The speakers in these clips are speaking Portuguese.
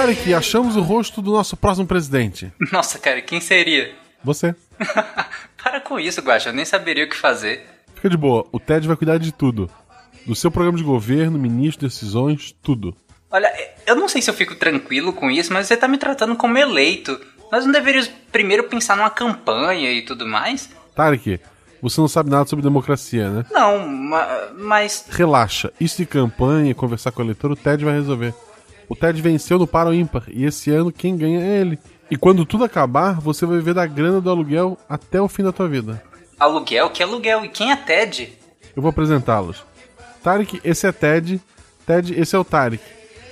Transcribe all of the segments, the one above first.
Tarek, achamos o rosto do nosso próximo presidente. Nossa, cara, quem seria? Você. Para com isso, Guaxa, eu nem saberia o que fazer. Fica de boa, o Ted vai cuidar de tudo. Do seu programa de governo, ministro, decisões, tudo. Olha, eu não sei se eu fico tranquilo com isso, mas você tá me tratando como eleito. Nós não deveríamos primeiro pensar numa campanha e tudo mais? Tarek, você não sabe nada sobre democracia, né? Não, ma- mas. Relaxa, isso de campanha, conversar com o eleitor, o Ted vai resolver. O Ted venceu no Paro Ímpar e esse ano quem ganha é ele. E quando tudo acabar, você vai viver da grana do aluguel até o fim da tua vida. Aluguel? Que aluguel? E quem é Ted? Eu vou apresentá-los. Tarek, esse é Ted. Ted, esse é o Tarek.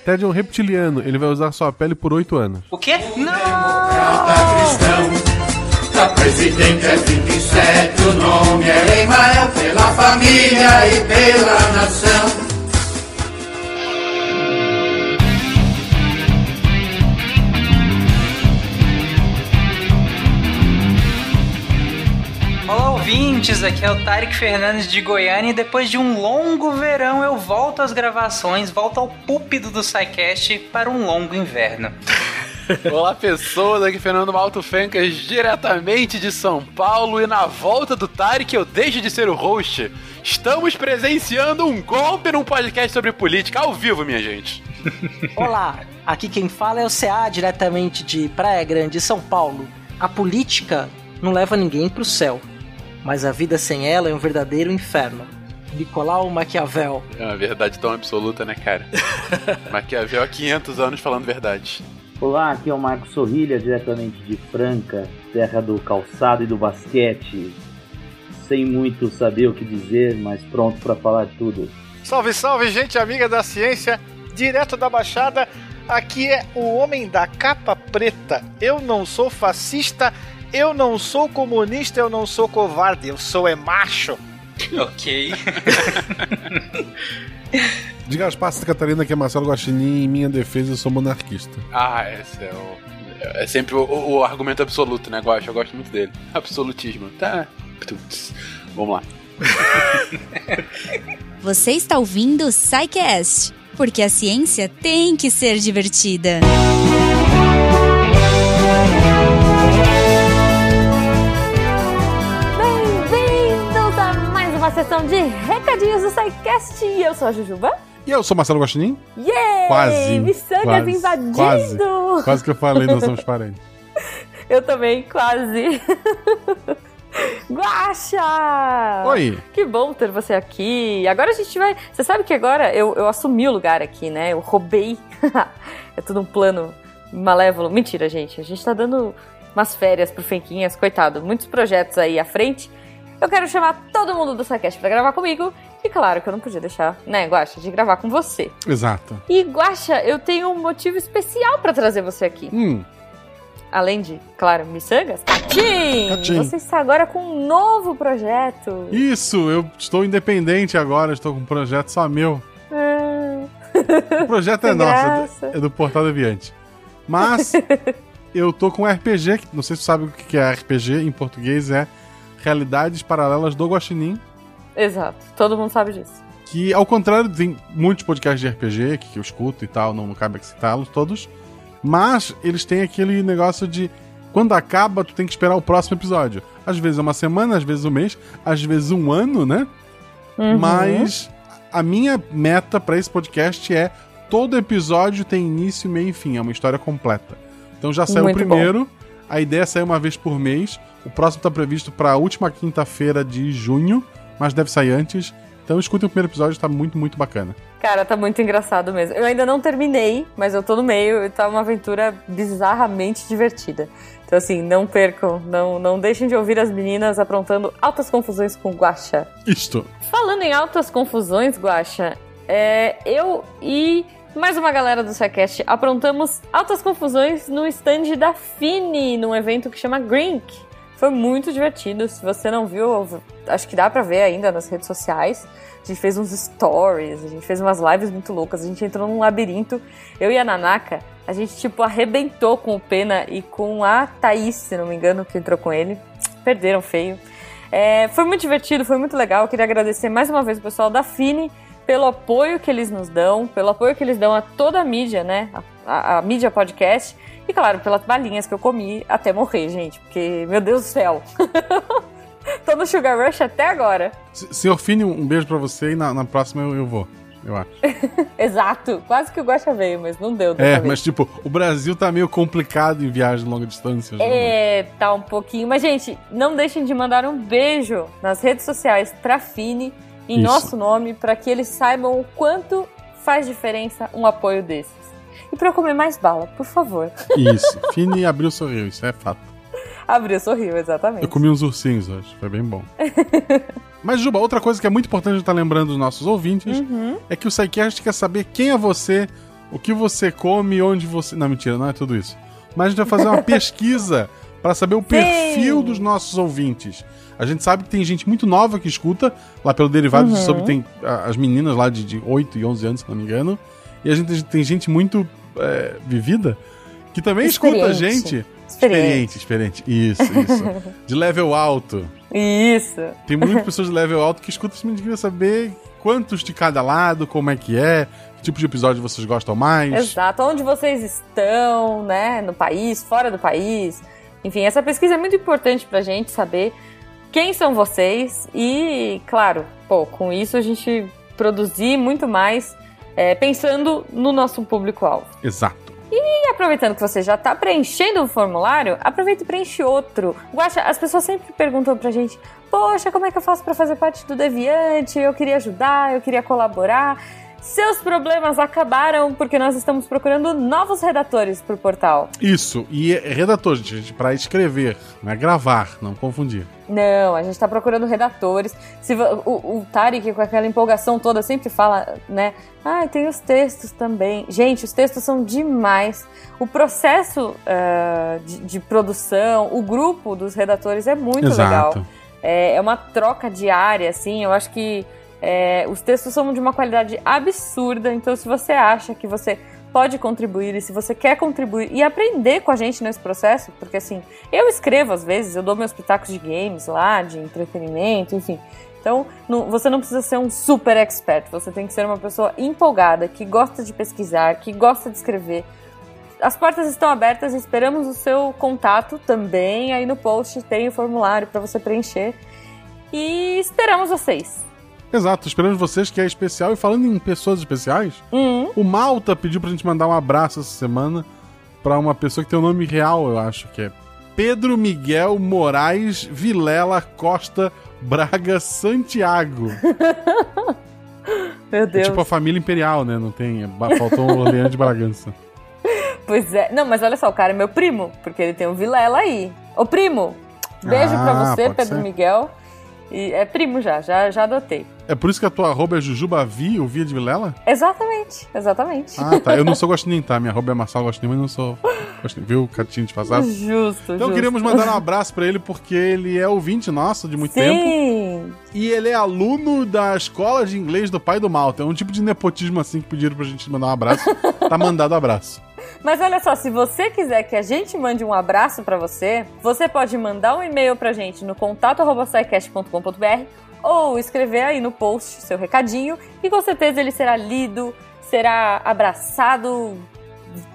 Ted é um reptiliano, ele vai usar sua pele por oito anos. O quê? Não! Pra presidente é 27, o nome é Emael, pela família e pela nação. Ouvintes! Aqui é o Tarek Fernandes de Goiânia e depois de um longo verão eu volto às gravações, volto ao púlpito do SciCast para um longo inverno. Olá, pessoas, aqui é Fernando Malto Fencas, diretamente de São Paulo, e na volta do Tarek eu deixo de ser o host. Estamos presenciando um golpe num podcast sobre política ao vivo, minha gente. Olá, aqui quem fala é o CA, diretamente de Praia Grande, São Paulo. A política não leva ninguém pro céu, mas a vida sem ela é um verdadeiro inferno. Nicolau Maquiavel. É uma verdade tão absoluta, né, cara? Maquiavel há 500 anos falando verdade. Olá, aqui é o Marco Sorrilha, diretamente de Franca, terra do calçado e do basquete. Sem muito saber o que dizer, mas pronto para falar tudo. Salve, salve, gente amiga da ciência, direto da Baixada. Aqui é o homem da capa preta. Eu não sou fascista, eu não sou comunista, eu não sou covarde, eu sou é macho. ok. Diga as passas, Catarina, que é Marcelo Guaxinim, em minha defesa eu sou monarquista. Ah, esse é o. É sempre o, o argumento absoluto, né, Guaxa? Eu gosto muito dele. Absolutismo. Tá. Putz. Vamos lá. Você está ouvindo o SciCast, porque a ciência tem que ser divertida. Bem-vindos sessão de recadinhos do SciCast. Eu sou a Jujuba. E eu sou Marcelo Guaxinim? Yay! Quase. Missangas quase, invadindo! Quase, quase que eu falei, nós somos parentes. Eu também, quase. Guaxa! Oi. Que bom ter você aqui. Agora a gente vai. Você sabe que agora eu, eu assumi o lugar aqui, né? Eu roubei. é tudo um plano malévolo. Mentira, gente. A gente tá dando umas férias pro Fenquinhas, coitado. Muitos projetos aí à frente. Eu quero chamar todo mundo do SciCast pra gravar comigo. E claro que eu não podia deixar, né, Guaxa, de gravar com você. Exato. E Guaxa, eu tenho um motivo especial pra trazer você aqui. Hum, Além de, claro, miçangas. Catim! Catim. Você está agora com um novo projeto. isso, eu estou independente agora, estou com um projeto só meu. Ah, O projeto é nosso, é do- é do Portal Deviante. Mas eu tô com RPG, que não sei se tu sabe o que é RPG, em português é Realidades Paralelas do Guaxinim, Exato, todo mundo sabe disso. que ao contrário, tem muitos podcasts de RPG que, eu escuto e tal, não, não cabe citá-los todos, mas eles têm aquele negócio de quando acaba, tu tem que esperar o próximo episódio. Às vezes é uma semana, às vezes um mês, às vezes um ano, né? Uhum. Mas a minha meta pra esse podcast é todo episódio tem início, meio e fim, é uma história completa. Então já saiu Muito o primeiro, a ideia é sair uma vez por mês. O próximo tá previsto pra última quinta-feira de junho, mas deve sair antes. Então escutem o primeiro episódio, tá muito, muito bacana. Cara, tá muito engraçado mesmo. Eu ainda não terminei, mas eu tô no meio e tá uma aventura bizarramente divertida. Então, assim, não percam, não, não deixem de ouvir as meninas aprontando altas confusões com Guaxa. Isto. Falando em altas confusões, Guaxa, é, eu e mais uma galera do Sequest aprontamos altas confusões no stand da Fini, num evento que chama Grink. Foi muito divertido. Se você não viu, acho que dá pra ver ainda nas redes sociais. A gente fez uns stories, a gente fez umas lives muito loucas, a gente entrou num labirinto. Eu e a Nanaka, a gente tipo arrebentou com o Pena e com a Thaís, se não me engano, que entrou com ele. Perderam feio. É, foi muito divertido, foi muito legal. Eu queria agradecer mais uma vez o pessoal da Fini pelo apoio que eles nos dão, pelo apoio que eles dão a toda a mídia, né? A, a- a mídia podcast. E claro, pelas balinhas que eu comi até morrer, gente. Porque, meu Deus do céu. Tô no Sugar Rush até agora. Senhor Fini, um beijo pra você e na, na próxima eu, eu vou, eu acho. Exato. Quase que o Guaxa veio, mas não deu. É, vez. mas tipo, o Brasil tá meio complicado em viagem de longa distância. É, tá um pouquinho. Mas, gente, não deixem de mandar um beijo nas redes sociais pra Fini, em Isso. nosso nome, pra que eles saibam o quanto faz diferença um apoio desses. E eu comer mais bala, por favor. Isso. Fini abriu o sorriso, isso é fato. Abriu, sorriu, exatamente. Eu comi uns ursinhos hoje, foi bem bom. Mas, Juba, outra coisa que é muito importante estar lembrando dos nossos ouvintes Uhum. é que o SciCast quer saber quem é você, o que você come, onde você. Não, mentira, não é tudo isso. Mas a gente vai fazer uma pesquisa para saber o perfil dos nossos ouvintes. A gente sabe que tem gente muito nova que escuta, lá pelo Derivados Uhum. sobre tem as meninas lá de, de 8 e 11 anos, se não me engano. E a gente tem gente muito é, vivida que também escuta a gente. Experiente. experiente. Isso, isso. de level alto. Isso. Tem muitas pessoas de level alto que escutam gente queria saber quantos de cada lado, como é que é, que tipo de episódio vocês gostam mais. Exato. Onde vocês estão, né? No país, fora do país. Enfim, essa pesquisa é muito importante pra gente saber quem são vocês e, claro, pô, com isso a gente produzir muito mais é, pensando no nosso público-alvo. Exato. E aproveitando que você já tá preenchendo um formulário, aproveita e preenche outro. Guaxa, as pessoas sempre perguntam pra gente: Poxa, como é que eu faço pra fazer parte do Deviante? Eu queria ajudar, eu queria colaborar. Seus problemas acabaram porque nós estamos procurando novos redatores pro portal. Isso, e é redator, gente, pra escrever, não é gravar, não confundir. Não, a gente tá procurando redatores. Se o, o Tarek, com aquela empolgação toda, sempre fala, né? Ah, tem os textos também. Gente, os textos são demais. O processo ah, de, de produção, o grupo dos redatores é muito Exato. legal. É, é uma troca diária, assim. Eu acho que é, os textos são de uma qualidade absurda. Então, se você acha que você pode contribuir e se você quer contribuir e aprender com a gente nesse processo, porque assim, eu escrevo às vezes, eu dou meus pitacos de games lá, de entretenimento, enfim. Então, não- você não precisa ser um super expert, você tem que ser uma pessoa empolgada, que gosta de pesquisar, que gosta de escrever. As portas estão abertas, esperamos o seu contato também. Aí no post tem o formulário para você preencher. E esperamos vocês. Exato, esperamos vocês que é especial. E falando em pessoas especiais, Hum, o Malta pediu pra gente mandar um abraço essa semana pra uma pessoa que tem o nome real, eu acho, que é Pedro Miguel Moraes Vilela Costa Braga Santiago. meu É Deus. tipo a família imperial, né? Não tem. é Faltou um Orleans de Bragança. Pois é. Não, mas olha só, o cara é meu primo, porque ele tem um Vilela aí. Ô primo, beijo Ah, pra você, Pedro ser. Miguel. E é primo já, já, já adotei. É por isso que a tua arroba é Jujubavi, o Via de Vilela? Exatamente, exatamente. Ah, tá. Eu não sou Gostinho, tá? Minha arroba é Marçal Gostinho, mas não sou Gostinho. Viu, Catinho de passado? Justo, Então justo. queríamos mandar um abraço pra ele porque ele é ouvinte nosso de muito tempo. Sim! E ele é aluno da escola de inglês do pai do Malta. É um tipo de nepotismo assim que pediram pra gente mandar um abraço. tá mandado abraço. Mas olha só, se você quiser que a gente mande um abraço pra você, você pode mandar um e-mail pra gente no contato@saicast.com.br ou escrever aí no post seu recadinho e com certeza ele será lido, será abraçado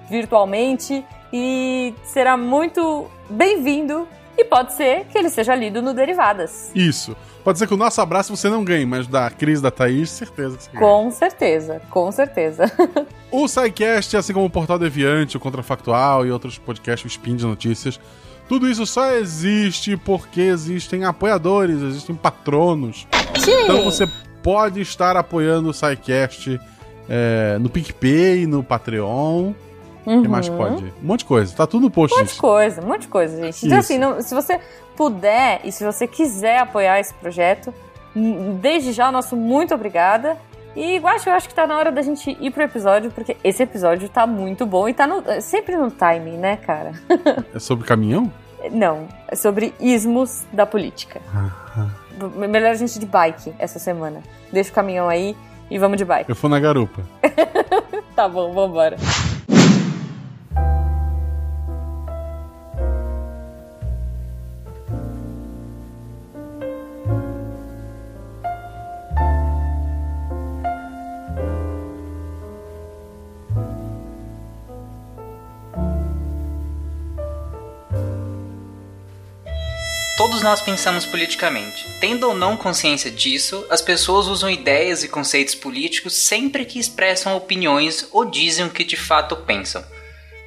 virtualmente e será muito bem-vindo e pode ser que ele seja lido no Derivadas. Isso. Pode ser que o nosso abraço você não ganhe, mas da Cris da Thaís, certeza que você ganha. Com certeza, com certeza. O SciCast, assim como o Portal Deviante, o Contrafactual e outros podcasts, o Spin de Notícias, tudo isso só existe porque existem apoiadores, existem patronos. Então você pode estar apoiando o SciCast é, no PicPay, no Patreon. O que mais Uhum. pode? Um monte de coisa. Tá tudo no post, Um monte de coisa, um monte de coisa, gente. Então, Isso. assim, não- se você puder e se você quiser apoiar esse projeto, hum, desde já, nosso muito obrigada. E Guacho, eu acho que tá na hora da gente ir pro episódio, porque esse episódio tá muito bom e tá no- sempre no timing, né, cara? É sobre caminhão? Não, é sobre ismos da política. Melhor a gente ir de bike essa semana. Deixa o caminhão aí e vamos de bike. Eu fui na garupa. Tá bom, vambora. Todos nós pensamos politicamente. Tendo ou não consciência disso, as pessoas usam ideias e conceitos políticos sempre que expressam opiniões ou dizem o que de fato pensam.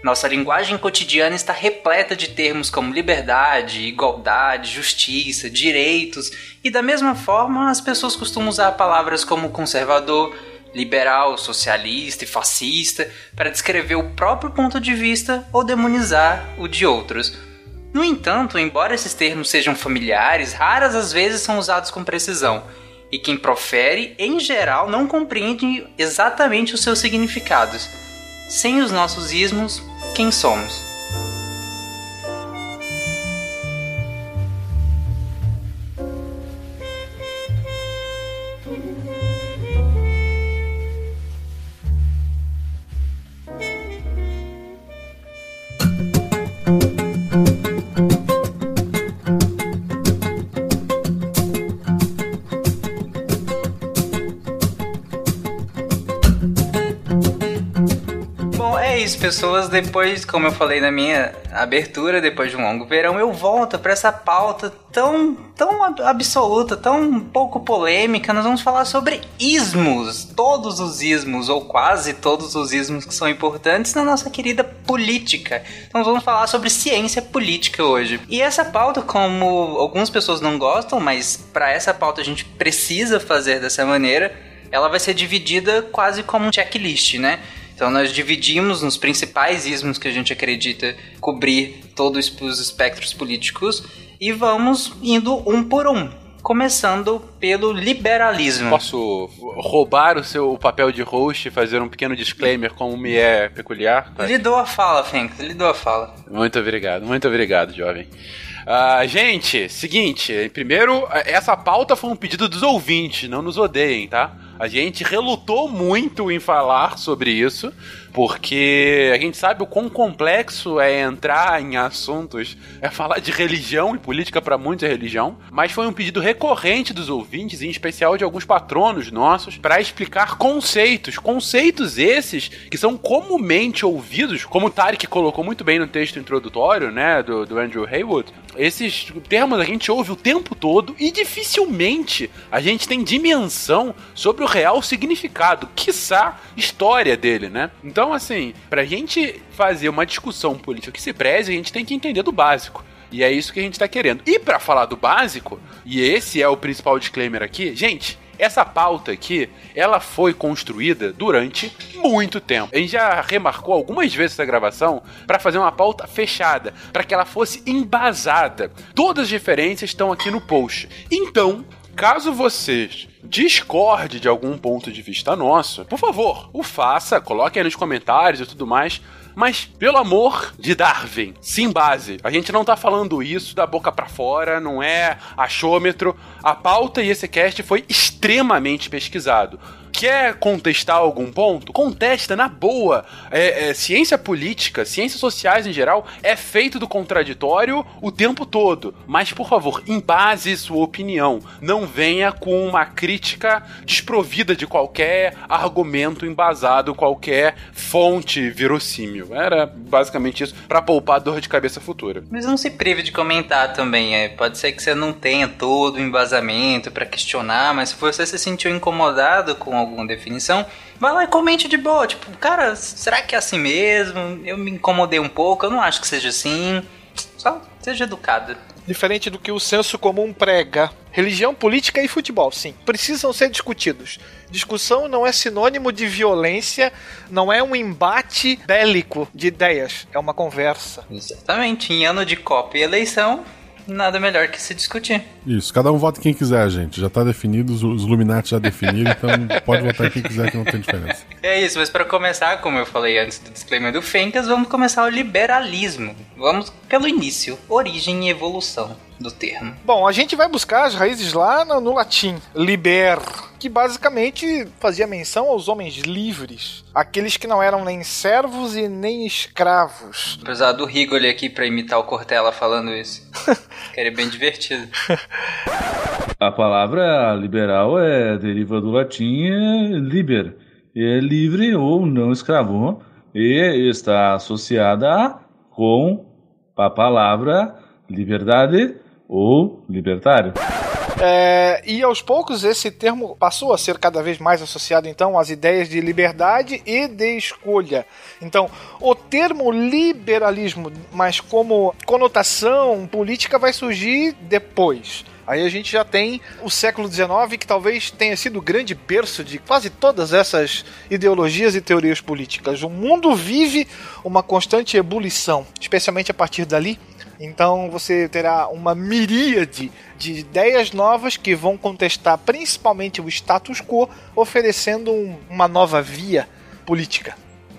Nossa linguagem cotidiana está repleta de termos como liberdade, igualdade, justiça, direitos, e da mesma forma as pessoas costumam usar palavras como conservador, liberal, socialista e fascista para descrever o próprio ponto de vista ou demonizar o de outros. No entanto, embora esses termos sejam familiares, raras às vezes são usados com precisão, e quem profere, em geral, não compreende exatamente os seus significados. Sem os nossos ismos, quem somos? Pessoas. Depois, como eu falei na minha abertura, depois de um longo verão, eu volto para essa pauta tão, tão ab- absoluta, tão pouco polêmica. Nós vamos falar sobre ismos, todos os ismos, ou quase todos os ismos que são importantes na nossa querida política. Então, vamos falar sobre ciência política hoje. E essa pauta, como algumas pessoas não gostam, mas para essa pauta a gente precisa fazer dessa maneira, ela vai ser dividida quase como um checklist, né? Então nós dividimos nos principais ismos que a gente acredita cobrir todos os espectros políticos e vamos indo um por um, começando pelo liberalismo. Posso roubar o seu papel de host e fazer um pequeno disclaimer como me é peculiar? Lhe dou a fala, Fênix, lhe dou a fala. Muito obrigado, muito obrigado, jovem. Ah, gente, seguinte, primeiro, essa pauta foi um pedido dos ouvintes, não nos odeiem, tá? A gente relutou muito em falar sobre isso, porque a gente sabe o quão complexo é entrar em assuntos, é falar de religião e política para muitos é religião, mas foi um pedido recorrente dos ouvintes, em especial de alguns patronos nossos, para explicar conceitos, conceitos esses que são comumente ouvidos, como o Tarek colocou muito bem no texto introdutório, né, do, do Andrew Haywood. Esses termos a gente ouve o tempo todo e dificilmente a gente tem dimensão sobre o real significado, quiçá história dele, né? Então, assim, pra gente fazer uma discussão política que se preze, a gente tem que entender do básico. E é isso que a gente tá querendo. E para falar do básico, e esse é o principal disclaimer aqui, gente, essa pauta aqui, ela foi construída durante muito tempo. A gente já remarcou algumas vezes essa gravação para fazer uma pauta fechada, para que ela fosse embasada. Todas as referências estão aqui no post. Então, Caso vocês discorde de algum ponto de vista nosso, por favor, o faça, coloque aí nos comentários e tudo mais. Mas, pelo amor de Darwin, sim base. A gente não tá falando isso da boca pra fora, não é achômetro. A pauta e esse cast foi extremamente pesquisado. Quer contestar algum ponto? Contesta na boa. É, é, ciência política, ciências sociais em geral, é feito do contraditório o tempo todo. Mas, por favor, embase sua opinião. Não venha com uma crítica desprovida de qualquer argumento embasado, qualquer fonte verossímil. Era basicamente isso, para poupar dor de cabeça futura. Mas não se prive de comentar também. É, pode ser que você não tenha todo o embasamento para questionar, mas se você se sentiu incomodado com alguma definição, vai lá e comente de boa. Tipo, cara, será que é assim mesmo? Eu me incomodei um pouco, eu não acho que seja assim. Só seja educado. Diferente do que o senso comum prega. Religião, política e futebol, sim, precisam ser discutidos. Discussão não é sinônimo de violência, não é um embate bélico de ideias, é uma conversa. Exatamente. Em ano de Copa e eleição, nada melhor que se discutir. Isso, cada um vota em quem quiser, gente. Já tá definido, os- os Illuminati já definiram, então pode votar em quem quiser que não tem diferença. É isso, mas para começar, como eu falei antes do disclaimer do Fencas, vamos começar o liberalismo. Vamos pelo início, origem e evolução do termo. Bom, a gente vai buscar as raízes lá no, no latim, liber, que basicamente fazia menção aos homens livres, aqueles que não eram nem servos e nem escravos. Apesar do Rigoli aqui pra imitar o Cortella falando isso. que é bem divertido. A palavra liberal é deriva do latim é liber, é livre ou não escravo, e está associada com a palavra liberdade ou libertário. É, e aos poucos esse termo passou a ser cada vez mais associado então às ideias de liberdade e de escolha. Então, o termo liberalismo, mas como conotação política, vai surgir depois. Aí a gente já tem o século XIX, que talvez tenha sido o grande berço de quase todas essas ideologias e teorias políticas. O mundo vive uma constante ebulição, especialmente a partir dali. Então você terá uma miríade de ideias novas que vão contestar principalmente o status quo, oferecendo um- uma nova via política.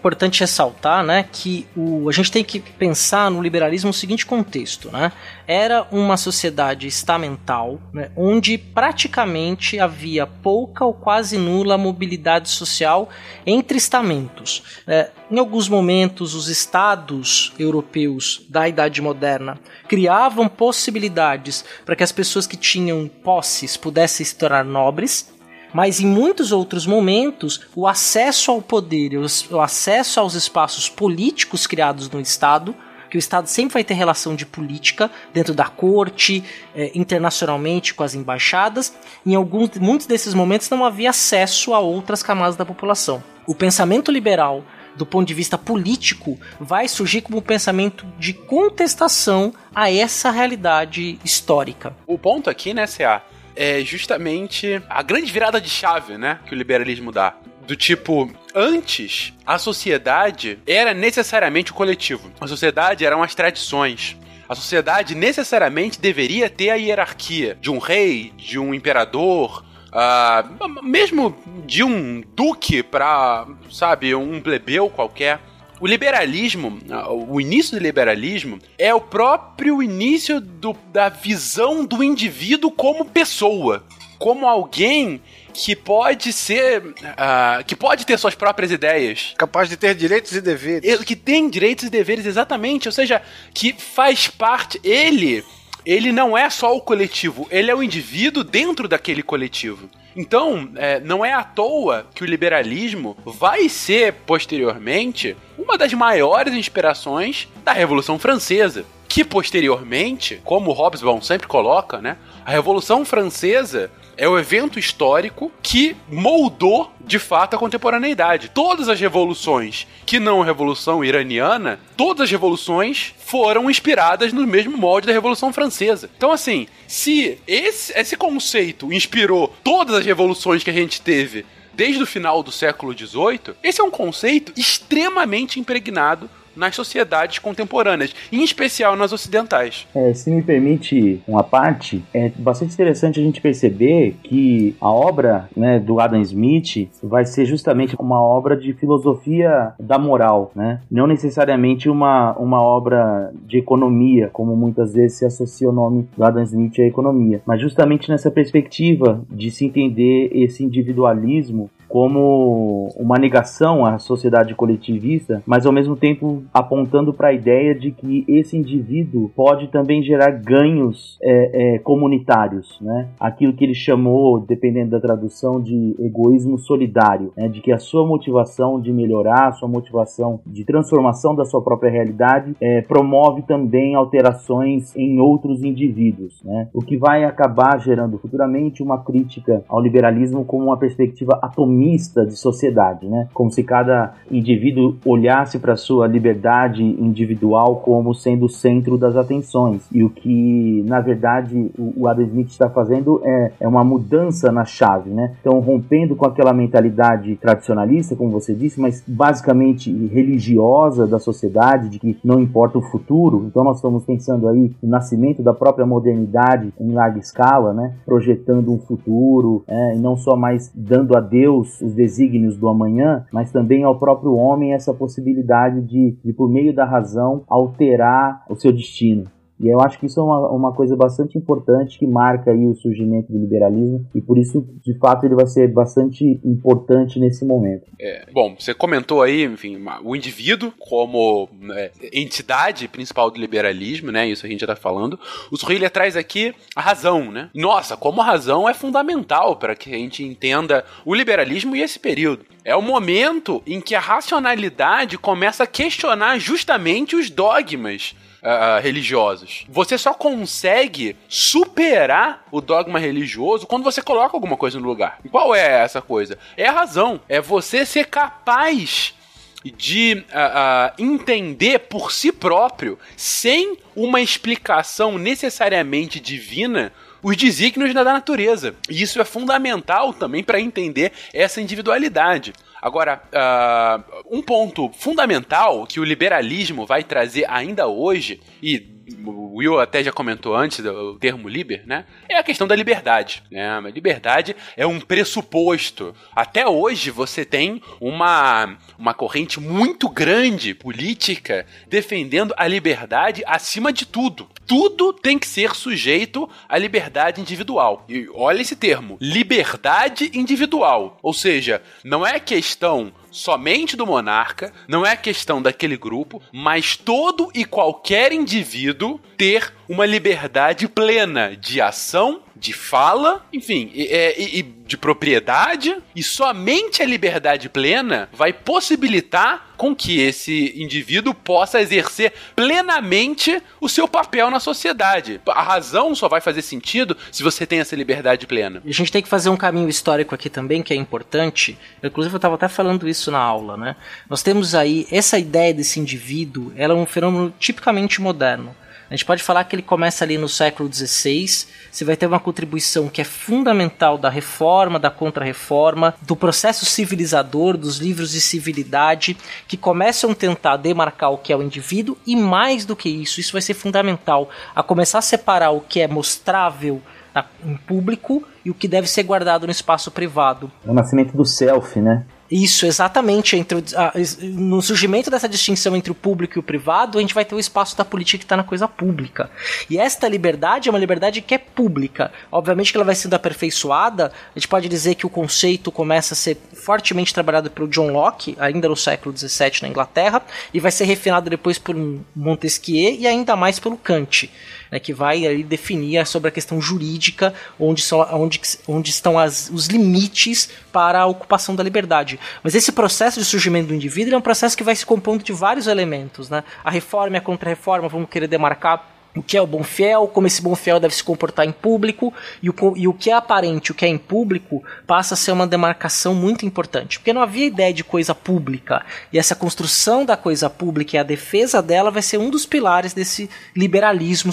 Importante ressaltar, né, que o, a gente tem que pensar no liberalismo no seguinte contexto, né? Era uma sociedade estamental, né, onde praticamente havia pouca ou quase nula mobilidade social entre estamentos. né? em alguns momentos, os estados europeus da Idade Moderna criavam possibilidades para que as pessoas que tinham posses pudessem se tornar nobres, mas em muitos outros momentos, o acesso ao poder, o acesso aos espaços políticos criados no Estado, que o Estado sempre vai ter relação de política dentro da corte, eh, internacionalmente com as embaixadas, em alguns, muitos desses momentos não havia acesso a outras camadas da população. O pensamento liberal, do ponto de vista político, vai surgir como um pensamento de contestação a essa realidade histórica. O ponto aqui, né, CA, é justamente a grande virada de chave, né, que o liberalismo dá. Do tipo, antes, a sociedade era necessariamente o coletivo. A sociedade eram as tradições. A sociedade necessariamente deveria ter a hierarquia de um rei, de um imperador, ah, mesmo de um duque para, sabe, um plebeu qualquer. O liberalismo, ah, o início do liberalismo, é o próprio início do- da visão do indivíduo como pessoa, como alguém que pode ser, ah, que pode ter suas próprias ideias, Capaz de ter direitos e deveres. que tem direitos e deveres exatamente, ou seja, que faz parte ele, ele não é só o coletivo, ele é o indivíduo dentro daquele coletivo. Então, é, não é à toa que o liberalismo vai ser posteriormente uma das maiores inspirações da Revolução Francesa. Que posteriormente, como Hobsbawm sempre coloca, né, a Revolução Francesa é o evento histórico que moldou de fato a contemporaneidade. Todas as revoluções, que não a Revolução Iraniana, todas as revoluções foram inspiradas no mesmo molde da Revolução Francesa. Então, assim, se esse, esse conceito inspirou todas as revoluções que a gente teve desde o final do século XVIII, esse é um conceito extremamente impregnado nas sociedades contemporâneas, em especial nas ocidentais. É, se me permite uma parte, é bastante interessante a gente perceber que a obra né, do Adam Smith vai ser justamente uma obra de filosofia da moral, né? não necessariamente uma, uma obra de economia, como muitas vezes se associa o nome do Adam Smith à economia, mas justamente nessa perspectiva de se entender esse individualismo como uma negação à sociedade coletivista, mas ao mesmo tempo apontando para a ideia de que esse indivíduo pode também gerar ganhos é, é, comunitários, né? Aquilo que ele chamou, dependendo da tradução, de egoísmo solidário, né? De que a sua motivação de melhorar, a sua motivação de transformação da sua própria realidade é, promove também alterações em outros indivíduos, né? O que vai acabar gerando futuramente uma crítica ao liberalismo como uma perspectiva atomista de sociedade, né? Como se cada indivíduo olhasse para sua liberdade individual como sendo o centro das atenções. E o que, na verdade, o, o Adam Smith está fazendo é, é uma mudança na chave, né? Então, rompendo com aquela mentalidade tradicionalista, como você disse, mas basicamente religiosa da sociedade, de que não importa o futuro. Então, nós estamos pensando aí no nascimento da própria modernidade em larga escala, né? Projetando um futuro, é, e não só mais dando a Deus os desígnios do amanhã, mas também ao próprio homem essa possibilidade de, de por meio da razão, alterar o seu destino. E eu acho que isso é uma, uma coisa bastante importante que marca aí o surgimento do liberalismo e por isso, de fato, ele vai ser bastante importante nesse momento. É, bom, você comentou aí, enfim, o indivíduo como né, entidade principal do liberalismo, né? Isso a gente já tá falando. O Surrelia traz aqui a razão, né? Nossa, como a razão é fundamental para que a gente entenda o liberalismo e esse período. É o momento em que a racionalidade começa a questionar justamente os dogmas ah, religiosos. Você só consegue superar o dogma religioso quando você coloca alguma coisa no lugar. E qual é essa coisa? É a razão. É você ser capaz de uh, uh, entender por si próprio, sem uma explicação necessariamente divina, os desígnios da natureza. E isso é fundamental também para entender essa individualidade. Agora, uh, um ponto fundamental que o liberalismo vai trazer ainda hoje, e o Will até já comentou antes o termo liber, né? É a questão da liberdade. Né? Liberdade é um pressuposto. Até hoje você tem uma, uma corrente muito grande política defendendo a liberdade acima de tudo. Tudo tem que ser sujeito à liberdade individual. E olha esse termo: liberdade individual. Ou seja, não é questão somente do monarca, não é questão daquele grupo, mas todo e qualquer indivíduo ter uma liberdade plena de ação, de fala, enfim, e, e, e, de propriedade, e somente a liberdade plena vai possibilitar com que esse indivíduo possa exercer plenamente o seu papel na sociedade. A razão só vai fazer sentido se você tem essa liberdade plena. A gente tem que fazer um caminho histórico aqui também, que é importante. Inclusive, eu estava até falando isso na aula, né? Nós temos aí essa ideia desse indivíduo, ela é um fenômeno tipicamente moderno. A gente pode falar que ele começa ali no século XVI. Você vai ter uma contribuição que é fundamental da reforma, da contra-reforma, do processo civilizador, dos livros de civilidade, que começam a tentar demarcar o que é o indivíduo, e mais do que isso, isso vai ser fundamental a começar a separar o que é mostrável em público e o que deve ser guardado no espaço privado. É o nascimento do self, né? Isso, exatamente. Entre o, a, no surgimento dessa distinção entre o público e o privado, a gente vai ter o espaço da política que está na coisa pública. E esta liberdade é uma liberdade que é pública. Obviamente que ela vai sendo aperfeiçoada. A gente pode dizer que o conceito começa a ser fortemente trabalhado pelo John Locke, ainda no século XVII na Inglaterra, e vai ser refinado depois por Montesquieu e ainda mais pelo Kant né, que vai aí definir sobre a questão jurídica, onde, são, onde, onde estão as, os limites para a ocupação da liberdade. Mas esse processo de surgimento do indivíduo é um processo que vai se compondo de vários elementos. Né? A reforma e a contra-reforma vão querer demarcar o que é o bom fiel, como esse bom fiel deve se comportar em público, e o, e o que é aparente, o que é em público, passa a ser uma demarcação muito importante. Porque não havia ideia de coisa pública. E essa construção da coisa pública e a defesa dela vai ser um dos pilares desse liberalismo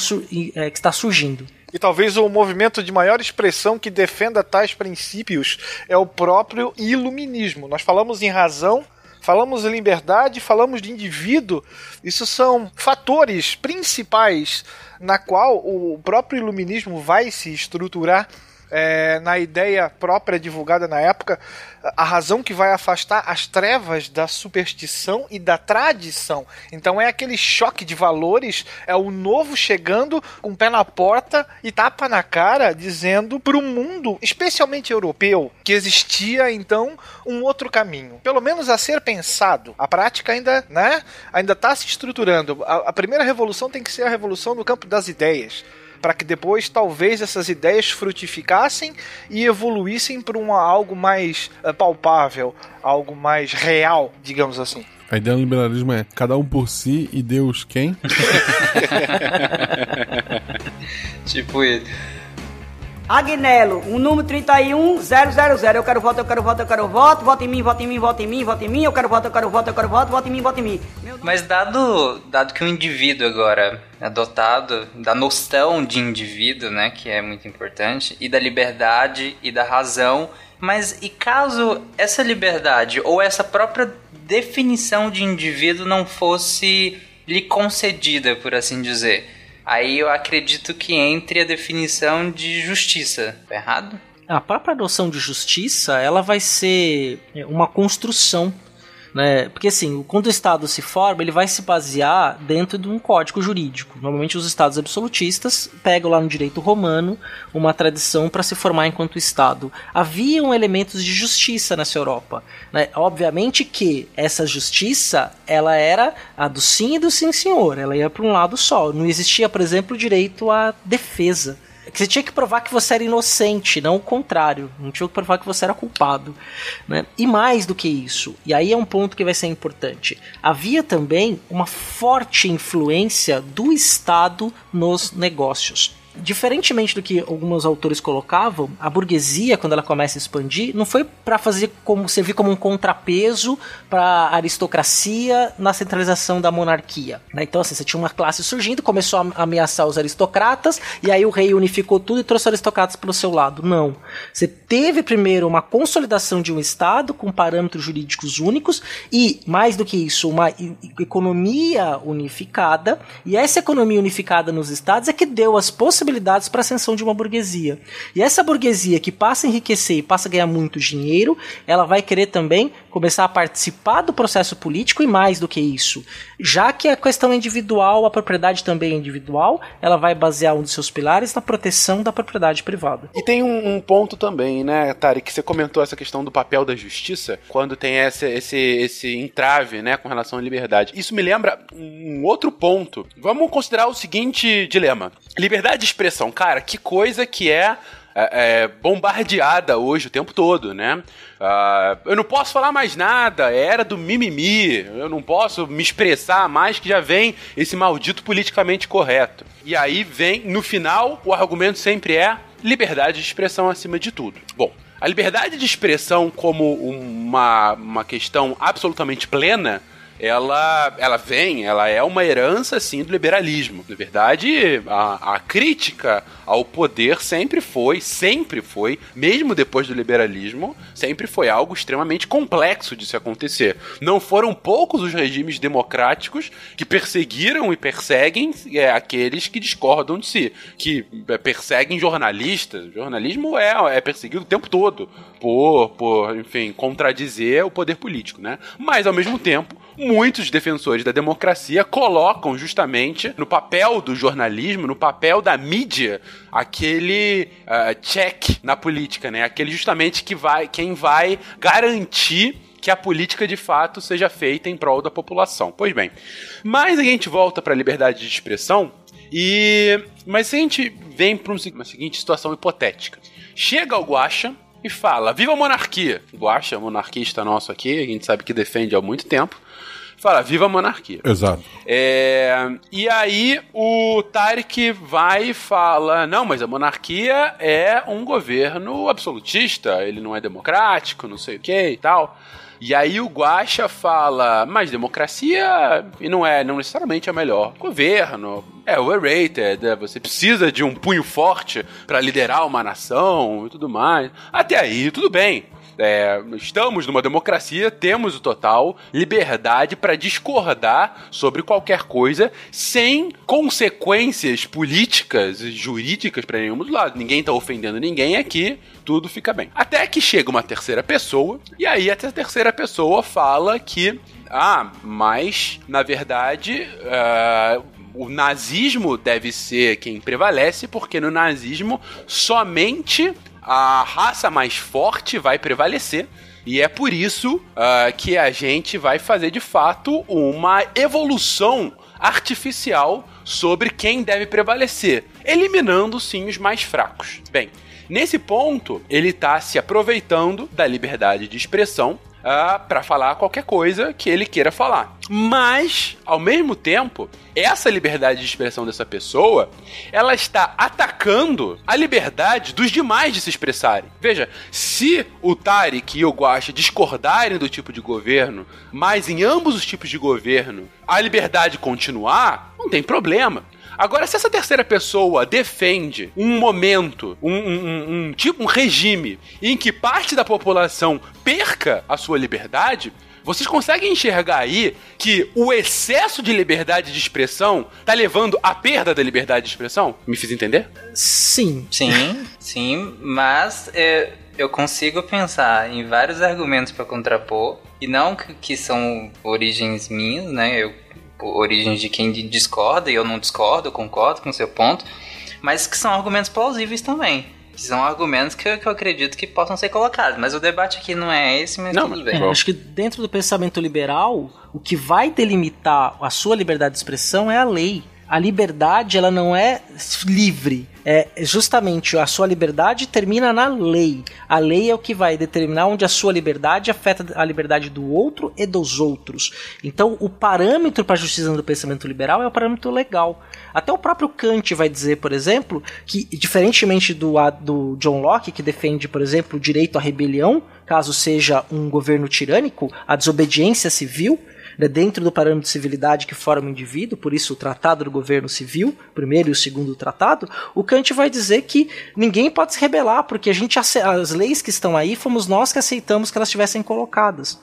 é, que está surgindo. E talvez o movimento de maior expressão que defenda tais princípios é o próprio iluminismo. Nós falamos em razão, falamos de liberdade, falamos de indivíduo. Isso são fatores principais na qual o próprio iluminismo vai se estruturar é, na ideia própria divulgada na época, a razão que vai afastar as trevas da superstição e da tradição. Então é aquele choque de valores, é o novo chegando com o pé na porta e tapa na cara, dizendo para o mundo, especialmente europeu, que existia então um outro caminho, pelo menos a ser pensado. A prática ainda, né, ainda está se estruturando. A, a primeira revolução tem que ser a revolução no campo das ideias para que depois talvez essas ideias frutificassem e evoluíssem para um algo mais uh, palpável, algo mais real, digamos assim. A ideia do liberalismo é cada um por si e Deus quem? tipo isso. Agnello, o número 31000. Eu quero voto, eu quero voto, eu quero voto. Voto em mim, voto em mim, voto em mim, voto em mim. Eu quero voto, eu quero voto, eu quero voto. Voto em mim, voto em mim. Mas dado, dado que o indivíduo agora é dotado da noção de indivíduo, né, que é muito importante, e da liberdade e da razão, mas e caso essa liberdade ou essa própria definição de indivíduo não fosse lhe concedida, por assim dizer? Aí eu acredito que entre a definição de justiça. Tá errado? A própria noção de justiça, ela vai ser uma construção né? Porque assim, quando o Estado se forma, ele vai se basear dentro de um código jurídico. Normalmente os Estados absolutistas pegam lá no direito romano uma tradição para se formar enquanto Estado. Haviam elementos de justiça nessa Europa. Né? Obviamente que essa justiça ela era a do sim e do sim senhor. Ela ia para um lado só. Não existia, por exemplo, o direito à defesa que você tinha que provar que você era inocente, não o contrário. Não tinha que provar que você era culpado. Né? E mais do que isso, e aí é um ponto que vai ser importante, havia também uma forte influência do Estado nos negócios. Diferentemente do que alguns autores colocavam, a burguesia, quando ela começa a expandir, não foi para fazer como servir como um contrapeso para a aristocracia na centralização da monarquia. Né? Então, assim, você tinha uma classe surgindo, começou a ameaçar os aristocratas, e aí o rei unificou tudo e trouxe os aristocratas para o seu lado. Não. Você teve primeiro uma consolidação de um Estado com parâmetros jurídicos únicos e, mais do que isso, uma economia unificada, e essa economia unificada nos Estados é que deu as possibilidades possibilidades para a ascensão de uma burguesia. E essa burguesia que passa a enriquecer e passa a ganhar muito dinheiro, ela vai querer também começar a participar do processo político e mais do que isso. Já que a questão é individual, a propriedade também é individual, ela vai basear um dos seus pilares na proteção da propriedade privada. E tem um, um ponto também, né, Tari, que você comentou essa questão do papel da justiça, quando tem esse, esse, esse entrave, né, com relação à liberdade. Isso me lembra um outro ponto. Vamos considerar o seguinte dilema. Liberdade de expressão, cara, que coisa que é é, é, bombardeada hoje o tempo todo, né? Uh, eu não posso falar mais nada, é era do mimimi, eu não posso me expressar mais que já vem esse maldito politicamente correto. E aí vem, no final, o argumento sempre é liberdade de expressão acima de tudo. Bom, a liberdade de expressão como uma, uma questão absolutamente plena ela, ela vem, ela é uma herança, sim, do liberalismo. Na verdade, a, a crítica ao poder sempre foi, sempre foi, mesmo depois do liberalismo, sempre foi algo extremamente complexo de se acontecer. Não foram poucos os regimes democráticos que perseguiram e perseguem é, aqueles que discordam de si, que é, perseguem jornalistas. O jornalismo é, é perseguido o tempo todo por, por, enfim, contradizer o poder político, né? Mas, ao mesmo tempo, muitos defensores da democracia colocam justamente no papel do jornalismo, no papel da mídia, aquele uh, check na política, né? Aquele justamente que vai, quem vai garantir que a política de fato seja feita em prol da população. Pois bem, mas a gente volta para a liberdade de expressão e mas se a gente vem para uma seguinte situação hipotética. Chega o Guaxa e fala: Viva a monarquia! Guaxa, monarquista nosso aqui, a gente sabe que defende há muito tempo fala, viva a monarquia. Exato. É, e aí o Tarek vai e fala, não, mas a monarquia é um governo absolutista, ele não é democrático, não sei o que e tal. E aí o Guacha fala, mas democracia e não é não necessariamente é melhor governo, é overrated, é, você precisa de um punho forte para liderar uma nação e tudo mais. Até aí, tudo bem. É, estamos numa democracia, temos o total liberdade para discordar sobre qualquer coisa sem consequências políticas e jurídicas para nenhum dos lados. Ninguém está ofendendo ninguém aqui, tudo fica bem. Até que chega uma terceira pessoa, e aí essa terceira pessoa fala que, ah, mas na verdade. Uh, o nazismo deve ser quem prevalece, porque no nazismo somente a raça mais forte vai prevalecer. E é por isso uh, que a gente vai fazer de fato uma evolução artificial sobre quem deve prevalecer, eliminando sim os mais fracos. Bem, nesse ponto, ele está se aproveitando da liberdade de expressão uh, para falar qualquer coisa que ele queira falar. Mas, ao mesmo tempo, essa liberdade de expressão dessa pessoa, ela está atacando a liberdade dos demais de se expressarem. Veja, se o Tarek e o Guacha discordarem do tipo de governo, mas em ambos os tipos de governo a liberdade continuar, não tem problema. Agora, se essa terceira pessoa defende um momento, um, um, um, tipo, um regime em que parte da população perca a sua liberdade, vocês conseguem enxergar aí que o excesso de liberdade de expressão tá levando à perda da liberdade de expressão? Me fiz entender? Sim. Sim, sim, mas é, eu consigo pensar em vários argumentos para contrapor, e não que, que são origens minhas, né? Eu origens de quem discorda, e eu não discordo, eu concordo com o seu ponto, mas que são argumentos plausíveis também. Que são argumentos que eu, que eu acredito que possam ser colocados. Mas o debate aqui não é esse, mas não, tudo bem. É, acho que dentro do pensamento liberal, o que vai delimitar a sua liberdade de expressão é a lei. A liberdade ela não é livre. É justamente a sua liberdade termina na lei. A lei é o que vai determinar onde a sua liberdade afeta a liberdade do outro e dos outros. Então, o parâmetro para a justiça do pensamento liberal é o parâmetro legal. Até o próprio Kant vai dizer, por exemplo, que diferentemente do, do John Locke, que defende, por exemplo, o direito à rebelião, caso seja um governo tirânico, a desobediência civil, né, dentro do parâmetro de civilidade que forma o indivíduo, por isso o Tratado do Governo Civil, primeiro e o segundo tratado, o Kant vai dizer que ninguém pode se rebelar, porque a gente as leis que estão aí fomos nós que aceitamos que elas estivessem colocadas.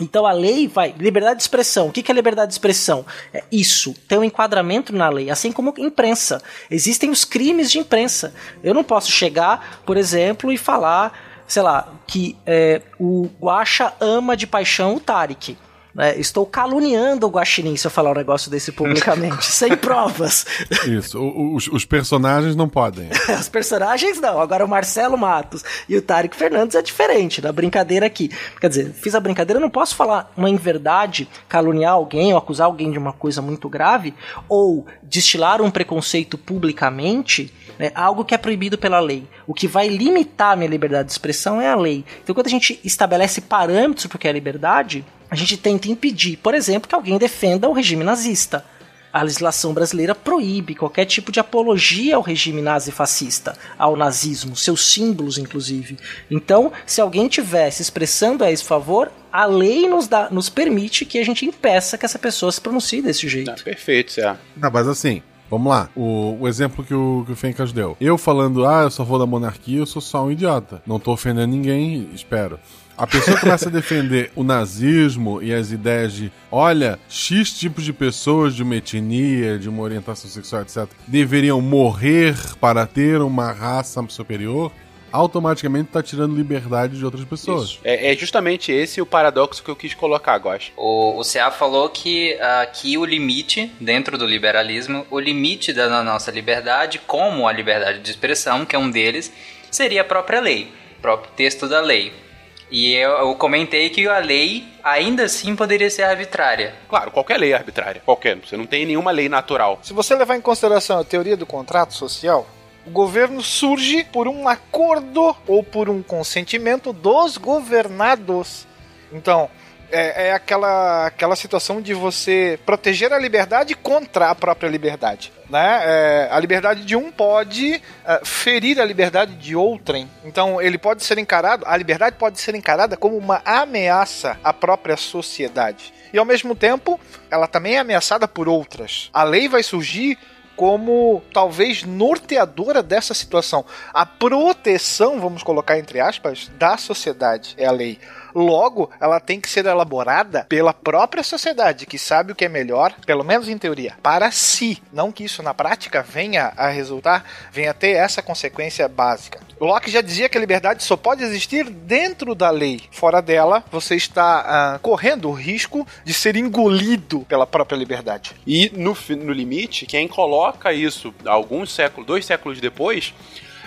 Então a lei vai. Liberdade de expressão. O que é liberdade de expressão? É isso. Tem um enquadramento na lei. Assim como imprensa. Existem os crimes de imprensa. Eu não posso chegar, por exemplo, e falar, sei lá, que é, o Guacha ama de paixão o Tarek. Né? Estou caluniando o Guaxinim se eu falar um negócio desse publicamente, sem provas. Isso, os, os, personagens não podem. Os personagens não. Agora o Marcelo Matos e o Tarek Fernandes é diferente da brincadeira aqui. Quer dizer, fiz a brincadeira, eu não posso falar uma inverdade, caluniar alguém ou acusar alguém de uma coisa muito grave, ou destilar um preconceito publicamente, né, algo que é proibido pela lei. O que vai limitar a minha liberdade de expressão é a lei. Então quando a gente estabelece parâmetros porque é a liberdade, a gente tenta impedir, por exemplo, que alguém defenda o regime nazista. A legislação brasileira proíbe qualquer tipo de apologia ao regime nazi-fascista, ao nazismo, seus símbolos, inclusive. Então, se alguém estiver se expressando a esse favor, a lei nos, dá, nos permite que a gente impeça que essa pessoa se pronuncie desse jeito. Não, perfeito. Não, mas assim, Vamos lá, o, o, exemplo que o, que o Fencas deu. Eu falando, ah, eu só vou da monarquia, eu sou só um idiota. Não tô ofendendo ninguém, espero. A pessoa começa a defender o nazismo e as ideias de, olha, X tipos de pessoas de uma etnia, de uma orientação sexual, etc., deveriam morrer para ter uma raça superior automaticamente está tirando liberdade de outras pessoas. É, é, justamente esse o paradoxo que eu quis colocar, Gosto. O, o CA falou que aqui o limite, dentro do liberalismo, o limite da nossa liberdade, como a liberdade de expressão, que é um deles, seria a própria lei, o próprio texto da lei. E eu, eu, comentei que a lei ainda assim poderia ser arbitrária. Claro, qualquer lei é arbitrária. Qualquer. Você não tem nenhuma lei natural. Se você levar em consideração a teoria do contrato social, o governo surge por um acordo ou por um consentimento dos governados. Então, é, é, aquela, aquela situação de você proteger a liberdade contra a própria liberdade. Né? É, a liberdade de um pode é, ferir a liberdade de outrem. Então ele pode ser encarado, a liberdade pode ser encarada como uma ameaça à própria sociedade. E ao mesmo tempo, ela também é ameaçada por outras. A lei vai surgir como talvez norteadora dessa situação. A proteção, vamos colocar entre aspas, da sociedade é a lei. Logo, ela tem que ser elaborada pela própria sociedade, que sabe o que é melhor, pelo menos em teoria, para si. Não que isso na prática venha a resultar, venha a ter essa consequência básica. Locke já dizia que a liberdade só pode existir dentro da lei. Fora dela, você está uh, correndo o risco de ser engolido pela própria liberdade. E no, no limite, quem coloca isso alguns séculos, dois séculos depois,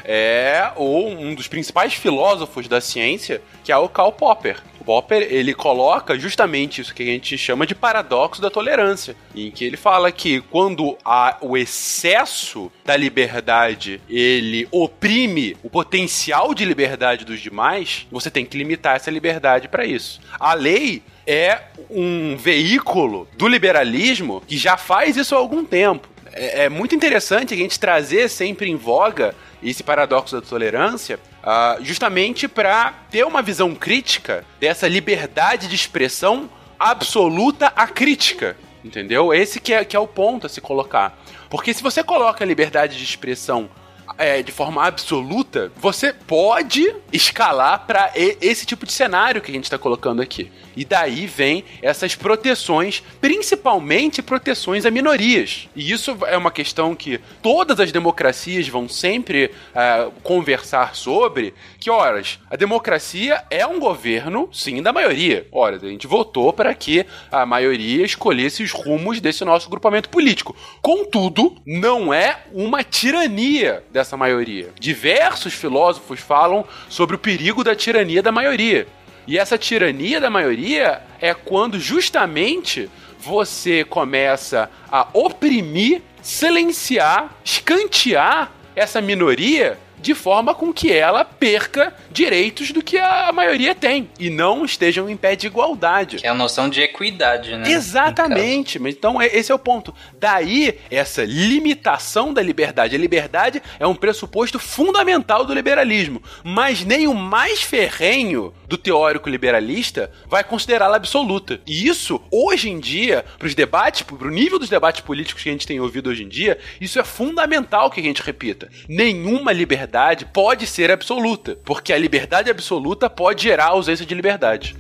é ou um dos principais filósofos da ciência, que é o Karl Popper. Popper, ele coloca justamente isso que a gente chama de paradoxo da tolerância, em que ele fala que quando há o excesso da liberdade, ele oprime o potencial de liberdade dos demais, você tem que limitar essa liberdade para isso. A lei é um veículo do liberalismo que já faz isso há algum tempo. É, é muito interessante a gente trazer sempre em voga esse paradoxo da tolerância, uh, justamente para ter uma visão crítica dessa liberdade de expressão absoluta à crítica. Entendeu? Esse que é, que é o ponto a se colocar. Porque se você coloca a liberdade de expressão é, de forma absoluta, você pode escalar para esse tipo de cenário que a gente está colocando aqui. E daí vem essas proteções, principalmente proteções a minorias. E isso é uma questão que todas as democracias vão sempre uh, conversar sobre, que, horas, a democracia é um governo, sim, da maioria. Ora, a gente votou para que a maioria escolhesse os rumos desse nosso grupamento político. Contudo, não é uma tirania dessa maioria. Diversos filósofos falam sobre o perigo da tirania da maioria. E essa tirania da maioria é quando justamente você começa a oprimir silenciar, escantear essa minoria de forma com que ela perca direitos do que a maioria tem e não estejam em pé de igualdade. Que é a noção de equidade, né? Exatamente, mas então é- esse é o ponto. Daí essa limitação da liberdade. A liberdade é um pressuposto fundamental do liberalismo, mas nem o mais ferrenho do teórico liberalista vai considerá-la absoluta. E isso, hoje em dia, para os debates, para o nível dos debates políticos que a gente tem ouvido hoje em dia, isso é fundamental que a gente repita. Nenhuma liberdade pode ser absoluta, porque a liberdade absoluta pode gerar ausência de liberdade.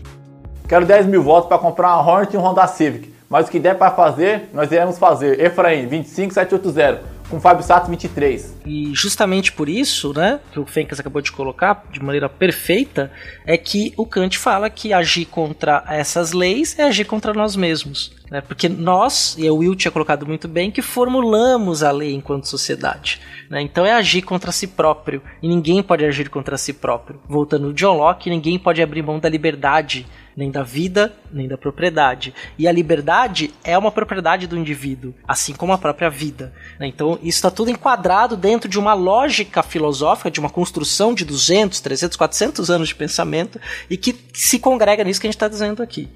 Quero 10 mil votos para comprar uma Hornet e um Honda Civic. Mas o que der para fazer, nós iremos fazer. Efraim, 25780. Com Fábio Sato, 23. E justamente por isso, né, que o Fencas acabou de colocar de maneira perfeita, é que o Kant fala que agir contra essas leis é agir contra nós mesmos. Né? Porque nós, e o Will tinha colocado muito bem, que formulamos a lei enquanto sociedade. Né? Então é agir contra si próprio. E ninguém pode agir contra si próprio. Voltando no John Locke, ninguém pode abrir mão da liberdade nem da vida, nem da propriedade. E a liberdade é uma propriedade do indivíduo, assim como a própria vida. né? Então, isso está tudo enquadrado dentro de uma lógica filosófica, de uma construção de 200, 300, 400 anos de pensamento e que se congrega nisso que a gente está dizendo aqui.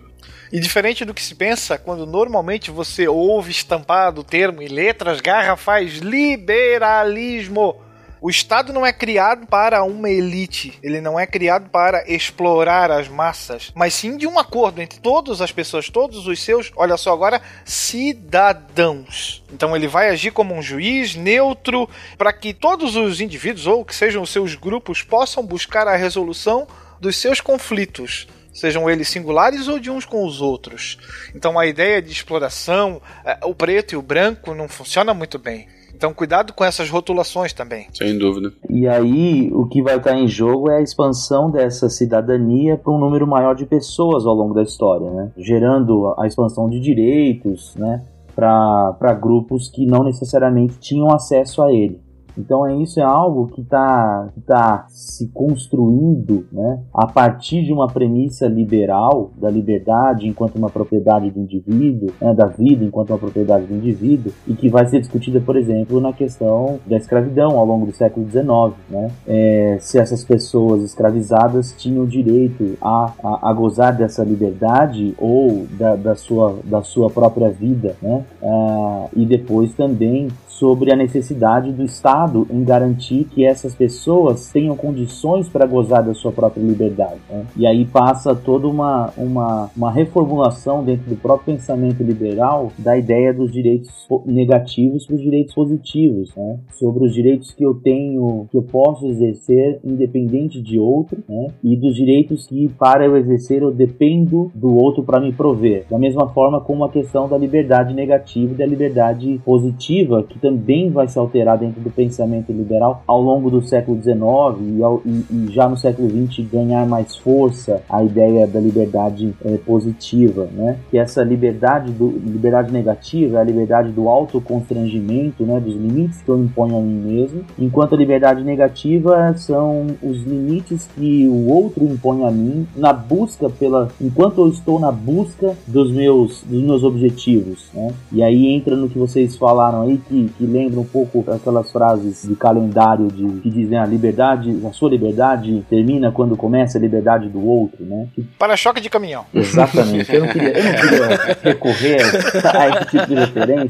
E diferente do que se pensa, quando normalmente você ouve estampado o termo em letras garrafais liberalismo. O Estado não é criado para uma elite, ele não é criado para explorar as massas, mas sim de um acordo entre todas as pessoas, todos os seus, olha só agora, cidadãos. Então ele vai agir como um juiz neutro para que todos os indivíduos ou que sejam os seus grupos possam buscar a resolução dos seus conflitos sejam eles singulares ou de uns com os outros. Então a ideia de exploração, eh, o preto e o branco não funciona muito bem. Então cuidado com essas rotulações também. Sem dúvida. E aí, o que vai estar em jogo é a expansão dessa cidadania para um número maior de pessoas ao longo da história, né? gerando a expansão de direitos né? para grupos que não necessariamente tinham acesso a ele. Então é isso é algo que está tá se construindo né, a partir de uma premissa liberal da liberdade enquanto uma propriedade do indivíduo, né, da vida enquanto uma propriedade do indivíduo, e que vai ser discutida, por exemplo, na questão da escravidão ao longo do século XIX. Né? É, se essas pessoas escravizadas tinham direito a, a, a gozar dessa liberdade ou da, da, sua, da sua própria vida, né? Ah, e depois também sobre a necessidade do Estado em garantir que essas pessoas tenham condições para gozar da sua própria liberdade. né? E aí passa toda uma, uma, uma reformulação dentro do próprio pensamento liberal da ideia dos direitos negativos para os direitos positivos, né? sobre os direitos que eu tenho, que eu posso exercer independente de outro, né? e dos direitos que para eu exercer eu dependo do outro para me prover. Da mesma forma como a questão da liberdade negativa e da liberdade positiva, que também vai se alterar dentro do pensamento liberal ao longo do século XIX e, ao- e- e já no século XX ganhar mais força a ideia da liberdade eh, positiva, né? Que essa liberdade do liberdade negativa é a liberdade do autoconstrangimento, né? Dos limites que eu imponho a mim mesmo, enquanto a liberdade negativa são os limites que o outro impõe a mim na busca pela enquanto eu estou na busca dos meus dos meus objetivos, né? E aí entra no que vocês falaram aí que, que lembra um pouco aquelas frases de calendário de que dizem a liberdade, a sua liberdade termina quando começa a liberdade do outro, né? Que Para-choque de caminhão. Exatamente. Eu não queria, eu não queria recorrer a esse tipo de referência,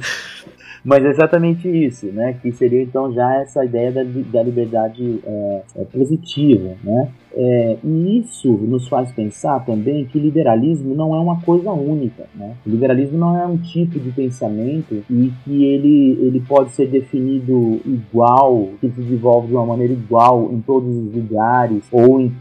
mas é exatamente isso, né? Que seria então já essa ideia da, da liberdade é, positiva, né? É, e isso nos faz pensar também que liberalismo não é uma coisa única, né? O liberalismo não é um tipo de pensamento e que ele, ele pode ser definido igual, que se desenvolve de uma maneira igual em todos os lugares ou em-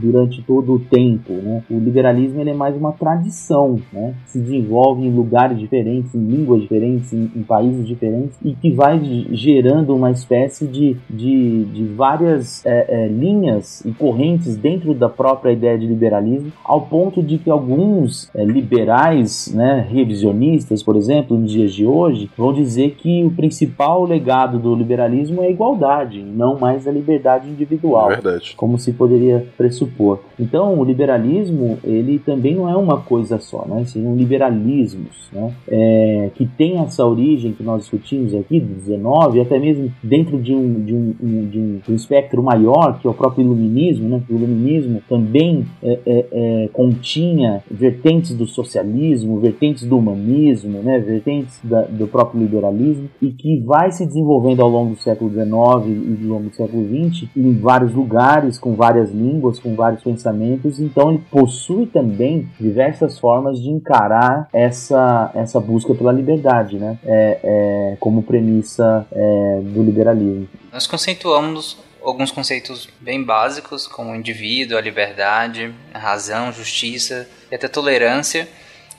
durante todo o tempo, né? O liberalismo ele é mais uma tradição, né? Se desenvolve em lugares diferentes, em línguas diferentes, em, em países diferentes e que vai ge- gerando uma espécie de, de, de várias é, é, linhas e correntes dentro da própria ideia de liberalismo, ao ponto de que alguns é, liberais, né, revisionistas, por exemplo, nos dias de hoje, vão dizer que o principal legado do liberalismo é a igualdade, não mais a liberdade individual, É como se poderia pressupor. Então, o liberalismo ele também não é uma coisa só, né? Seriam liberalismos, né? É, que tem essa origem que nós discutimos aqui do 19, até mesmo dentro de um, de um, de um, de um espectro maior, que é o próprio iluminismo, né? O iluminismo também é, é, é, continha vertentes do socialismo, vertentes do humanismo, né? Vertentes da- do próprio liberalismo e que vai se desenvolvendo ao longo do século XIX e ao longo do século XX em vários lugares, com várias línguas, com vários pensamentos. Então ele possui também diversas formas de encarar essa, essa busca pela liberdade, né? É, é, como premissa é, do liberalismo. Nós conceituamos alguns conceitos bem básicos, como o indivíduo, a liberdade, a razão, justiça e até tolerância.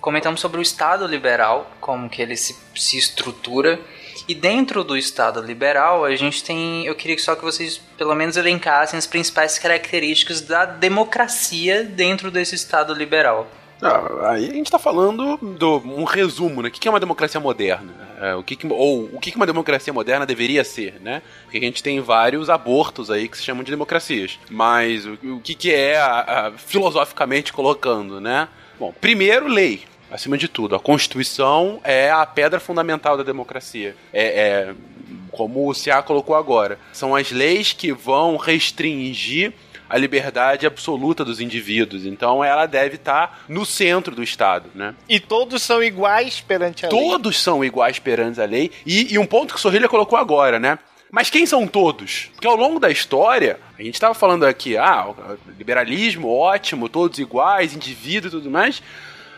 Comentamos sobre o Estado liberal, como que ele se, se estrutura. E dentro do Estado liberal, a gente tem. Eu queria só que vocês, pelo menos, elencassem as principais características da democracia dentro desse Estado liberal. Ah, aí a gente tá falando do um resumo, né? O que é uma democracia moderna? É, o que que- ou o que uma democracia moderna deveria ser, né? Porque a gente tem vários abortos aí que se chamam de democracias. Mas o, o que que é, a- a- filosoficamente colocando, né? Bom, primeiro, lei. Acima de tudo, a Constituição é a pedra fundamental da democracia. É, é como o CA colocou agora. São as leis que vão restringir a liberdade absoluta dos indivíduos. Então ela deve estar no centro do Estado, né? E todos são iguais perante a lei. Todos são iguais perante a lei. E, e um ponto que o Sorrilha colocou agora, né? Mas quem são todos? Porque ao longo da história, a gente estava falando aqui, ah, liberalismo, ótimo, todos iguais, indivíduo e tudo mais.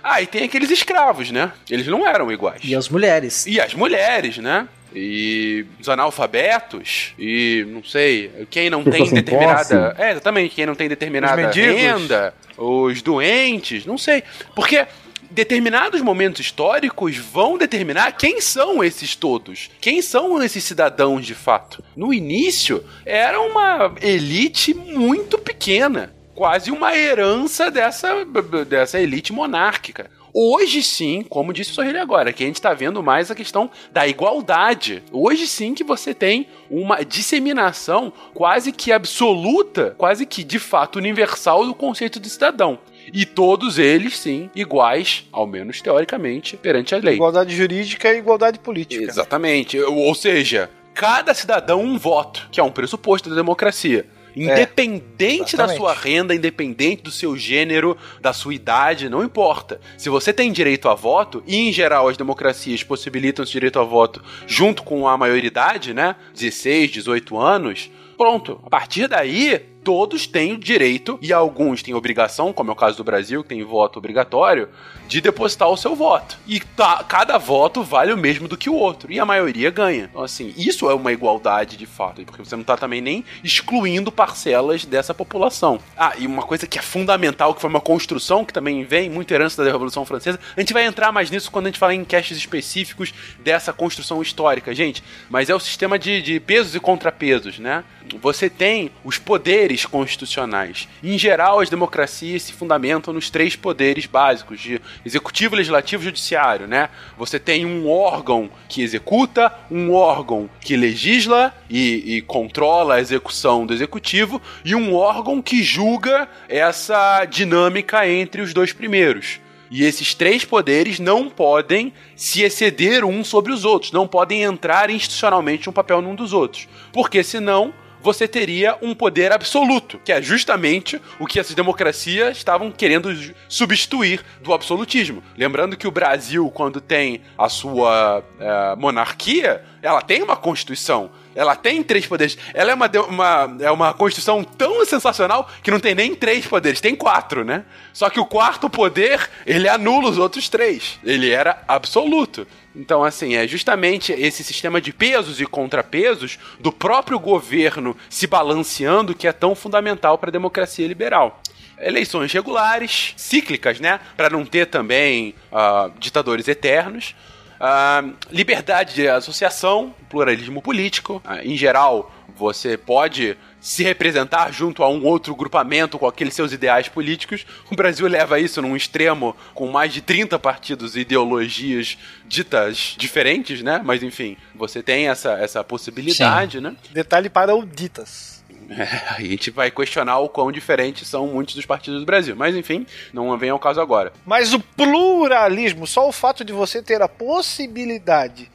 Ah, e tem aqueles escravos, né? Eles não eram iguais. E as mulheres. E as mulheres, né? E os analfabetos, e não sei, quem não tem determinada. posse. É, exatamente, quem não tem determinada Os renda, os doentes, não sei. Porque determinados momentos históricos vão determinar quem são esses todos. Quem são esses cidadãos de fato. No início, era uma elite muito pequena. Quase uma herança dessa, dessa elite monárquica. Hoje sim, como disse o Sorrilha agora, que a gente está vendo mais a questão da igualdade. Hoje sim que você tem uma disseminação quase que absoluta, quase que de fato universal do conceito de cidadão. E todos eles, sim, iguais, ao menos teoricamente, perante a lei. Igualdade jurídica e igualdade política. Exatamente. Ou seja, cada cidadão um voto, que é um pressuposto da democracia. Independente da exatamente. sua renda, independente do seu gênero, da sua idade, não importa. Se você tem direito a voto, e em geral as democracias possibilitam esse direito a voto junto com a maioridade, né? 16, 18 anos, pronto. A partir daí, todos têm o direito, e alguns têm obrigação, como é o caso do Brasil, que tem voto obrigatório, de depositar o seu voto. E tá- cada voto vale o mesmo do que o outro. E a maioria ganha. Então, assim, isso é uma igualdade de fato. Porque você não tá também nem excluindo parcelas dessa população. Ah, e uma coisa que é fundamental, que foi uma construção que também vem, muito herança da Revolução Francesa. A gente vai entrar mais nisso quando a gente falar em castes específicos dessa construção histórica, gente. Mas é o sistema de, de pesos e contrapesos, né? Você tem os poderes constitucionais. Em geral, as democracias se fundamentam nos três poderes básicos de executivo, legislativo judiciário, né? Você tem um órgão que executa, um órgão que legisla e, e controla a execução do executivo e um órgão que julga essa dinâmica entre os dois primeiros. E esses três poderes não podem se exceder uns sobre os outros, não podem entrar institucionalmente um papel num dos outros. Porque senão você teria um poder absoluto, que é justamente o que essas democracias estavam querendo substituir do absolutismo. Lembrando que o Brasil, quando tem a sua eh, monarquia, ela tem uma constituição. Ela tem três poderes. Ela é uma, uma, é uma constituição tão sensacional que não tem nem três poderes, tem quatro, né? Só que o quarto poder, ele anula os outros três. Ele era absoluto. Então, assim, é justamente esse sistema de pesos e contrapesos do próprio governo se balanceando que é tão fundamental para a democracia liberal. Eleições regulares, cíclicas, né? Para não ter também ah, ditadores eternos. Ah, liberdade de associação, pluralismo político. Ah, em geral, você pode se representar junto a um outro grupamento com aqueles seus ideais políticos. O Brasil leva isso num extremo com mais de 30 partidos e ideologias ditas diferentes, né? Mas enfim, você tem essa, essa possibilidade, né? Detalhe para o ditas. É, a gente vai questionar o quão diferentes são muitos dos partidos do Brasil. Mas enfim, não vem ao caso agora. Mas o pluralismo, só o fato de você ter a possibilidade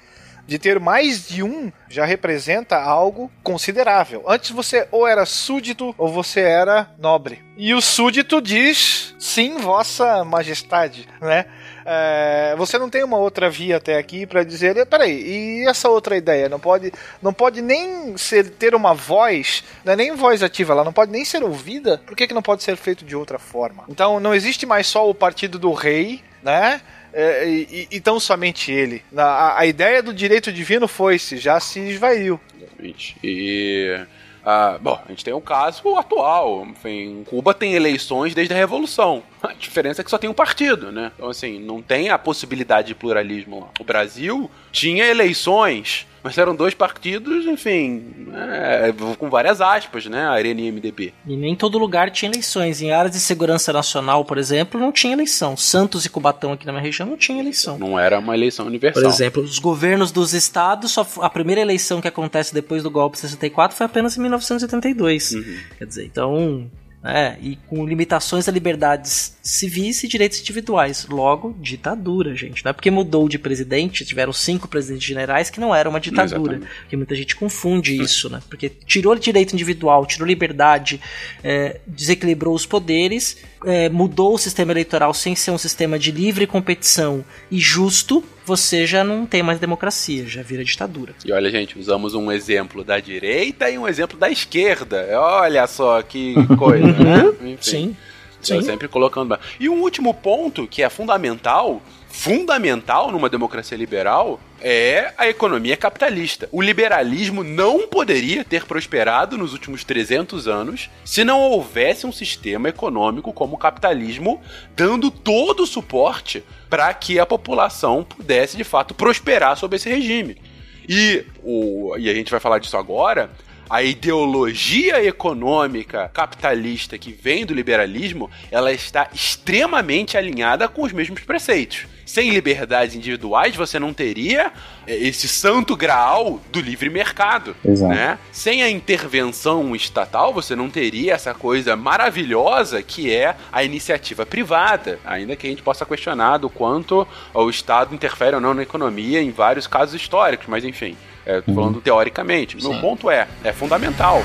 de ter mais de um já representa algo considerável. Antes você ou era súdito ou você era nobre. E o súdito diz sim, vossa majestade, né? É, você não tem uma outra via até aqui para dizer, peraí, e essa outra ideia não pode, não pode nem ser, ter uma voz, é nem voz ativa, ela não pode nem ser ouvida. Por que, que não pode ser feito de outra forma? Então não existe mais só o partido do rei, né? É, e, e, tão somente ele. A, a ideia do direito divino foi-se, já se esvaiu. E. Ah, bom, a gente tem o caso atual. Enfim, Cuba tem eleições desde a Revolução. A diferença é que só tem um partido, né? Então, assim, não tem a possibilidade de pluralismo lá. O Brasil tinha eleições mas eram dois partidos, enfim, é, com várias aspas, né? A Arena e MDB. E nem todo lugar tinha eleições. Em áreas de segurança nacional, por exemplo, não tinha eleição. Santos e Cubatão aqui na minha região não tinha eleição. Não era uma eleição universal. Por exemplo, os governos dos estados, só, a primeira eleição que acontece depois do golpe de 64 foi apenas em 1982. Uhum. Quer dizer, então né, e com limitações a liberdades civis e direitos individuais. Logo, ditadura, gente. Não é porque mudou de presidente, tiveram cinco presidentes generais que não era uma ditadura. Exatamente. Porque muita gente confunde isso, né? Porque tirou direito individual, tirou liberdade, é, desequilibrou os poderes, é, mudou o sistema eleitoral sem ser um sistema de livre competição e justo, você já não tem mais democracia, já vira ditadura. E olha, gente, usamos um exemplo da direita e um exemplo da esquerda. Olha só que coisa, né? Enfim. Sim. Sim. sempre colocando. E um último ponto que é fundamental, fundamental numa democracia liberal, é a economia capitalista. O liberalismo não poderia ter prosperado nos últimos 300 anos se não houvesse um sistema econômico como o capitalismo dando todo o suporte para que a população pudesse de fato prosperar sob esse regime. E, o, e a gente vai falar disso agora, a ideologia econômica capitalista que vem do liberalismo, ela está extremamente alinhada com os mesmos preceitos. Sem liberdades individuais, você não teria é, esse santo graal do livre mercado. Exato. Né? Sem a intervenção estatal, você não teria essa coisa maravilhosa que é a iniciativa privada. Ainda que a gente possa questionar do quanto o Estado interfere ou não na economia em vários casos históricos, mas enfim. É, tô falando teoricamente. Meu ponto é, é fundamental.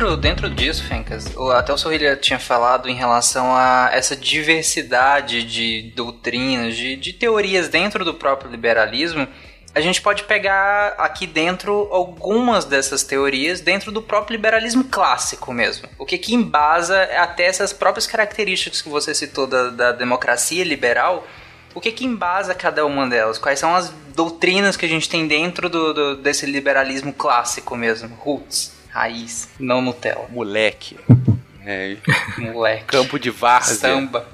Dentro, dentro disso, Fencas, até o Sorrilha tinha falado em relação a essa diversidade de doutrinas, de, de teorias dentro do próprio liberalismo. A gente pode pegar aqui dentro algumas dessas teorias dentro do próprio liberalismo clássico mesmo. O que que embasa até essas próprias características que você citou da, da democracia liberal, o que que embasa cada uma delas? Quais são as doutrinas que a gente tem dentro do, do desse liberalismo clássico mesmo, roots? Raiz, não Nutella. Moleque. É. Moleque. Campo de várzea. Samba.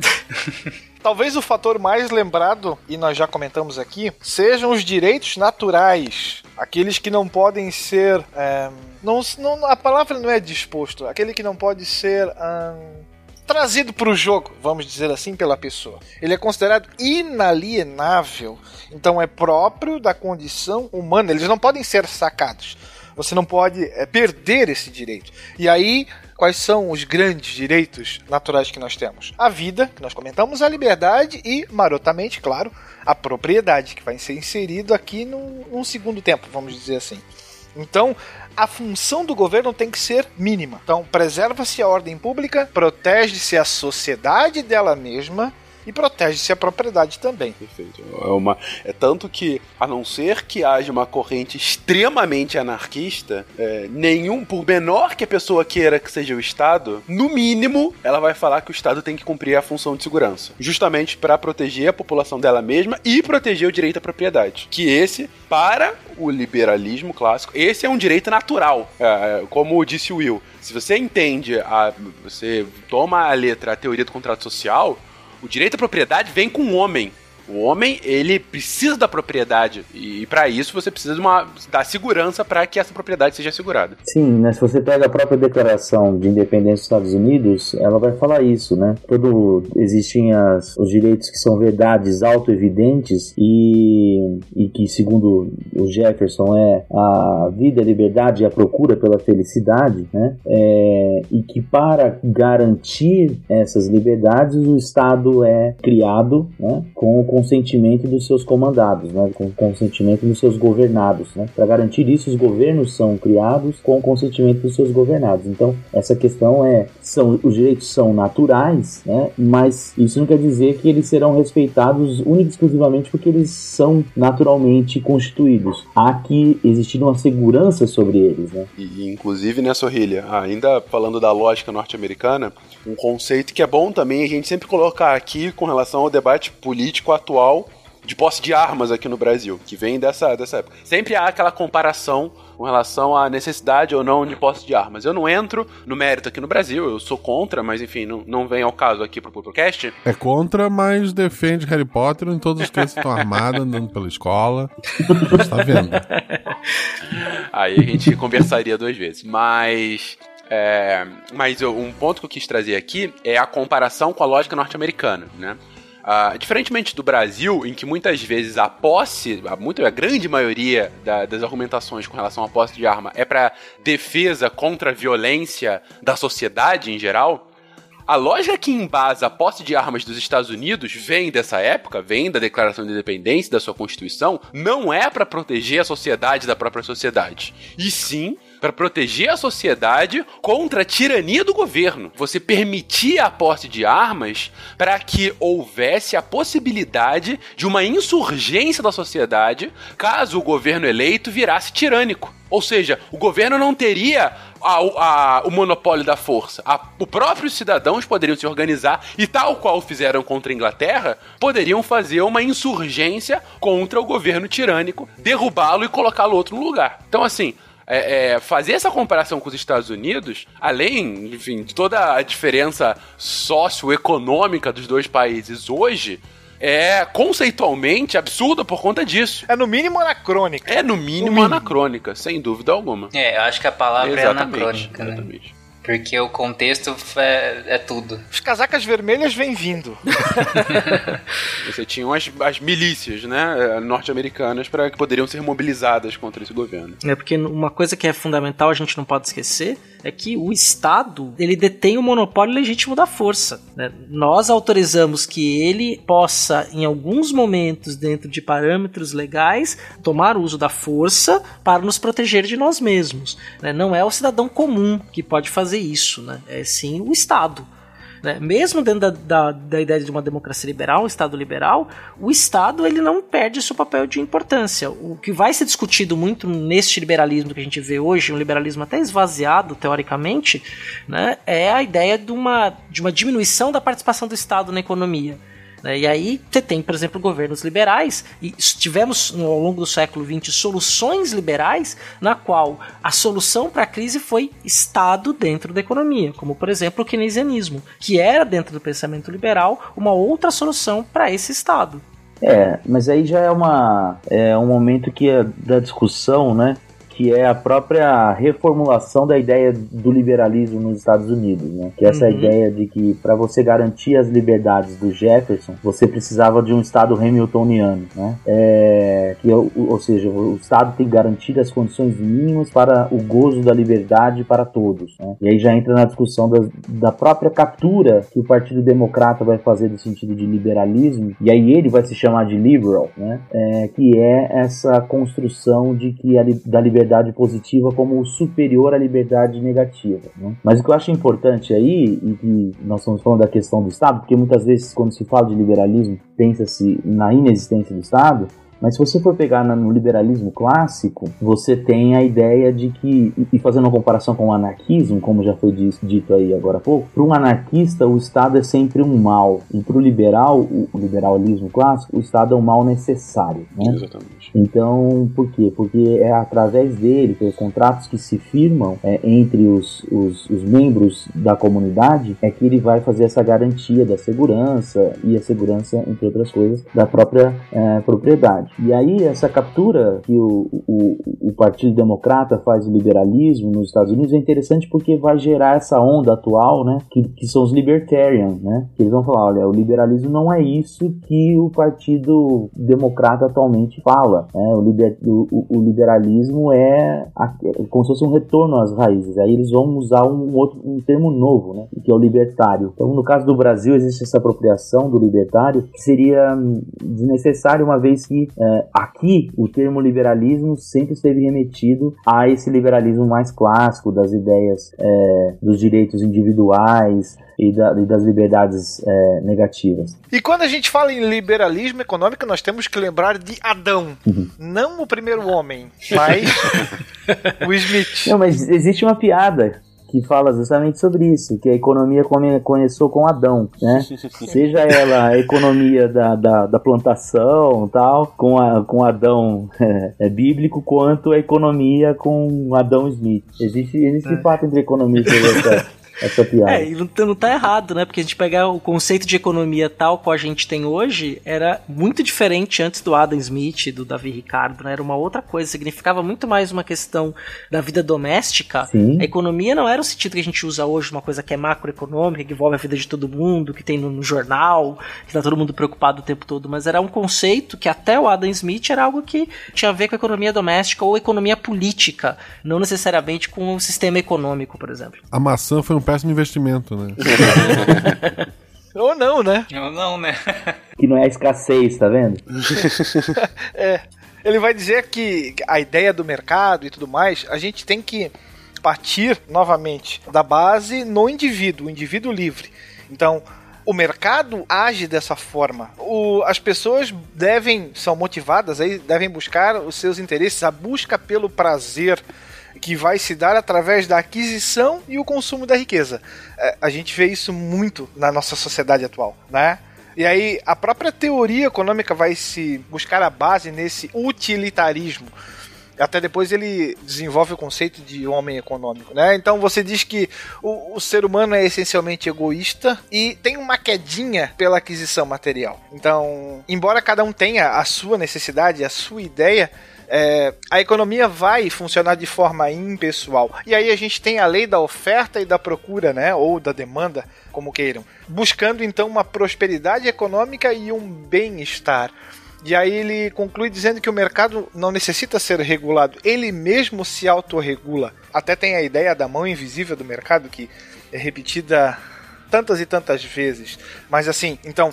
Talvez o fator mais lembrado, e nós já comentamos aqui, sejam os direitos naturais. Aqueles que não podem ser. É, não, não, a palavra não é disposto. Aquele que não pode ser. Hum, trazido para o jogo, vamos dizer assim, pela pessoa. Ele é considerado inalienável, então é próprio da condição humana. Eles não podem ser sacados. Você não pode é, perder esse direito. E aí, quais são os grandes direitos naturais que nós temos? A vida, que nós comentamos, a liberdade e, marotamente, claro, a propriedade, que vai ser inserido aqui num, num segundo tempo, vamos dizer assim. Então, a função do governo tem que ser mínima. Então, preserva-se a ordem pública, protege-se a sociedade dela mesma e protege-se a propriedade também. Perfeito. É, uma, é tanto que, a não ser que haja uma corrente extremamente anarquista, é, nenhum, por menor que a pessoa queira que seja o Estado, no mínimo, ela vai falar que o Estado tem que cumprir a função de segurança. Justamente para proteger a população dela mesma e proteger o direito à propriedade. Que esse, para o liberalismo clássico, esse é um direito natural. É, como disse Will, se você entende, a, você toma a letra, a teoria do contrato social, o direito à propriedade vem com o homem. O homem, ele precisa da propriedade e para isso você precisa de uma da segurança para que essa propriedade seja assegurada. Sim, né? Se você pega a própria Declaração de Independência dos Estados Unidos, ela vai falar isso, né? Todo existem as, os direitos que são verdades autoevidentes e, e que segundo o Jefferson é a vida, a liberdade e a procura pela felicidade, né? É, e que para garantir essas liberdades o Estado é criado, né? Com o consentimento dos seus comandados, né, com consentimento dos seus governados. Né. Para garantir isso, os governos são criados com o consentimento dos seus governados. Então, essa questão é, são, os direitos são naturais, né, mas isso não quer dizer que eles serão respeitados única e exclusivamente porque eles são naturalmente constituídos. Há que existir uma segurança sobre eles. Né. E, inclusive, né, Sorrilha, ainda falando da lógica norte-americana, um conceito que é bom também a gente sempre colocar aqui com relação ao debate político atual de posse de armas aqui no Brasil, que vem dessa, dessa época. Sempre há aquela comparação com relação à necessidade ou não de posse de armas. Eu não entro no mérito aqui no Brasil, eu sou contra, mas enfim, não, não vem ao caso aqui pro podcast. É contra, mas defende Harry Potter em todos os que estão armados, andando pela escola. Você tá vendo? Aí a gente conversaria duas vezes. Mas é, mas um ponto que eu quis trazer aqui é a comparação com a lógica norte-americana, né? Uh, diferentemente do Brasil, em que muitas vezes a posse, a, muito, a grande maioria da, das argumentações com relação à posse de arma é para defesa contra a violência da sociedade em geral, a lógica que embasa a posse de armas dos Estados Unidos vem dessa época, vem da Declaração de Independência, da sua Constituição, não é para proteger a sociedade da própria sociedade, e sim para proteger a sociedade contra a tirania do governo. Você permitia a posse de armas para que houvesse a possibilidade de uma insurgência da sociedade caso o governo eleito virasse tirânico. Ou seja, o governo não teria a, a, o monopólio da força. A, os próprios cidadãos poderiam se organizar e, tal qual fizeram contra a Inglaterra, poderiam fazer uma insurgência contra o governo tirânico, derrubá-lo e colocá-lo outro lugar. Então, assim, é, é, fazer essa comparação com os Estados Unidos, além, enfim, de toda a diferença socioeconômica dos dois países hoje, é conceitualmente absurda por conta disso. É no mínimo anacrônica. É no mínimo, no mínimo. anacrônica, sem dúvida alguma. É, eu acho que a palavra exatamente, é anacrônica, né? Porque o contexto é, é tudo. Os casacas vermelhas vêm vindo. Você tinha as, as milícias, né, norte-americanas para que poderiam ser mobilizadas contra esse governo. É porque uma coisa que é fundamental a gente não pode esquecer é que o Estado ele detém o monopólio legítimo da força. Né? Nós autorizamos que ele possa, em alguns momentos, dentro de parâmetros legais, tomar uso da força para nos proteger de nós mesmos. Né? Não é o cidadão comum que pode fazer fazer isso, né? É sim o Estado. Né? Mesmo dentro da, da, da, ideia de uma democracia liberal, um Estado liberal, o Estado ele não perde seu papel de importância. O que vai ser discutido muito neste liberalismo que a gente vê hoje, um liberalismo até esvaziado teoricamente, né? é a ideia de uma, de uma diminuição da participação do Estado na economia. Né? E aí você tem, por exemplo, governos liberais, e tivemos ao longo do século XX soluções liberais, na qual a solução para a crise foi Estado dentro da economia, como por exemplo o keynesianismo, que era dentro do pensamento liberal uma outra solução para esse Estado. É, mas aí já é uma é um momento que é da discussão, né? Que é a própria reformulação da ideia do liberalismo nos Estados Unidos, né? Que é essa uhum. ideia de que para você garantir as liberdades do Jefferson, você precisava de um Estado hamiltoniano, né? É, que, ou, ou seja, o Estado tem que garantir as condições mínimas para o gozo da liberdade para todos. Né? E aí já entra na discussão da, da própria captura que o Partido Democrata vai fazer do sentido de liberalismo, e aí ele vai se chamar de liberal, né? É, que é essa construção de que a, da liberdade liberdade positiva como superior à liberdade negativa. Né? Mas o que eu acho importante aí, e que nós estamos falando da questão do Estado, porque muitas vezes quando se fala de liberalismo, pensa-se na inexistência do Estado, mas se você for pegar no liberalismo clássico, você tem a ideia de que, e fazendo uma comparação com o anarquismo, como já foi dito aí agora há pouco, para um anarquista o Estado é sempre um mal, e para o liberal, o liberalismo clássico, o Estado é um mal necessário. Né? Exatamente. Então, por quê? Porque é através dele, pelos contratos que se firmam é, entre os, os, os membros da comunidade, é que ele vai fazer essa garantia da segurança e a segurança, entre outras coisas, da própria é, propriedade. E aí, essa captura que o, o, o Partido Democrata faz do liberalismo nos Estados Unidos é interessante porque vai gerar essa onda atual, né? Que, que são os libertarians, né? Que eles vão falar: olha, o liberalismo não é isso que o Partido Democrata atualmente fala. Né? O, liber, o, o liberalismo é, a, é como se fosse um retorno às raízes. Aí eles vão usar um outro um termo novo, né? Que é o libertário. Então, no caso do Brasil, existe essa apropriação do libertário que seria hum, desnecessário uma vez que é, aqui o termo liberalismo sempre esteve remetido a esse liberalismo mais clássico das ideias é, dos direitos individuais e, da, e das liberdades é, negativas. E quando a gente fala em liberalismo econômico, nós temos que lembrar de Adão. Uhum. Não o primeiro homem, mas o Smith. Não, mas existe uma piada que fala justamente sobre isso, que a economia come, começou com Adão, né? Seja ela a economia da, da, da plantação tal, com, a, com Adão é, é, bíblico, quanto a economia com Adão Smith. Existe, existe É. fato entre economistas essa, essa piada. É, e não, tá- não tá errado, né? Porque a gente pegar o conceito de economia tal qual a gente tem hoje, era muito diferente antes do Adam Smith, do Davi Ricardo, né? Era uma outra coisa, significava muito mais uma questão da vida doméstica. Sim. A economia não era o sentido que a gente usa hoje, uma coisa que é macroeconômica, que envolve a vida de todo mundo, que tem no, no jornal, que tá todo mundo preocupado o tempo todo, mas era um conceito que até o Adam Smith era algo que tinha a ver com a economia doméstica ou economia política, não necessariamente com o sistema econômico, por exemplo. A maçã foi um péssimo investimento, né? Ou não, né? Ou não, né? Que não é escassez, tá vendo? É. Ele vai dizer que a ideia do mercado e tudo mais, a gente tem que partir novamente da base no indivíduo, o indivíduo livre. Então, o mercado age dessa forma. O- as pessoas devem, são motivadas, aí, devem buscar os seus interesses, a busca pelo prazer que vai se dar através da aquisição e o consumo da riqueza. É, a gente vê isso muito na nossa sociedade atual, né? E aí a própria teoria econômica vai se buscar a base nesse utilitarismo. Até depois ele desenvolve o conceito de homem econômico, né? Então você diz que o, o ser humano é essencialmente egoísta e tem uma quedinha pela aquisição material. Então, embora cada um tenha a sua necessidade, a sua ideia, é, a economia vai funcionar de forma impessoal. E aí a gente tem a lei da oferta e da procura, né? Ou da demanda, como queiram. Buscando então uma prosperidade econômica e um bem-estar. E aí ele conclui dizendo que o mercado não necessita ser regulado, ele mesmo se autorregula. Até tem a ideia da mão invisível do mercado que é repetida tantas e tantas vezes. Mas assim, então,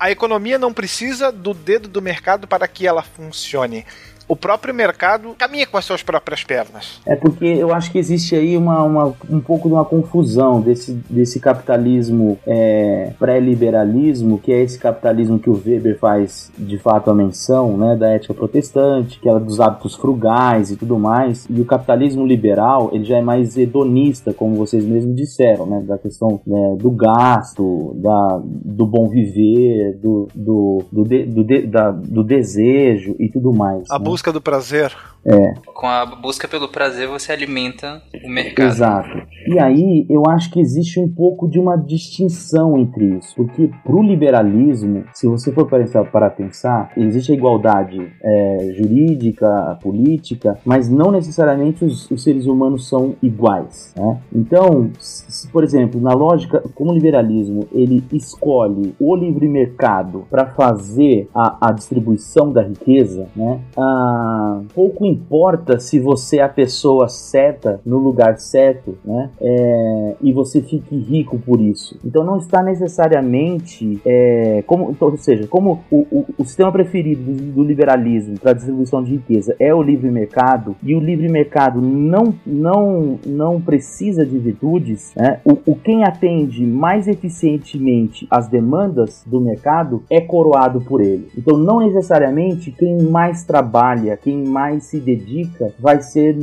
a economia não precisa do dedo do mercado para que ela funcione. O próprio mercado caminha com as suas próprias pernas. É porque eu acho que existe aí uma, uma- um pouco de uma confusão desse, desse capitalismo é, pré-liberalismo, que é esse capitalismo que o Weber faz de fato a menção, né, da ética protestante, que é dos hábitos frugais e tudo mais, e o capitalismo liberal, ele já é mais hedonista, como vocês mesmos disseram, né, da questão né, do gasto, da, do bom viver, do, do, do, de- do, de- da- do desejo e tudo mais. A né? Busca do prazer. É. Com a busca pelo prazer, você alimenta o mercado. Exato. E aí eu acho que existe um pouco de uma distinção entre isso, porque pro liberalismo, se você for pensar para pensar, existe a igualdade é, jurídica, política, mas não necessariamente os, os seres humanos são iguais. Né? Então, se, por exemplo, na lógica, como o liberalismo ele escolhe o livre mercado para fazer a, a distribuição da riqueza, né? ah, pouco importa se você é a pessoa certa no lugar certo, né? É, e você fique rico por isso. Então não está necessariamente é, como, então, ou seja, como o, o, o sistema preferido do, do liberalismo para distribuição de riqueza é o livre mercado e o livre mercado não não não precisa de virtudes, né? o, o quem atende mais eficientemente as demandas do mercado é coroado por ele. Então não necessariamente quem mais trabalha, quem mais se dedica vai ser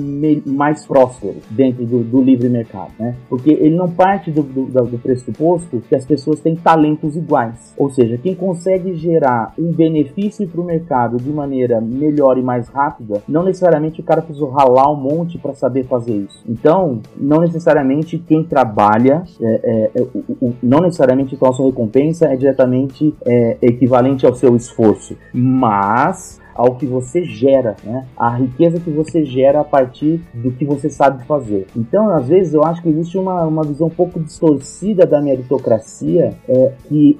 mais próspero dentro do, do livre mercado, né? Porque ele não parte do, do, do pressuposto que as pessoas têm talentos iguais. Ou seja, quem consegue gerar um benefício para o mercado de maneira melhor e mais rápida, não necessariamente o cara precisou ralar um monte para saber fazer isso. Então, não necessariamente quem trabalha, é, é, é, o, o, não necessariamente então a sua recompensa é diretamente é, equivalente ao seu esforço, mas ao que você gera, né? A riqueza que você gera a partir do que você sabe fazer. Então, às vezes, eu acho que existe uma, uma visão um pouco distorcida da meritocracia é, que,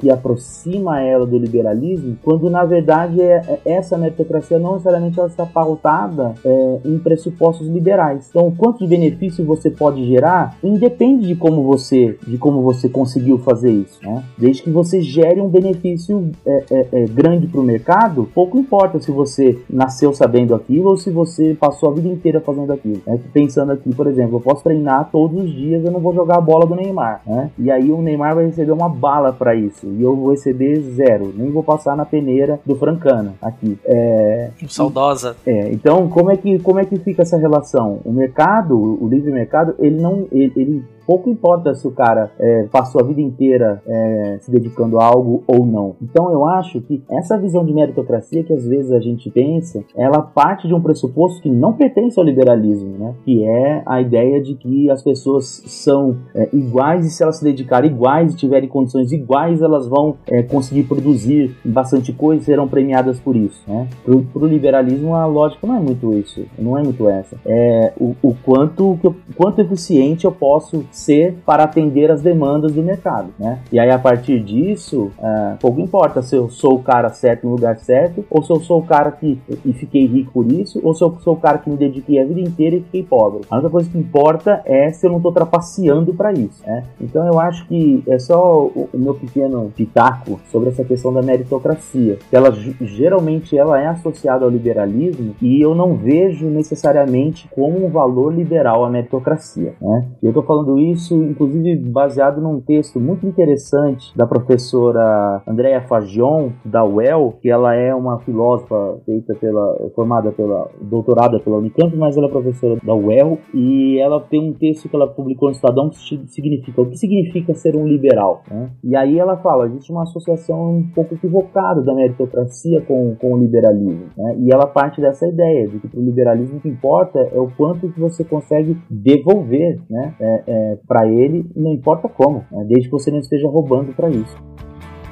que aproxima ela do liberalismo, quando na verdade é, é, essa meritocracia não necessariamente ela está pautada é, em pressupostos liberais. Então, o quanto de benefício você pode gerar independe de como você de como você conseguiu fazer isso, né? Desde que você gere um benefício é, é, é, grande para o mercado, pouco importa se você nasceu sabendo aquilo ou se você passou a vida inteira fazendo aquilo. Né? Pensando aqui, por exemplo, eu posso treinar todos os dias, eu não vou jogar a bola do Neymar, né? E aí o Neymar vai receber uma bala para isso e eu vou receber zero, nem vou passar na peneira do Francana aqui. É... Saudosa. É, então como é que como é que fica essa relação? O mercado, o livre mercado, ele não ele, ele pouco importa se o cara é, passou a vida inteira é, se dedicando a algo ou não. Então eu acho que essa visão de meritocracia que às vezes a gente pensa, ela parte de um pressuposto que não pertence ao liberalismo, né? Que é a ideia de que as pessoas são é, iguais e se elas se dedicarem iguais e tiverem condições iguais, elas vão é, conseguir produzir bastante coisa e serão premiadas por isso, né? Para o liberalismo a lógica não é muito isso, não é muito essa. É o, o quanto, o quanto eficiente eu posso ser para atender as demandas do mercado, né? E aí a partir disso, uh, pouco importa se eu sou o cara certo no lugar certo, ou se eu sou o cara que e fiquei rico por isso, ou se eu sou o cara que me dediquei a vida inteira e fiquei pobre. A única coisa que importa é se eu não estou trapaceando para isso, né? Então eu acho que é só o, o meu pequeno pitaco sobre essa questão da meritocracia, que ela geralmente ela é associada ao liberalismo e eu não vejo necessariamente como um valor liberal a meritocracia, né? Eu estou falando isso isso, inclusive, baseado num texto muito interessante da professora Andrea Fagion, da UEL, que ela é uma filósofa feita pela, formada pela, doutorada pela Unicamp, mas ela é professora da UEL, e ela tem um texto que ela publicou no Estadão que significa, o que significa ser um liberal, né? E aí ela fala, existe uma associação um pouco equivocada da meritocracia com, com o liberalismo, né? E ela parte dessa ideia de que para o liberalismo o que importa é o quanto que você consegue devolver, né? É, é, para ele, não importa como, né? desde que você não esteja roubando para isso.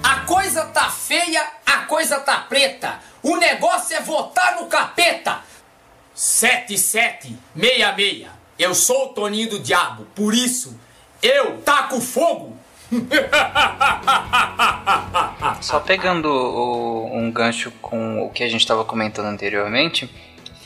A coisa tá feia, a coisa tá preta. O negócio é votar no capeta. 7766. Eu sou o Toninho do Diabo, por isso eu taco fogo. Só pegando o, um gancho com o que a gente estava comentando anteriormente,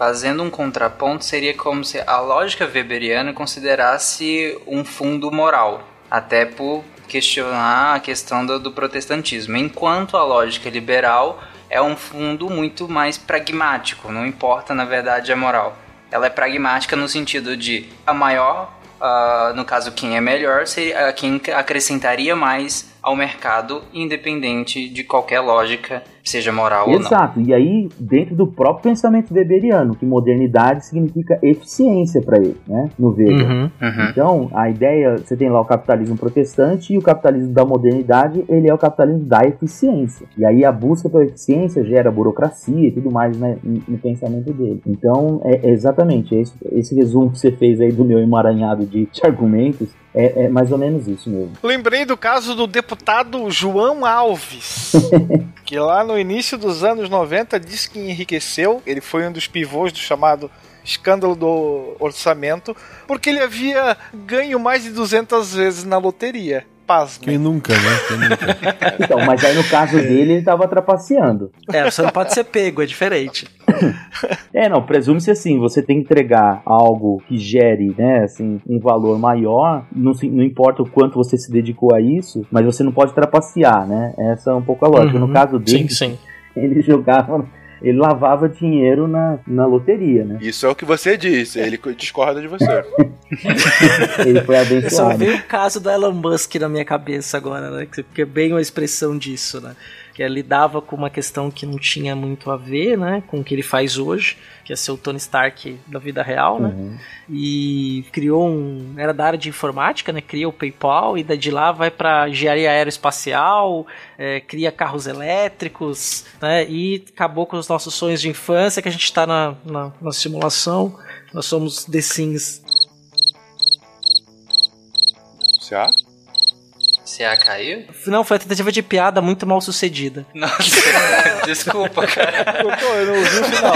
Fazendo um contraponto, seria como se a lógica weberiana considerasse um fundo moral, até por questionar a questão do, do protestantismo, enquanto a lógica liberal é um fundo muito mais pragmático, não importa na verdade a moral. Ela é pragmática no sentido de a maior, uh, no caso quem é melhor, seria uh, quem acrescentaria mais ao mercado, independente de qualquer lógica seja moral Exato. ou não. Exato. E aí, dentro do próprio pensamento weberiano, que modernidade significa eficiência para ele, né? No Weber. Uhum, uhum. Então, a ideia, você tem lá o capitalismo protestante e o capitalismo da modernidade, ele é o capitalismo da eficiência. E aí a busca pela eficiência gera burocracia e tudo mais né, no, no pensamento dele. Então, é, é exatamente esse, esse resumo que você fez aí do meu emaranhado de, de argumentos é, é, mais ou menos isso mesmo. Lembrei do caso do deputado João Alves, que lá no início dos anos 90 disse que enriqueceu. Ele foi um dos pivôs do chamado escândalo do orçamento, porque ele havia ganho mais de 200 vezes na loteria. Pasme. Quem nunca, né? Quem nunca. então, mas aí no caso dele, ele estava trapaceando. É, você não pode ser pego, é diferente. É, não, presume-se assim, você tem que entregar algo que gere, né, assim, um valor maior, não, se- não importa o quanto você se dedicou a isso, mas você não pode trapacear, né? Essa é um pouco a lógica. Uhum. No caso dele, Sim, sim. ele jogava, ele lavava dinheiro na, na loteria, né? Isso é o que você disse, ele discorda de você. Ele foi Eu só abençoado. veio o caso do Elon Musk na minha cabeça agora, né? que- Porque é bem uma expressão disso, né? Que ele lidava com uma questão que não tinha muito a ver, né? Com o que ele faz hoje, que é ser o Tony Stark da vida real, né? Uhum. E criou um. Era da área de informática, né? Cria o PayPal e daí de lá vai pra engenharia aeroespacial, é, cria carros elétricos, né? E acabou com os nossos sonhos de infância, que a gente tá na, na, na simulação. Nós somos The Sims. CA? CA caiu? Não, foi uma tentativa de piada muito mal sucedida. Nossa, desculpa, cara. eu não ouvi o final.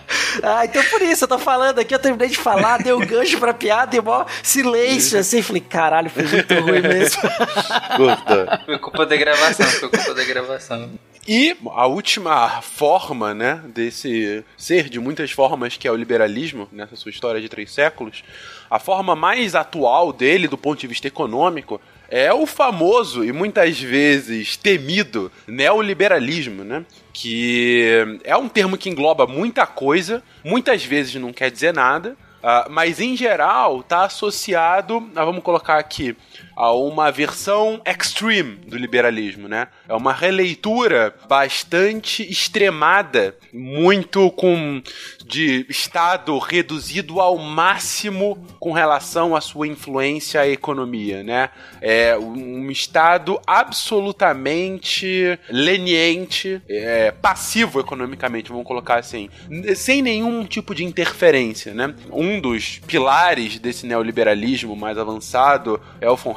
Ah, então por isso, eu tô falando aqui, eu terminei de falar, dei o gancho pra piada e mó silêncio, assim, falei, caralho, foi muito ruim mesmo. Curta. Foi culpa da gravação, foi culpa da gravação. E a última forma, né, desse ser de muitas formas que é o liberalismo, nessa sua história de três séculos, a forma mais atual dele, do ponto de vista econômico, é o famoso e muitas vezes temido neoliberalismo, né? Que é um termo que engloba muita coisa, muitas vezes não quer dizer nada, ah, mas em geral está associado, vamos colocar aqui, a uma versão extreme do liberalismo, né? É uma releitura bastante extremada, muito com de estado reduzido ao máximo com relação à sua influência à economia, né? É um estado absolutamente leniente, é, passivo economicamente, vamos colocar assim, sem nenhum tipo de interferência, né? Um dos pilares desse neoliberalismo mais avançado é o von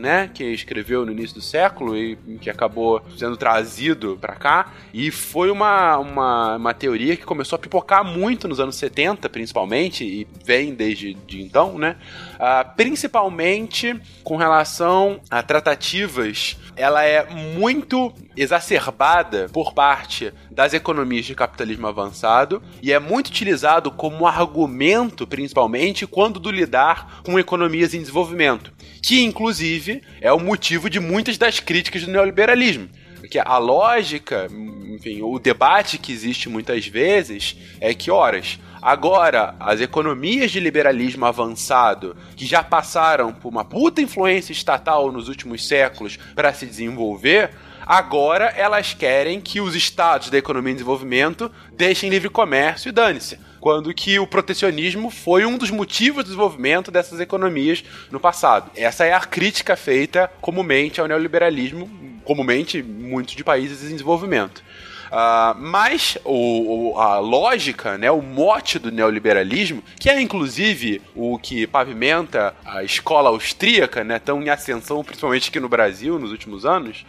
né? Que escreveu no início do século e que acabou sendo trazido para cá e foi uma, uma, uma teoria que começou a pipocar muito nos anos 70, principalmente, e vem desde de então, né? Ah, principalmente com relação a tratativas, ela é muito exacerbada por parte das economias de capitalismo avançado e é muito utilizado como argumento, principalmente, quando do lidar com economias em desenvolvimento, que inclusive é o motivo de muitas das críticas do neoliberalismo. Porque a lógica, enfim, o debate que existe muitas vezes é que, horas, agora as economias de liberalismo avançado, que já passaram por uma puta influência estatal nos últimos séculos para se desenvolver, agora elas querem que os estados da economia em desenvolvimento deixem livre comércio e dane-se. Quando que o protecionismo foi um dos motivos do desenvolvimento dessas economias no passado. Essa é a crítica feita comumente ao neoliberalismo, comumente muitos de países em desenvolvimento. Ah, mas o, o- a lógica, né, o mote do neoliberalismo, que é inclusive o que pavimenta a escola austríaca, né, tão em ascensão, principalmente aqui no Brasil nos últimos anos,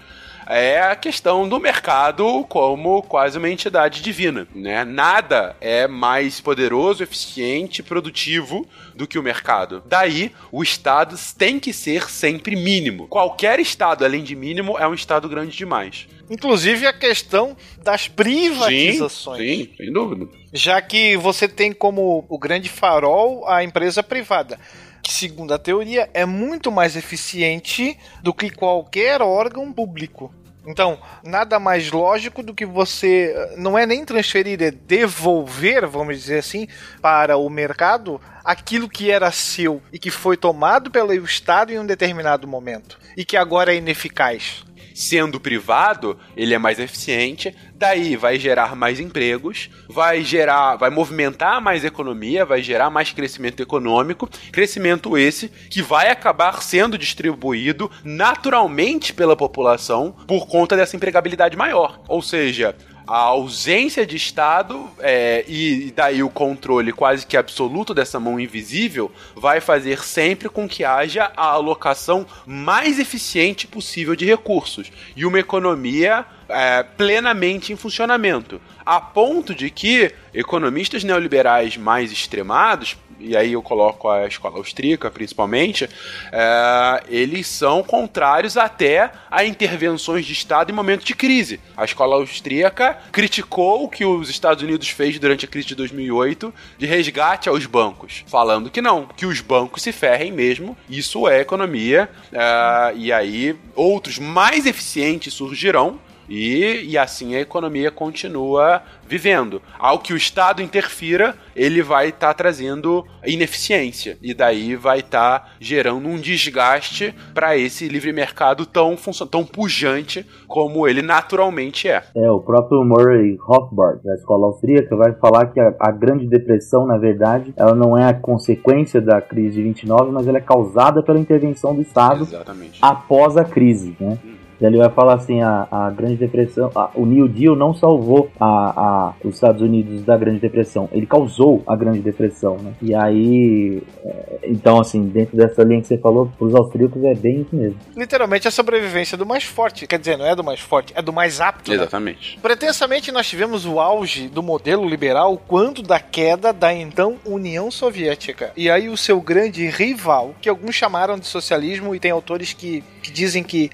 é a questão do mercado como quase uma entidade divina, né? Nada é mais poderoso, eficiente, produtivo do que o mercado. Daí, o Estado tem que ser sempre mínimo. Qualquer Estado além de mínimo é um Estado grande demais. Inclusive a questão das privatizações. Sim, sim, sem dúvida. Já que você tem como o grande farol a empresa privada. Que, segundo a teoria, é muito mais eficiente do que qualquer órgão público. Então, nada mais lógico do que você eh, não é nem transferir, é devolver, vamos dizer assim, para o mercado aquilo que era seu e que foi tomado pelo Estado em um determinado momento e que agora é ineficaz. Sendo privado, ele é mais eficiente, daí vai gerar mais empregos, vai gerar, vai movimentar mais economia, vai gerar mais crescimento econômico, crescimento esse que vai acabar sendo distribuído naturalmente pela população por conta dessa empregabilidade maior. Ou seja, a ausência de Estado é, e daí o controle quase que absoluto dessa mão invisível vai fazer sempre com que haja a alocação mais eficiente possível de recursos. E uma economia é, plenamente em funcionamento. A ponto de que economistas neoliberais mais extremados, e aí eu coloco a escola austríaca principalmente, é, eles são contrários até a intervenções de Estado em momentos de crise. A escola austríaca criticou o que os Estados Unidos fez durante a crise de 2008 de resgate aos bancos, falando que não, que os bancos se ferrem mesmo, isso é economia, é, e aí outros mais eficientes surgirão e, e assim a economia continua vivendo. Ao que o Estado interfira, ele vai estar tá trazendo ineficiência. E daí vai estar tá gerando um desgaste para esse livre mercado tão, tão pujante como ele naturalmente é. É, o próprio Murray Rothbard, da escola austríaca, vai falar que a, a Grande Depressão, na verdade, ela não é a consequência da crise de 29, mas ela é causada pela intervenção do Estado Exatamente. após a crise. Né? Hum. Ele vai falar assim: a, a Grande Depressão, a, o New Deal não salvou a, a, os Estados Unidos da Grande Depressão, ele causou a Grande Depressão, né? E aí, é, então, assim, dentro dessa linha que você falou, para os austríacos é bem isso mesmo. Literalmente a sobrevivência do mais forte, quer dizer, não é do mais forte, é do mais apto. Né? Exatamente. Né? Pretensamente, nós tivemos o auge do modelo liberal quando da queda da então União Soviética. E aí o seu grande rival, que alguns chamaram de socialismo, e tem autores que, que dizem que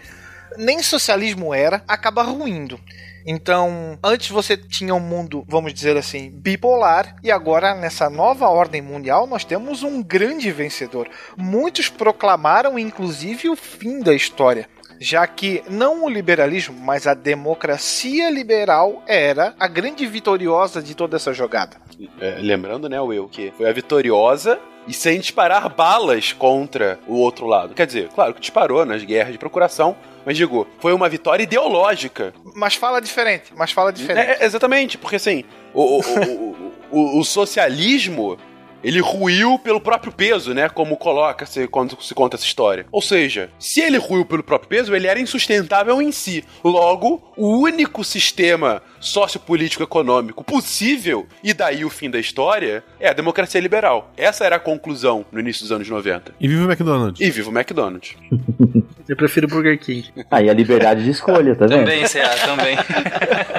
nem socialismo era, acaba ruindo. Então, antes você tinha um mundo, vamos dizer assim, bipolar, e agora nessa nova ordem mundial nós temos um grande vencedor. Muitos proclamaram inclusive o fim da história já que não o liberalismo, mas a democracia liberal era a grande vitoriosa de toda essa jogada. É, lembrando, né, Will, que foi a vitoriosa e sem disparar balas contra o outro lado. Quer dizer, claro que disparou nas guerras de procuração, mas digo, foi uma vitória ideológica. Mas fala diferente, mas fala diferente. É, exatamente, porque assim, o, o, o, o socialismo ele ruiu pelo próprio peso, né? Como coloca-se quando se conta essa história. Ou seja, se ele ruiu pelo próprio peso, ele era insustentável em si. Logo, o único sistema sociopolítico econômico possível, e daí o fim da história, é a democracia liberal. Essa era a conclusão no início dos anos 90. E viva o McDonald's. E viva o McDonald's. Eu prefiro Burger King. Aí a liberdade de escolha, tá vendo? Também, CA, também.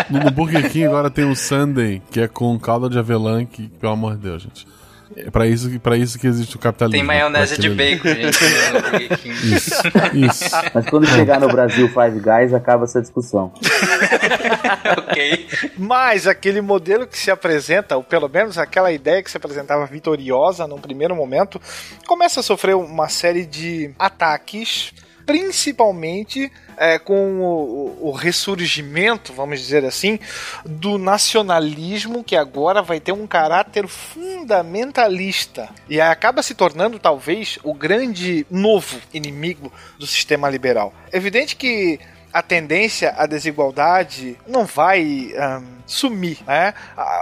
No Burger King agora tem um Sunday, que é com calda de avelã, que, pelo amor de Deus, gente. É pra isso, pra isso que existe o capitalismo. Tem maionese de bacon, gente. isso, isso. Mas quando chegar no Brasil Five Guys, acaba essa discussão. ok. Mas aquele modelo que se apresenta, ou pelo menos aquela ideia que se apresentava vitoriosa num primeiro momento, começa a sofrer uma série de ataques principalmente é, com o, o, ressurgimento, vamos dizer assim, do nacionalismo que agora vai ter um caráter fundamentalista e acaba se tornando talvez o grande novo inimigo do sistema liberal. É evidente que a tendência à desigualdade não vai um, sumir, né?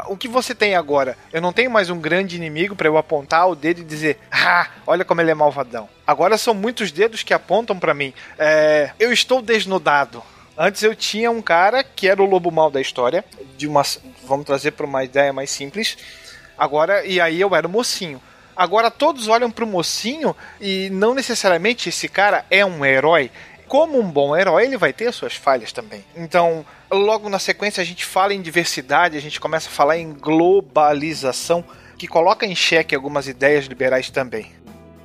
O que você tem agora? Eu não tenho mais um grande inimigo para eu apontar o dedo e dizer, ah, olha como ele é malvadão. Agora são muitos dedos que apontam para mim. É, eu estou desnudado. Antes eu tinha um cara que era o lobo mal da história, de uma, vamos trazer para uma ideia mais simples. Agora e aí eu era o mocinho. Agora todos olham para o mocinho e não necessariamente esse cara é um herói como um bom herói, ele vai ter suas falhas também. Então, logo na sequência, a gente fala em diversidade, a gente começa a falar em globalização, que coloca em xeque algumas ideias liberais também.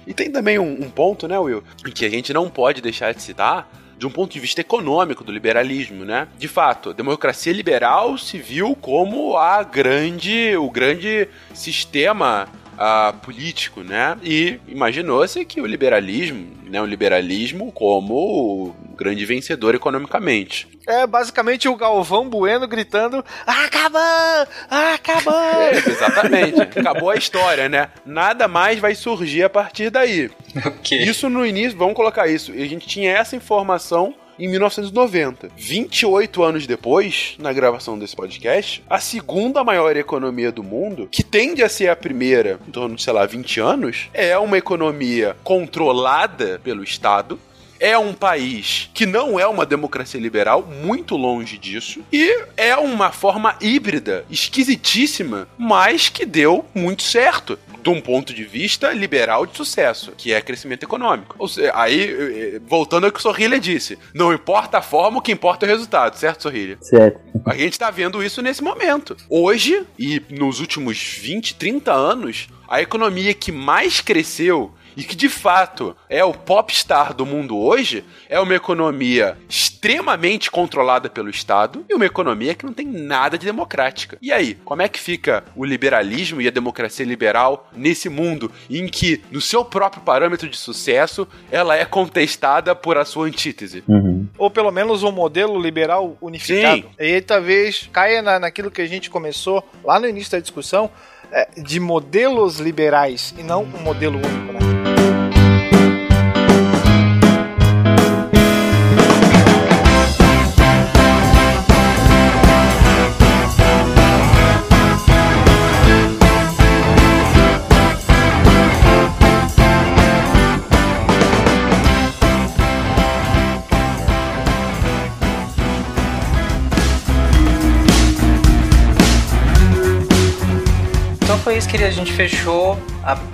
E tem também um, um ponto, né, Will, que a gente não pode deixar de citar, de um ponto de vista econômico do liberalismo, né? De fato, a democracia liberal se viu como a grande, o grande sistema uh, político, né? E imaginou-se que o liberalismo, né, o liberalismo como o grande vencedor economicamente. É basicamente o Galvão Bueno gritando: acabou! Acabou! É, exatamente. Acabou a história, né? Nada mais vai surgir a partir daí. Okay. Isso no início, vamos colocar isso. E a gente tinha essa informação em 1990. 28 anos depois, na gravação desse podcast, a segunda maior economia do mundo, que tende a ser a primeira em torno de, sei lá, 20 anos, é uma economia controlada pelo Estado, é um país que não é uma democracia liberal, muito longe disso, e é uma forma híbrida, esquisitíssima, mas que deu muito certo de um ponto de vista liberal de sucesso, que é crescimento econômico. Ou seja, aí, eh, voltando ao que o Sorrilha disse, não importa a forma, o que importa é o resultado, certo, Sorrilha? Certo. A gente tá vendo isso nesse momento. Hoje, e nos últimos 20, 30 anos, a economia que mais cresceu e que de fato é o popstar do mundo hoje, é uma economia extremamente controlada pelo Estado e uma economia que não tem nada de democrática. E aí, como é que fica o liberalismo e a democracia liberal nesse mundo em que, no seu próprio parâmetro de sucesso, ela é contestada por a sua antítese? Ou pelo menos um modelo liberal unificado. Sim. E aí talvez caia na, naquilo que a gente começou lá no início da discussão, é, de modelos liberais e não um modelo único, né? Isso que a gente fechou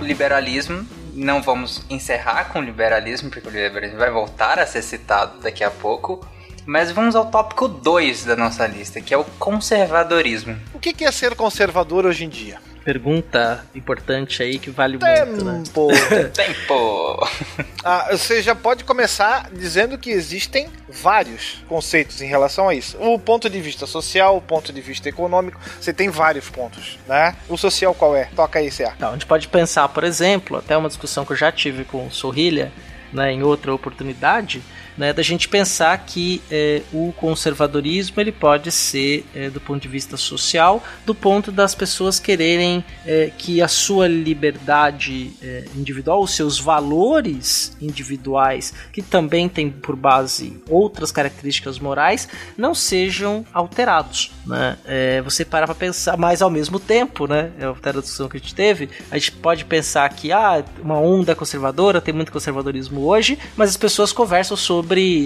o liberalismo. Não vamos encerrar com o liberalismo, porque o liberalismo vai voltar a ser citado daqui a pouco. Mas vamos ao tópico 2 da nossa lista, que é o conservadorismo. O que é ser conservador hoje em dia? Pergunta importante aí que vale muito, né? Tempo. Tempo! Ah, você já pode começar dizendo que existem vários conceitos em relação a isso. O ponto de vista social, o ponto de vista econômico, você tem vários pontos, né? O social qual é? Toca aí, CA. Então, a gente pode pensar, por exemplo, até uma discussão que eu já tive com o Sorrilha, né, em outra oportunidade, né, da gente pensar que eh, o conservadorismo ele pode ser, eh, do ponto de vista social, do ponto das pessoas quererem eh, que a sua liberdade eh, individual, os seus valores individuais, que também tem por base outras características morais, não sejam alterados. Né? Eh, você para para pensar, mas ao mesmo tempo, né, é a discussão que a gente teve, a gente pode pensar que ah, uma onda conservadora, tem muito conservadorismo hoje, mas as pessoas conversam sobre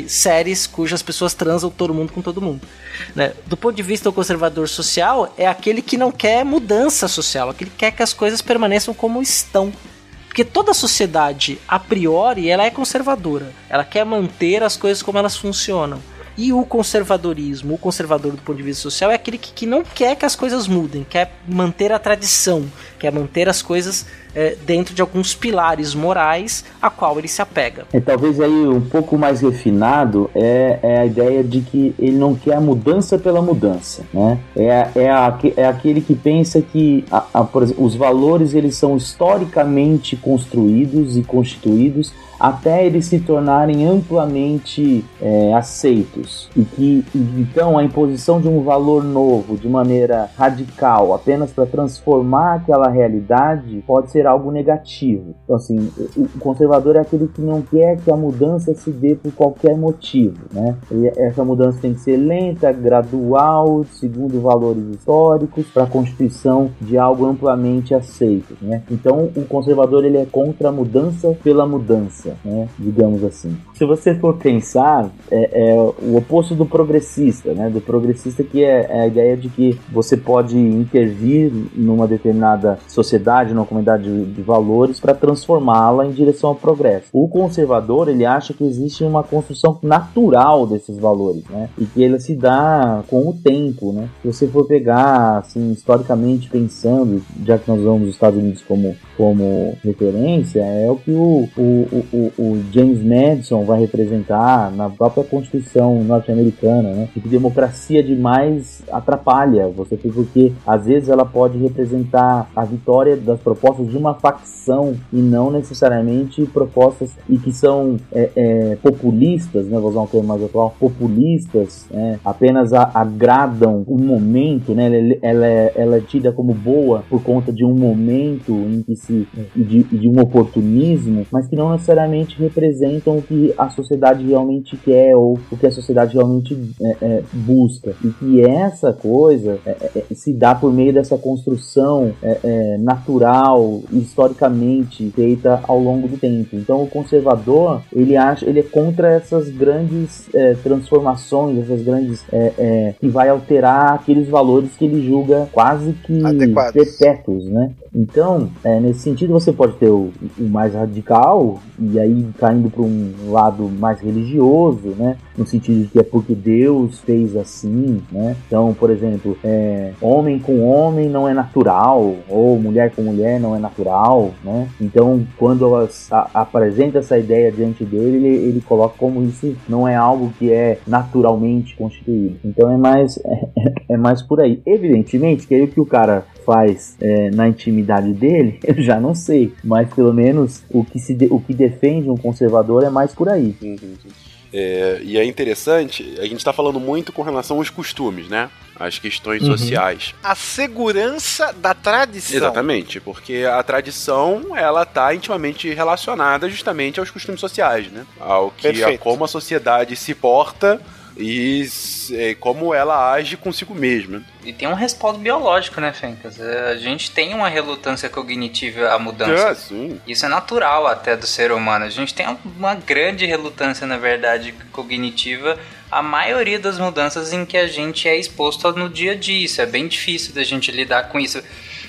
séries cujas pessoas transam todo mundo com todo mundo. Né? Do ponto de vista do conservador social, é aquele que não quer mudança social, aquele que quer que as coisas permaneçam como estão. Porque toda sociedade, a priori, ela é conservadora. Ela quer manter as coisas como elas funcionam. E o conservadorismo, o conservador do ponto de vista social, é aquele que, que não quer que as coisas mudem, quer manter a tradição, quer manter as coisas eh, dentro de alguns pilares morais a qual ele se apega. É, talvez aí um pouco mais refinado é, é a ideia de que ele não quer a mudança pela mudança, né? É, é, a, é aquele que pensa que a- a- exemplo, os valores eles são historicamente construídos e constituídos até eles se tornarem amplamente é, aceitos e que então a imposição de um valor novo de maneira radical apenas para transformar aquela realidade pode ser algo negativo. Então assim, o conservador é aquele que não quer que a mudança se dê por qualquer motivo, né? E essa mudança tem que ser lenta, gradual, segundo valores históricos, para a constituição de algo amplamente aceito, né? Então o conservador ele é contra a mudança pela mudança, né? Digamos assim. Se você for pensar, é, é o oposto do progressista, né? Do progressista que é, é a ideia de que você pode intervir numa determinada sociedade, numa comunidade de, de valores para transformá-la em direção ao progresso. O conservador ele acha que existe uma construção natural desses valores, né? E que ele se dá com o tempo, né? Se você for pegar, assim, historicamente pensando, já que nós usamos os Estados Unidos como, como referência, é o que o, o, o- o James Madison vai representar na própria Constituição norte-americana, né? Que democracia demais atrapalha você, porque às vezes ela pode representar a vitória das propostas de uma facção e não necessariamente propostas e que são é, é, populistas, né? Vou usar um termo mais atual, populistas, né? apenas a- agradam um momento, né? Ela, ela, é, ela é tida como boa por conta de um momento em que se de, de um oportunismo, mas que não necessariamente representam o que a sociedade realmente quer ou o que a sociedade realmente é, é, busca e que essa coisa é, é, se dá por meio dessa construção é, é, natural historicamente feita ao longo do tempo. Então o conservador ele acha ele é contra essas grandes é, transformações, essas grandes é, é, que vai alterar aqueles valores que ele julga quase que Adequados. perpétuos, né? Então, é, nesse sentido, você pode ter o, o mais radical, e aí caindo para um lado mais religioso, né? No sentido de que é porque Deus fez assim, né? Então, por exemplo, é, homem com homem não é natural, ou mulher com mulher não é natural, né? Então, quando a- apresenta essa ideia diante dele, ele, ele coloca como isso não é algo que é naturalmente constituído. Então, é mais, é, mais por aí. Evidentemente que aí o que o cara faz é, na intimidade dele, eu já não sei. Mas pelo menos o que, se de- o que defende um conservador é mais por aí. É, e é interessante, a gente tá falando muito com relação aos costumes, né? As questões Uhum. sociais. A segurança da tradição. Exatamente, porque a tradição ela tá intimamente relacionada justamente aos costumes sociais, né? Ao que a, como a sociedade se porta e é, como ela age consigo mesma. E tem um respaldo biológico, né, Fencas? É, A gente tem uma relutância cognitiva à mudança. É, sim. Isso é natural até do ser humano. A gente tem uma grande relutância, na verdade, cognitiva à maioria das mudanças em que a gente é exposto no dia a dia. Isso é bem difícil da gente lidar com isso.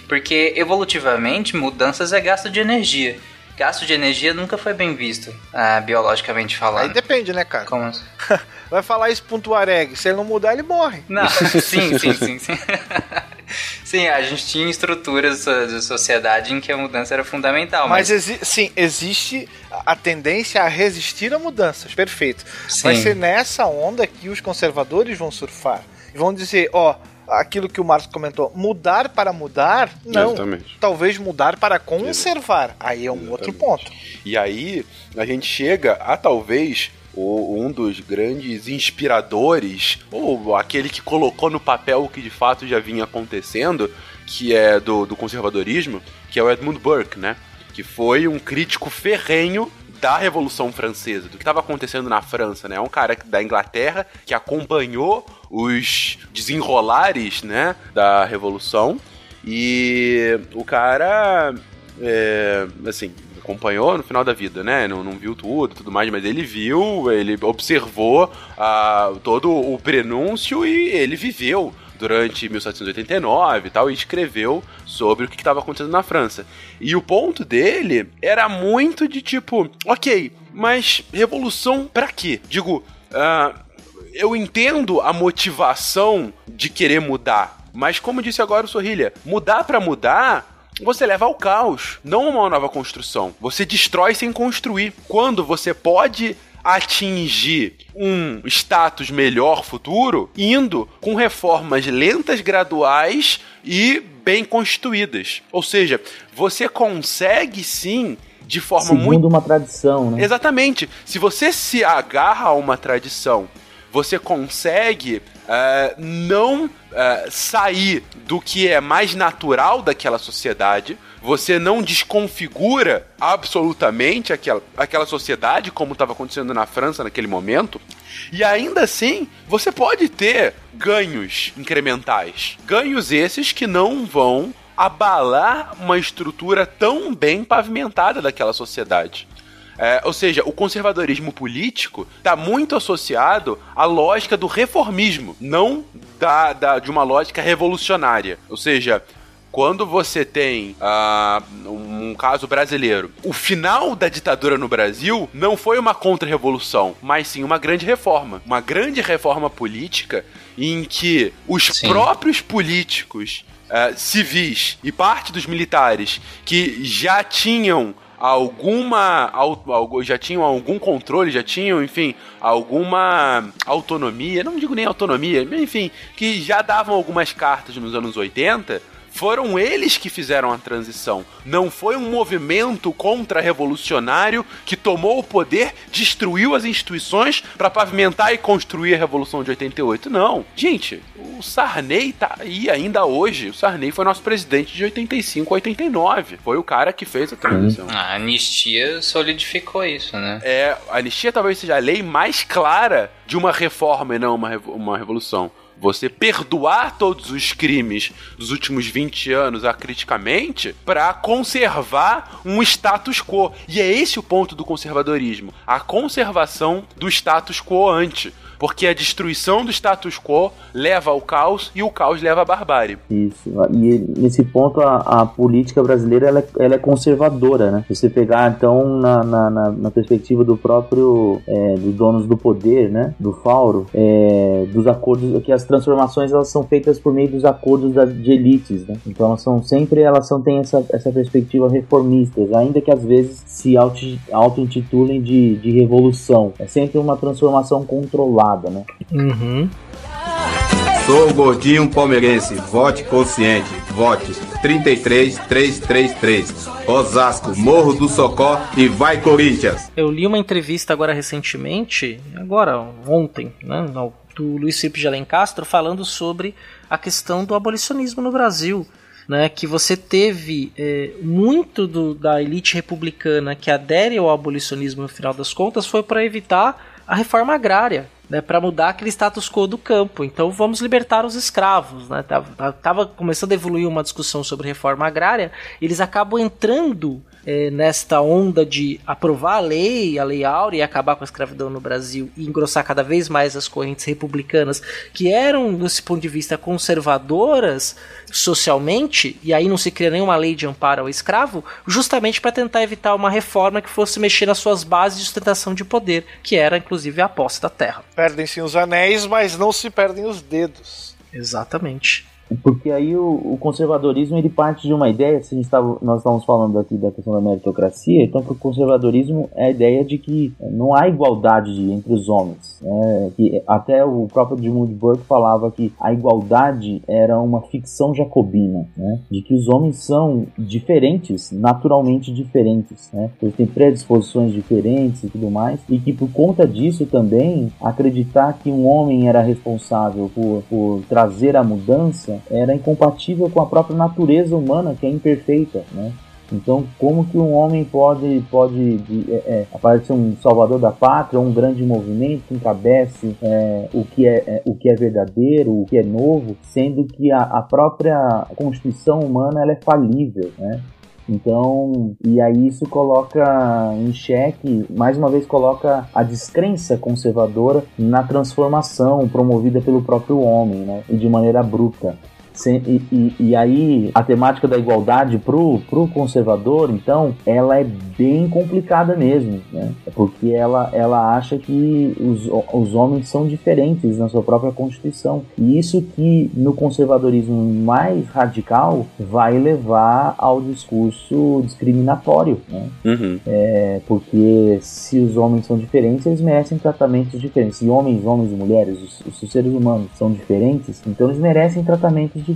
Porque, evolutivamente, mudanças é gasto de energia. Gasto de energia nunca foi bem visto, ah, biologicamente Aí falando. depende, né, cara? Como assim? Vai falar isso um Tuareg. Se ele não mudar, ele morre. Não, sim, sim, sim, sim. sim, a gente tinha estruturas de sociedade em que a mudança era fundamental, Mas, mas, exi sim, existe a tendência a resistir a mudanças, perfeito. Vai Sim. ser nessa onda que os conservadores vão surfar. E vão dizer, ó, aquilo que o Marcos comentou, mudar para mudar, não. Exatamente. Talvez mudar para conservar. Aí é um outro ponto. E aí a gente chega a talvez um dos grandes inspiradores, ou aquele que colocou no papel o que de fato já vinha acontecendo, que é do, do conservadorismo, que é o Edmund Burke, né? Que foi um crítico ferrenho da Revolução Francesa, do que estava acontecendo na França, né? É um cara da Inglaterra que acompanhou os desenrolares, né, da Revolução e o cara, é, assim, acompanhou no final da vida, né? Não, não viu tudo e tudo mais, mas ele viu, ele observou ah, todo o prenúncio e ele viveu durante 1789 e tal, e escreveu sobre o que estava acontecendo na França. E o ponto dele era muito de tipo, ok, mas revolução pra quê? Digo, ah, eu entendo a motivação de querer mudar, mas como disse agora o Sorrilha, mudar pra mudar você leva ao caos, não a uma nova construção. Você destrói sem construir. Quando você pode atingir um status melhor futuro indo com reformas lentas, graduais e bem constituídas. Ou seja, você consegue sim de forma Segundo muito uma tradição, né? Exatamente. Se você se agarra a uma tradição, você consegue eh, não eh, sair do que é mais natural daquela sociedade. Você não desconfigura absolutamente aquela, aquela sociedade, como estava acontecendo na França naquele momento. E ainda assim, você pode ter ganhos incrementais. Ganhos esses que não vão abalar uma estrutura tão bem pavimentada daquela sociedade. É, ou seja, o conservadorismo político está muito associado à lógica do reformismo, não da, da- de uma lógica revolucionária. Ou seja, quando você tem ah, um caso brasileiro, o final da ditadura no Brasil não foi uma contra-revolução, mas sim uma grande reforma. Uma grande reforma política em que os próprios políticos ah, civis e parte dos militares que já tinham alguma já tinham algum controle, já tinham, enfim, alguma autonomia, não digo nem autonomia, enfim, que já davam algumas cartas nos anos 80, foram eles que fizeram a transição. Não foi um movimento contra-revolucionário que tomou o poder, destruiu as instituições para pavimentar e construir a Revolução de 88. Não. Gente, o Sarney tá aí ainda hoje. O Sarney foi nosso presidente de 85 a 89. Foi o cara que fez a transição. A anistia solidificou isso, né? É, a anistia talvez seja a lei mais clara de uma reforma e não uma, uma revolução. Você perdoar todos os crimes dos últimos 20 anos acriticamente para conservar um status quo. E é esse o ponto do conservadorismo: a conservação do status quo ante. Porque a destruição do status quo leva ao caos e o caos leva à barbárie. Isso. E nesse ponto a, a política brasileira ela é, ela é conservadora, né? Se você pegar então na, na, na, na perspectiva do próprio é, dos donos do poder, né? Do Fauro, é, dos acordos que as transformações elas são feitas por meio dos acordos de elites, né? Então elas são sempre elas são têm essa, essa perspectiva reformistas, ainda que às vezes se auto-intitulem de, de revolução. É sempre uma transformação controlada né? Uhum. Sou o gordinho palmeirense. Vote consciente. Vote 33333. Osasco, Morro do Socó e vai Corinthians. Eu li uma entrevista agora recentemente, agora ontem, né, do Luiz Felipe de Alencastro falando sobre a questão do abolicionismo no Brasil. Né, que você teve é, muito do, da elite republicana que adere ao abolicionismo no final das contas foi para evitar a reforma agrária né, para mudar aquele status quo do campo. Então vamos libertar os escravos. Né? Tava, tava começando a evoluir uma discussão sobre reforma agrária, eles acabam entrando é, nesta onda de aprovar a lei, a lei áurea e acabar com a escravidão no Brasil e engrossar cada vez mais as correntes republicanas que eram, desse ponto de vista, conservadoras socialmente, e aí não se cria nenhuma lei de amparo ao escravo, justamente para tentar evitar uma reforma que fosse mexer nas suas bases de sustentação de poder, que era inclusive a posse da terra. Perdem-se os anéis, mas não se perdem os dedos. Exatamente. Porque aí o, o, conservadorismo ele parte de uma ideia, se a gente tava, nós estávamos falando aqui da questão da meritocracia, então o conservadorismo é a ideia de que não há igualdade entre os homens. Né? Que até o próprio Edmund Burke falava que a igualdade era uma ficção jacobina, né? de que os homens são diferentes, naturalmente diferentes. Né? Eles têm predisposições diferentes e tudo mais, e que por conta disso também acreditar que um homem era responsável por, por trazer a mudança era incompatível com a própria natureza humana, que é imperfeita, né? Então, como que um homem pode, pode é, é, aparecer um salvador da pátria, um grande movimento que encabece é, o, que é, é, o que é verdadeiro, o que é novo, sendo que a, a própria constituição humana ela é falível, né? Então, e aí isso coloca em xeque, mais uma vez coloca a descrença conservadora na transformação promovida pelo próprio homem, né? E de maneira bruta. E, e, e, aí a temática da igualdade pro, pro conservador, então, ela é bem complicada mesmo, né? Porque ela, ela acha que os, os homens são diferentes na sua própria constituição. E isso que no conservadorismo mais radical vai levar ao discurso discriminatório, né? Uhum. É, porque se os homens são diferentes, eles merecem tratamentos diferentes. Se homens, homens e mulheres, os, os seres humanos são diferentes, então eles merecem tratamentos diferentes.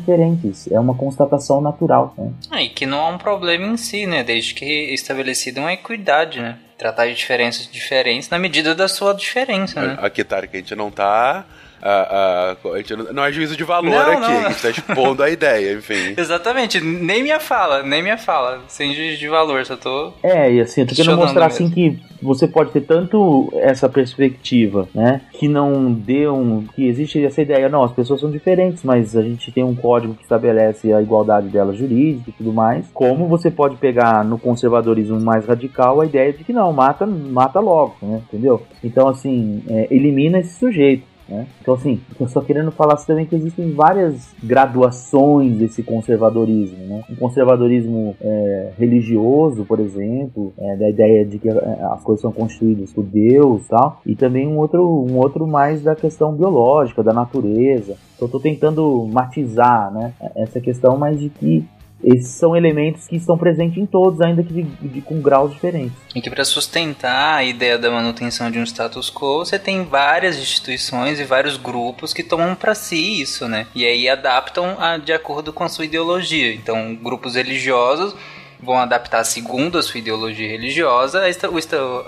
É uma constatação natural. Né? Ah, e que não há um problema em si, né? Desde que estabelecida uma equidade, né? Tratar de diferenças diferentes na medida da sua diferença, né? Aqui, tá, que a gente não tá a, a, a gente não é juízo de valor Não, aqui, não. a gente tá expondo a ideia, enfim. Exatamente, nem minha fala, nem minha fala, sem juízo de valor, só tô. É, e assim, eu tô querendo mostrar mesmo. assim que você pode ter tanto essa perspectiva, né? Que não dê um. que existe essa ideia, não, as pessoas são diferentes, mas a gente tem um código que estabelece a igualdade delas jurídica e tudo mais. Como você pode pegar no conservadorismo mais radical a ideia de que não, mata, mata logo, né? Entendeu? Então, assim, é, elimina esse sujeito. Né? Então, assim, eu só querendo falar assim também que existem várias graduações desse conservadorismo. Né? Um conservadorismo é, religioso, por exemplo, é, da ideia de que é, as coisas são constituídas por Deus tal, e também um outro, um outro mais da questão biológica, da natureza. Então, eu estou tentando matizar né, essa questão, mas de que esses são elementos que estão presentes em todos, ainda que de, de- com graus diferentes. E que para sustentar a ideia da manutenção de um status quo, você tem várias instituições e vários grupos que tomam para si isso, né? E aí adaptam a- de acordo com a sua ideologia. Então, grupos religiosos vão adaptar segundo a sua ideologia religiosa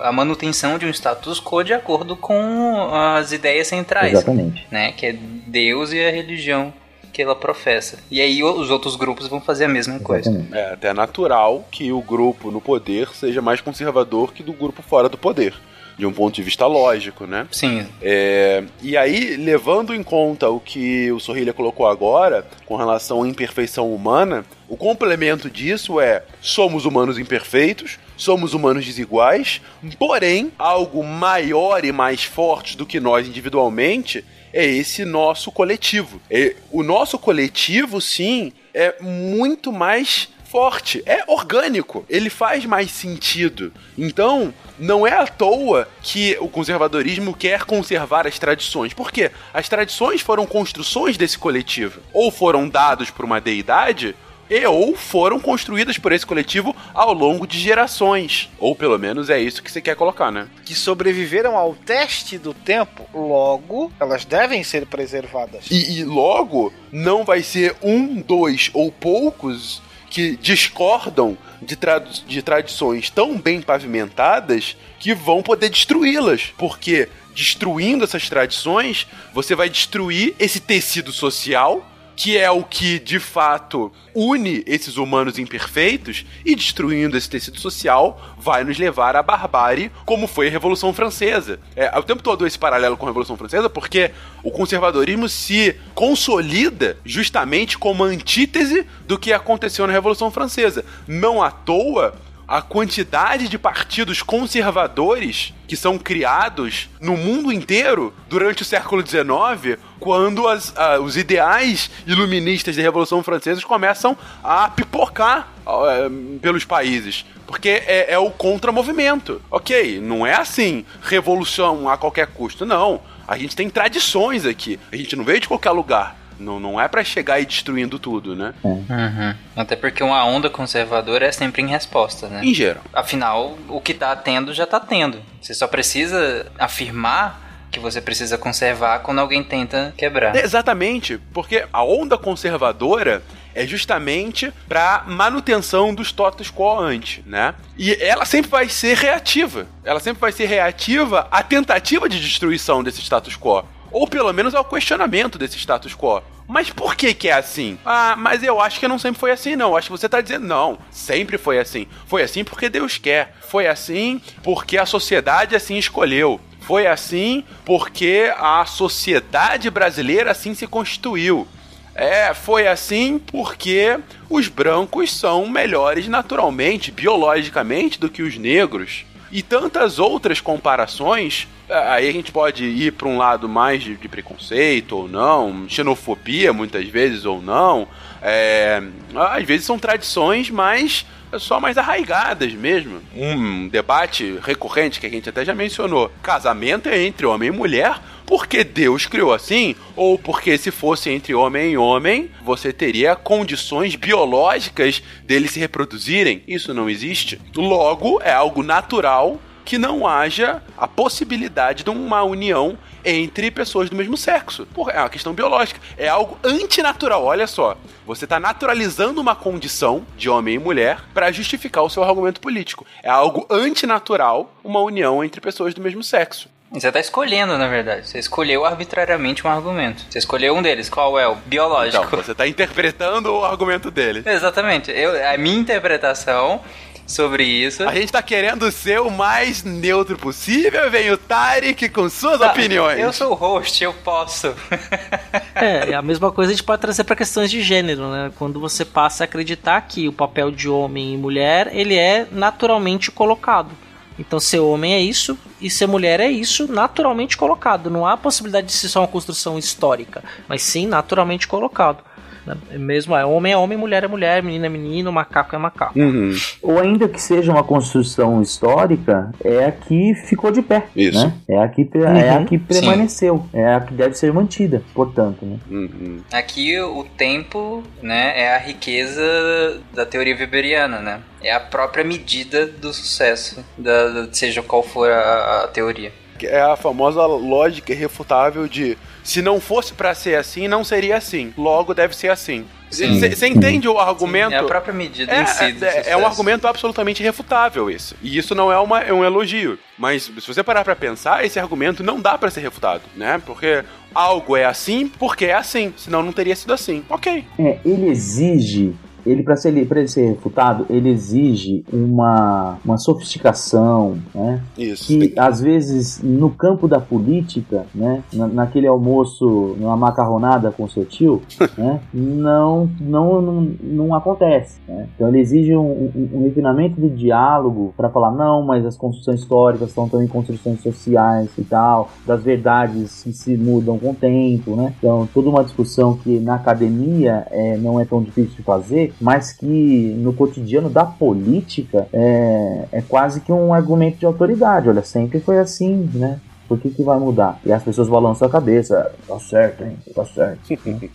a, manutenção de um status quo de acordo com as ideias centrais, Exatamente. né? Que é Deus e a religião que ela professa. E aí os outros grupos vão fazer a mesma coisa. É até natural que o grupo no poder seja mais conservador que do grupo fora do poder. de um ponto de vista lógico, né? Sim. É, e aí, levando em conta o que o Sorrilha colocou agora, com relação à imperfeição humana, o complemento disso é: somos humanos imperfeitos, somos humanos desiguais, porém, algo maior e mais forte do que nós individualmente é esse nosso coletivo. É, o nosso coletivo, sim, é muito mais forte, é orgânico, ele faz mais sentido. Então, não é à toa que o conservadorismo quer conservar as tradições. Por quê? As tradições foram construções desse coletivo. Ou foram dados por uma deidade, e ou foram construídas por esse coletivo ao longo de gerações. Ou pelo menos é isso que você quer colocar, né? Que sobreviveram ao teste do tempo, logo elas devem ser preservadas. E, e logo não vai ser um, dois ou poucos que discordam de, trad de tradições tão bem pavimentadas que vão poder destruí-las. Porque destruindo essas tradições, você vai destruir esse tecido social que é o que de fato une esses humanos imperfeitos e destruindo esse tecido social vai nos levar à barbárie, como foi a Revolução Francesa. É, o tempo todo esse paralelo com a Revolução Francesa, porque o conservadorismo se consolida justamente como antítese do que aconteceu na Revolução Francesa. Não à toa a quantidade de partidos conservadores que são criados no mundo inteiro durante o século XIX, quando as, uh, os ideais iluministas da Revolução Francesa começam a pipocar uh, pelos países. Porque é, é o contramovimento. Ok, não é assim, revolução a qualquer custo. Não. A gente tem tradições aqui. A gente não veio de qualquer lugar. Não, não é para chegar e destruindo tudo, né? Uhum. Até porque uma onda conservadora é sempre em resposta, né? Em geral. Afinal, o que tá tendo já tá tendo. Você só precisa afirmar que você precisa conservar quando alguém tenta quebrar. Exatamente, porque a onda conservadora é justamente para manutenção do status quo antes, né? E ela sempre vai ser reativa. Ela sempre vai ser reativa à tentativa de destruição desse status quo ou pelo menos ao questionamento desse status quo. Mas por que que é assim? Ah, mas eu acho que não sempre foi assim, não. Acho que você tá dizendo, não, sempre foi assim. Foi assim porque Deus quer. Foi assim porque a sociedade assim escolheu. Foi assim porque a sociedade brasileira assim se constituiu. É, foi assim porque os brancos são melhores naturalmente, biologicamente, do que os negros. E tantas outras comparações Aí a gente pode ir para um lado mais de, de, preconceito ou não, xenofobia muitas vezes ou não. É, às vezes são tradições mais só mais arraigadas mesmo. Um debate recorrente que a gente até já mencionou: casamento é entre homem e mulher. Porque Deus criou assim, ou porque se fosse entre homem e homem, você teria condições biológicas deles se reproduzirem. Isso não existe. Logo, é algo natural que não haja a possibilidade de uma união entre pessoas do mesmo sexo. Porra, é uma questão biológica. É algo antinatural. Olha só. Você está naturalizando uma condição de homem e mulher para justificar o seu argumento político. É algo antinatural uma união entre pessoas do mesmo sexo. Você está escolhendo, na verdade. Você escolheu arbitrariamente um argumento. Você escolheu um deles. Qual é? O biológico. Então, você está interpretando o argumento dele. Exatamente. Eu, a minha interpretação sobre isso. A gente tá querendo ser o mais neutro possível. Vem o Tarek com suas tá, opiniões. Eu sou o host, eu posso. é, é a mesma coisa a gente pode trazer para questões de gênero, né? Quando você passa a acreditar que o papel de homem e mulher, ele é naturalmente colocado. Então, ser homem é isso e ser mulher é isso naturalmente colocado. Não há possibilidade de ser só uma construção histórica, mas sim naturalmente colocado. Né? Mesmo é homem é homem, mulher é mulher, menino é menino, macaco é macaco. Uhum. Ou ainda que seja uma construção histórica, é a que ficou de pé. Isso. Né? É, a que, uhum. é a que permaneceu. Sim. É a que deve ser mantida, portanto. Né? Uhum. Aqui o tempo né, é a riqueza da teoria weberiana, né? É a própria medida do sucesso, da, seja qual for a, a teoria. É a famosa lógica irrefutável de se não fosse para ser assim, não seria assim. Logo deve ser assim. Você entende o argumento? Sim, é a própria medida é, em si. É, é, um argumento absolutamente refutável isso. E isso não é, uma, é um elogio. Mas se você parar para pensar, esse argumento não dá para ser refutado, né? Porque algo é assim porque é assim, senão não teria sido assim. Ok. É, ele exige ele para ser, pra ele ser refutado, ele exige uma, uma sofisticação, né? Isso. Que às vezes no campo da política, né? Na, naquele almoço, numa macarronada com seu tio, né? Não, não, não, não acontece. Né? Então ele exige um, um, um refinamento do diálogo para falar não, mas as construções históricas estão também construções sociais e tal, das verdades que se mudam com o tempo, né? Então toda uma discussão que na academia é, não é tão difícil de fazer, mas que no cotidiano da política é, é quase que um argumento de autoridade. Olha, sempre foi assim, né? Por que, que vai mudar? E as pessoas balançam a cabeça. Tá certo, hein? Tá certo.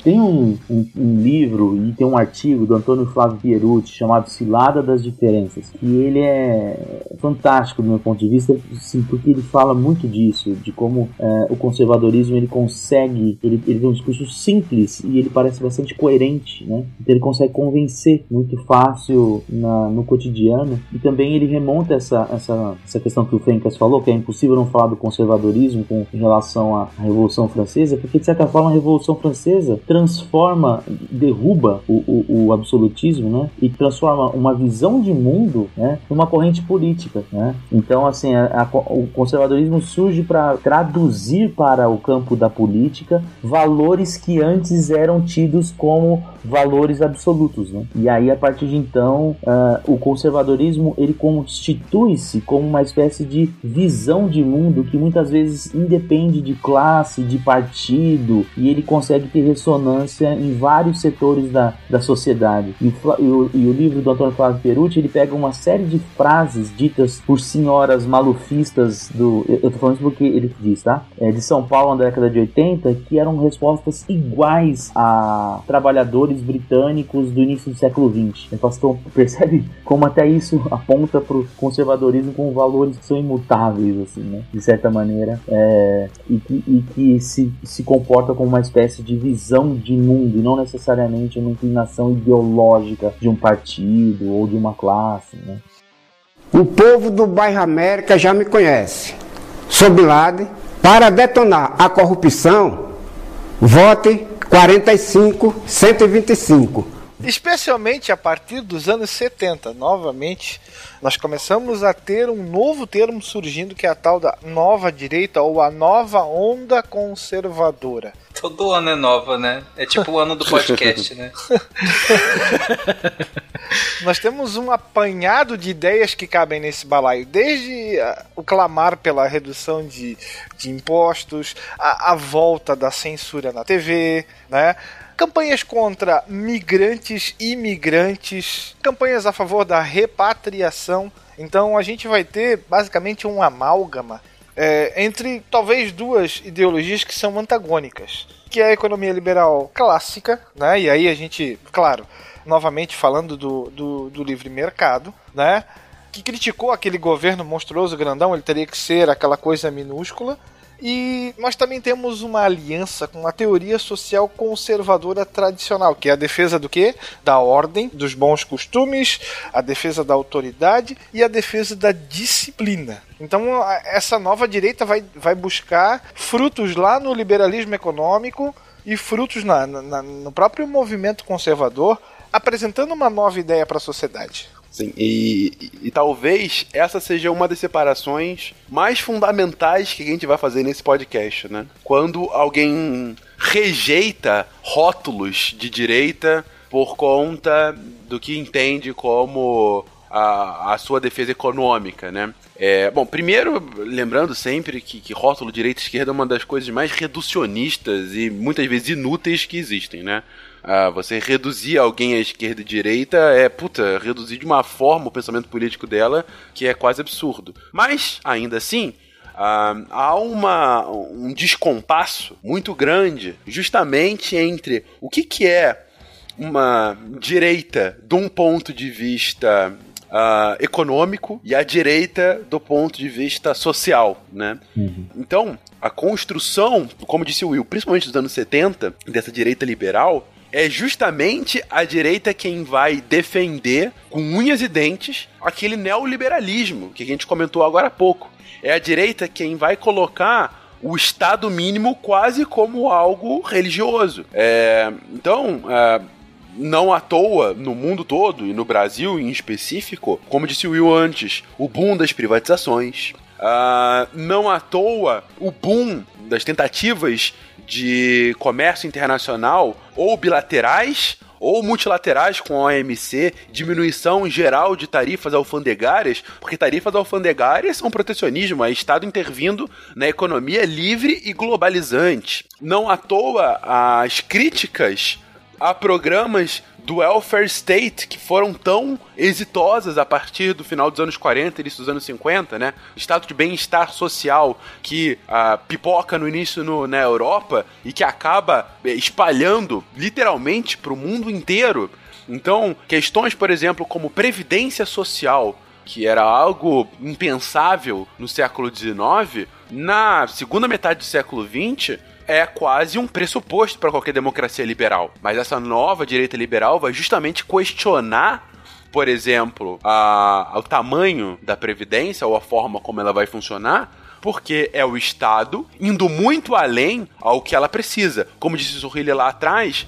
tem um, um, um, livro e tem um artigo do Antônio Flávio Pierucci chamado Cilada das Diferenças. Que ele é fantástico do meu ponto de vista, sim, porque ele fala muito disso, de como é, o conservadorismo ele consegue, ele, ele tem um discurso simples e ele parece bastante coerente, né? Então ele consegue convencer muito fácil na, no cotidiano. E também ele remonta essa, essa, essa questão que o Fencas falou, que é impossível não falar do conservadorismo conservadorismo com relação à Revolução Francesa, porque de certa forma a Revolução Francesa transforma, derruba o, o, o absolutismo, né? E transforma uma visão de mundo, né? Numa corrente política, né? Então, assim, a, a, o conservadorismo surge para traduzir para o campo da política valores que antes eram tidos como valores absolutos, né? E aí, a partir de então, uh, o conservadorismo ele constitui-se como uma espécie de visão de mundo que muitas vezes independe de classe, de partido, e ele consegue ter ressonância em vários setores da, da sociedade. E o, e o, e o livro do Antônio Flávio Perucci, ele pega uma série de frases ditas por senhoras malufistas do... Eu, eu tô falando isso porque ele diz, tá? É, de São Paulo na década de 80, que eram respostas iguais a trabalhadores britânicos do início do século XX. Então, percebe como até isso aponta para o conservadorismo com valores que são imutáveis, assim, né? De certa maneira maneira é, e que, e que se, se comporta como uma espécie de visão de mundo e não necessariamente uma inclinação ideológica de um partido ou de uma classe. Né? O povo do bairro América já me conhece. Sob lado, para detonar a corrupção, vote 45 125. Especialmente a partir dos anos 70, novamente, nós começamos a ter um novo termo surgindo que é a tal da nova direita ou a nova onda conservadora. Todo ano é nova, né? É tipo o ano do podcast, né? Nós temos um apanhado de ideias que cabem nesse balaio, desde uh, o clamar pela redução de, de impostos, a, a volta da censura na TV, né? Campanhas contra migrantes, imigrantes, campanhas a favor da repatriação. Então a gente vai ter basicamente um amálgama é, entre talvez duas ideologias que são antagônicas, que é a economia liberal clássica, né? E aí a gente, claro, novamente falando do, do, do livre mercado, né? Que criticou aquele governo monstruoso grandão, ele teria que ser aquela coisa minúscula e nós também temos uma aliança com a teoria social conservadora tradicional, que é a defesa do quê? Da ordem, dos bons costumes, a defesa da autoridade e a defesa da disciplina. Então, essa nova direita vai, vai buscar frutos lá no liberalismo econômico e frutos na, na no próprio movimento conservador, apresentando uma nova ideia para a sociedade. Sim, e, e, e, talvez essa seja uma das separações mais fundamentais que a gente vai fazer nesse podcast, né? Quando alguém rejeita rótulos de direita por conta do que entende como a, a sua defesa econômica, né? É, bom, primeiro, lembrando sempre que, que rótulo direita e esquerda é uma das coisas mais reducionistas e muitas vezes inúteis que existem, né? Ah, você reduzir alguém à esquerda e direita é, puta, reduzir de uma forma o pensamento político dela que é quase absurdo. Mas, ainda assim, Uh, há uma, um descompasso muito grande justamente entre o que, que é uma direita de um ponto de vista uh, econômico e a direita do ponto de vista social, né? Uhum. Então, a construção, como disse o Will, principalmente nos anos 70, dessa direita liberal, é justamente a direita quem vai defender com unhas e dentes aquele neoliberalismo que a gente comentou agora há pouco. É a direita quem vai colocar o Estado mínimo quase como algo religioso. É, então, é, não à toa, no mundo todo e no Brasil em específico, como disse o Will antes, o boom das privatizações. Uh, não à toa, o boom das tentativas de comércio internacional ou bilaterais ou multilaterais com a OMC, diminuição geral de tarifas alfandegárias, porque tarifas alfandegárias são protecionismo, é Estado intervindo na economia livre e globalizante. Não à toa as críticas a programas do welfare state que foram tão exitosas a partir do final dos anos 40 início dos anos 50, né? Estado de bem-estar social que ah, pipoca no início no, na Europa e que acaba eh, espalhando literalmente para o mundo inteiro. Então, questões, por exemplo, como previdência social, que era algo impensável no século XIX, na segunda metade do século XX é quase um pressuposto para qualquer democracia liberal. Mas essa nova direita liberal vai justamente questionar por exemplo, a, o tamanho da Previdência ou a forma como ela vai funcionar, porque é o Estado indo muito além ao que ela precisa. Como disse Zorrilha lá atrás,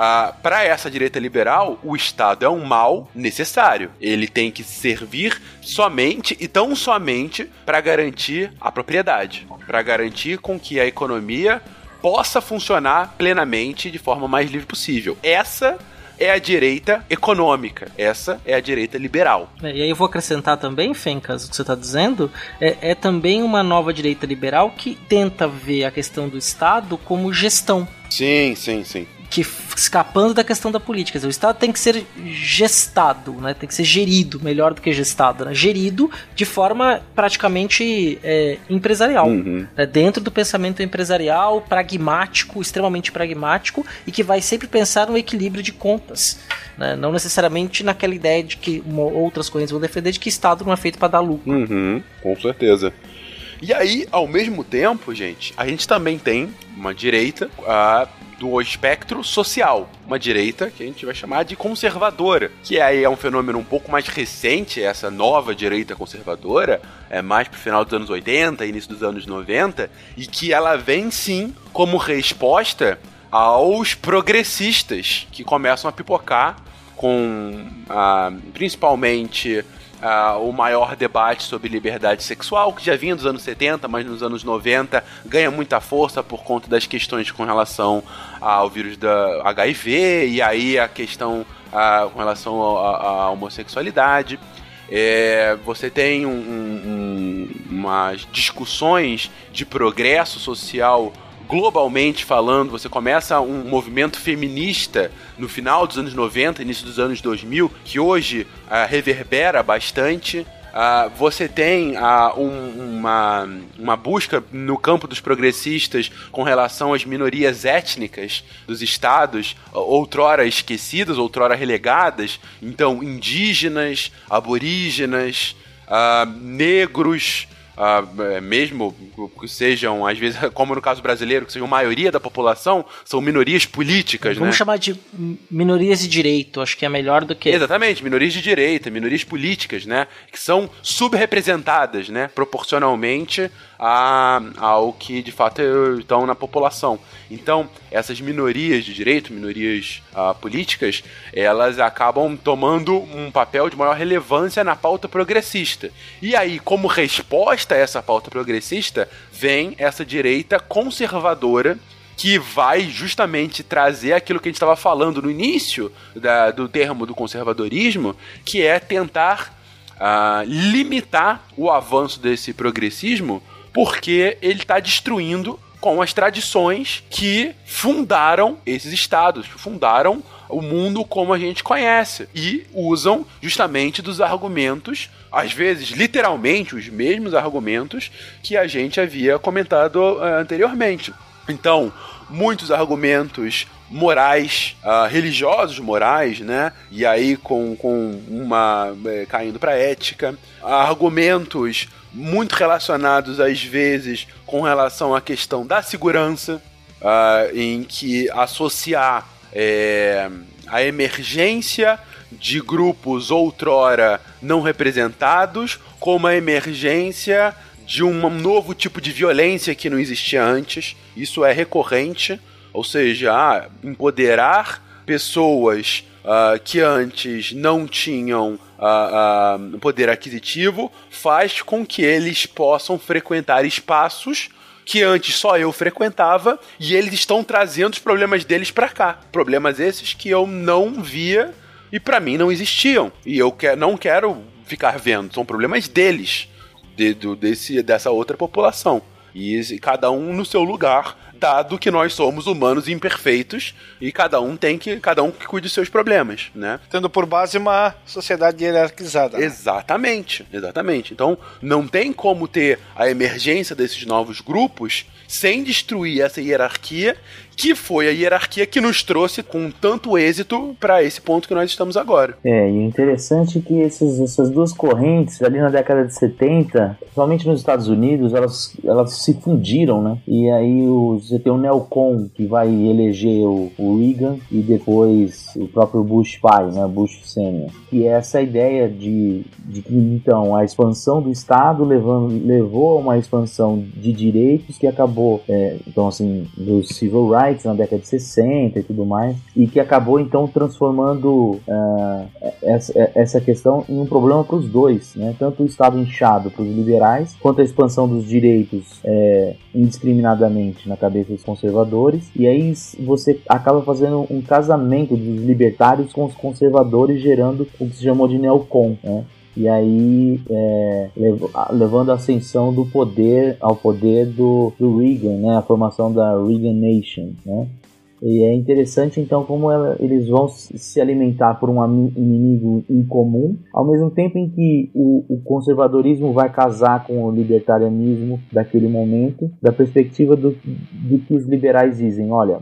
Uh, para essa direita liberal, o Estado é um mal necessário. Ele tem que servir somente e tão somente para garantir a propriedade, para garantir com que a economia possa funcionar plenamente de forma mais livre possível. Essa é a direita econômica. Essa é a direita liberal. É, e aí eu vou acrescentar também, Fencas, o que você está dizendo, é, é, também uma nova direita liberal que tenta ver a questão do Estado como gestão. Sim, sim, sim que escapando da questão da política. Dizer, o Estado tem que ser gestado, né? tem que ser gerido, melhor do que gestado, né? gerido de forma praticamente é, empresarial, uhum. né? dentro do pensamento empresarial, pragmático, extremamente pragmático e que vai sempre pensar no equilíbrio de contas. Né? Não necessariamente naquela ideia de que outras correntes vão defender de que Estado não é feito para dar lucro. Uhum, com certeza. E aí, ao mesmo tempo, gente, a gente também tem uma direita, a do espectro social. Uma direita que a gente vai chamar de conservadora, que aí é um fenômeno um pouco mais recente, essa nova direita conservadora, é mais pro final dos anos 80, início dos anos 90, e que ela vem sim como resposta aos progressistas que começam a pipocar com ah, principalmente uh, o maior debate sobre liberdade sexual, que já vinha dos anos 70, mas nos anos 90 ganha muita força por conta das questões com relação ao vírus da HIV e aí a questão uh, com relação à homossexualidade. É, você tem um, um, umas discussões de progresso social globalmente falando, você começa um movimento feminista no final dos anos 90, início dos anos 2000, que hoje uh, reverbera bastante. Uh, você tem uh, um, uma, uma busca no campo dos progressistas com relação às minorias étnicas dos estados, outrora esquecidas, outrora relegadas. Então, indígenas, aborígenas, uh, negros, uh, mesmo que sejam, às vezes, como no caso brasileiro, que sejam maioria da população, são minorias políticas, Vamos né? chamar de minorias de direito, acho que é melhor do que... Exatamente, minorias de direita, minorias políticas, né? Que são subrepresentadas, né? Proporcionalmente a, ao que de fato estão na população. Então, essas minorias de direito, minorias uh, políticas, elas acabam tomando um papel de maior relevância na pauta progressista. E aí, como resposta a essa pauta progressista, vem essa direita conservadora que vai justamente trazer aquilo que a gente estava falando no início da, do termo do conservadorismo, que é tentar uh, limitar o avanço desse progressismo porque ele está destruindo com as tradições que fundaram esses estados, fundaram o mundo como a gente conhece e usam justamente dos argumentos, às vezes literalmente os mesmos argumentos que a gente havia comentado uh, anteriormente. Então, muitos argumentos morais, uh, religiosos morais, né? E aí com, com uma é, caindo para ética, argumentos muito relacionados às vezes com relação à questão da segurança, uh, em que associar é, a emergência de grupos outrora não representados com uma emergência de um novo tipo de violência que não existia antes. Isso é recorrente, ou seja, ah, empoderar pessoas ah, que antes não tinham ah, ah, poder aquisitivo, faz com que eles possam frequentar espaços que antes só eu frequentava e eles estão trazendo os problemas deles pra cá. Problemas esses que eu não via e pra mim não existiam. E eu que, não quero ficar vendo, são problemas deles, de, do, desse, dessa outra população. E cada um no seu lugar, dado que nós somos humanos imperfeitos e cada um tem que cada um que cuide dos seus problemas, né? Tendo por base uma sociedade hierarquizada. né? Exatamente, exatamente. Então, não tem como ter a emergência desses novos grupos sem destruir essa hierarquia, que foi a hierarquia que nos trouxe com tanto êxito para esse ponto que nós estamos agora. É, e interessante é que esses, essas duas correntes, ali na década de 70, principalmente nos Estados Unidos, elas, elas se fundiram, né? E aí os, você tem o Neocon, que vai eleger o, o Reagan, e depois o próprio Bush pai, né? Bush Senior. Que é essa ideia de, de que, então, a expansão do Estado levando, levou a uma expansão de direitos que acabou, é, então, assim, dos civil rights na década de 60 e tudo mais, e que acabou, então, transformando ah, essa, essa questão em um problema para os dois, né? Tanto o Estado inchado para os liberais, quanto a expansão dos direitos é, indiscriminadamente na cabeça dos conservadores, e aí você acaba fazendo um casamento dos libertários com os conservadores, gerando o que se chamou de neocon, né? E aí, é, levando a ascensão do poder ao poder do, do Reagan, né? A formação da Reagan Nation, né? E é interessante então como ela- eles vão se alimentar por um inimigo em comum, ao mesmo tempo em que o, o conservadorismo vai casar com o libertarianismo daquele momento, da perspectiva do, do que os liberais dizem, olha,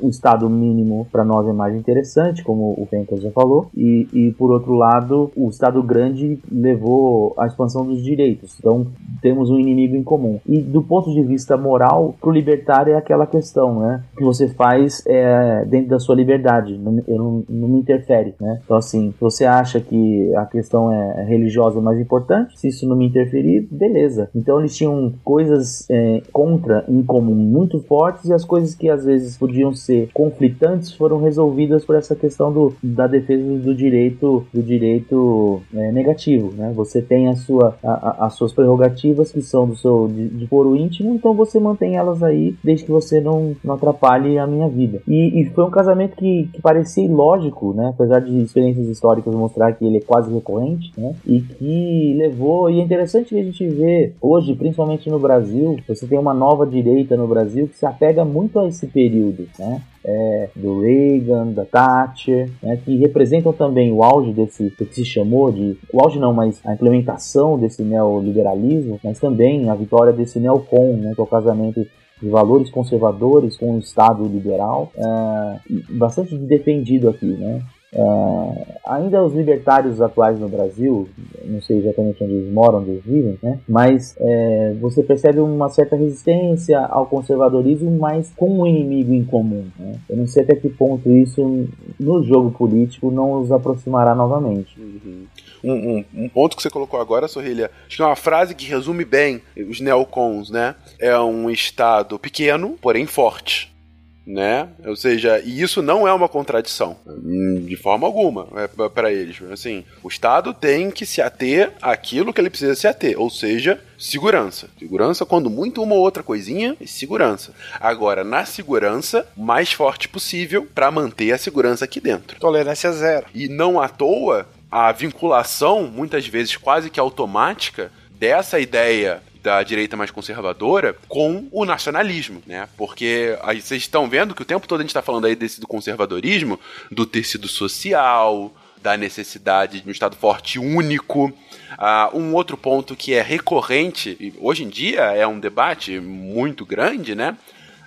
o estado mínimo para nós é mais interessante, como o Fencas já falou, e, e por outro lado, o estado grande levou à expansão dos direitos. Então temos um inimigo em comum. E do ponto de vista moral, pro libertário é aquela questão, né? O que você faz é dentro da sua liberdade, não, não, não me interfere, né? Então assim, você acha que a questão é religiosa mais importante, se isso não me interferir, beleza. Então eles tinham coisas é, contra em comum muito fortes e as coisas que às vezes podiam ser conflitantes foram resolvidas por essa questão do, da defesa do direito do direito é, negativo, né? Você tem a sua, a- a- as suas prerrogativas que são do seu de, de foro íntimo, então você mantém elas aí desde que você não, não atrapalhe a minha vida. E, e foi um casamento que, que parecia ilógico, né? Apesar de experiências históricas mostrar que ele é quase recorrente, né? E que levou, e é interessante que a gente vê hoje, principalmente no Brasil, você tem uma nova direita no Brasil que se apega muito a esse período, né? é, do Reagan, da Thatcher, né, que representam também o auge desse, que se chamou de. O auge não, mas a implementação desse neoliberalismo, mas também a vitória desse neocon, né, que é o casamento de valores conservadores com o Estado liberal, é, bastante defendido aqui, né? É, ainda os libertários atuais no Brasil, não sei exatamente onde eles moram, onde eles vivem, né? mas é, você percebe uma certa resistência ao conservadorismo, mas com um inimigo em comum. Né? Eu não sei até que ponto isso no jogo político não os aproximará novamente. Um, um- um ponto que você colocou agora, Sorrilha, acho que é uma frase que resume bem os neocons, né? É um estado pequeno, porém forte. Né? Ou seja, e isso não é uma contradição, hum, de forma alguma, é para eles. Assim, o Estado tem que se ater àquilo que ele precisa se ater, ou seja, segurança. Segurança, quando muito uma ou outra coisinha, é segurança. Agora, na segurança, mais forte possível para manter a segurança aqui dentro. Tolerância zero. E não à toa, a vinculação, muitas vezes quase que automática, dessa ideia da direita mais conservadora com o nacionalismo, né? Porque aí vocês estão vendo que o tempo todo a gente está falando aí desse do conservadorismo, do tecido social, da necessidade de um Estado forte único. Ah, um outro ponto que é recorrente, e hoje em dia é um debate muito grande, né?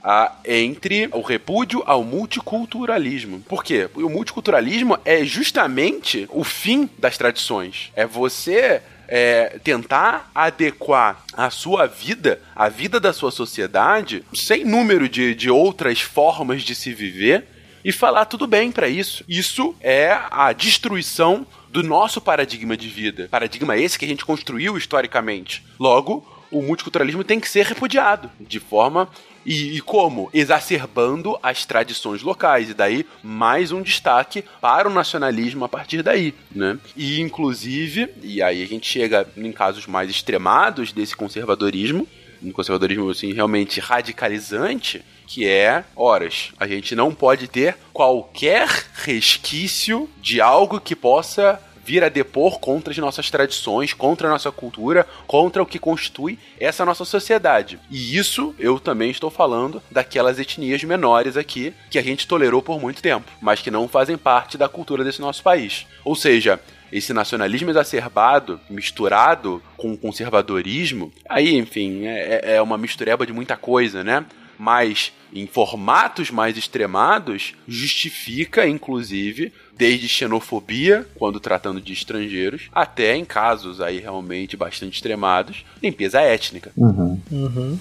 ah, entre o repúdio ao multiculturalismo. Por quê? O multiculturalismo é justamente o fim das tradições. É você é, tentar adequar a sua vida, a vida da sua sociedade, sem número de, de outras formas de se viver e falar tudo bem para isso. Isso é a destruição do nosso paradigma de vida. Paradigma esse que a gente construiu historicamente. Logo, o multiculturalismo tem que ser repudiado de forma E, e como? Exacerbando as tradições locais. E daí, mais um destaque para o nacionalismo a partir daí, né? E, inclusive, e aí a gente chega em casos mais extremados desse conservadorismo, um conservadorismo assim realmente radicalizante, que é, horas, a gente não pode ter qualquer resquício de algo que possa vir a depor contra as nossas tradições, contra a nossa cultura, contra o que constitui essa nossa sociedade. E isso eu também estou falando daquelas etnias menores aqui que a gente tolerou por muito tempo, mas que não fazem parte da cultura desse nosso país. Ou seja, esse nacionalismo exacerbado, misturado com o conservadorismo, aí, enfim, é, é uma mistureba de muita coisa, né? Mas em formatos mais extremados, justifica, inclusive, desde xenofobia, quando tratando de estrangeiros, até em casos aí realmente bastante extremados, limpeza étnica. Uhum. Uhum.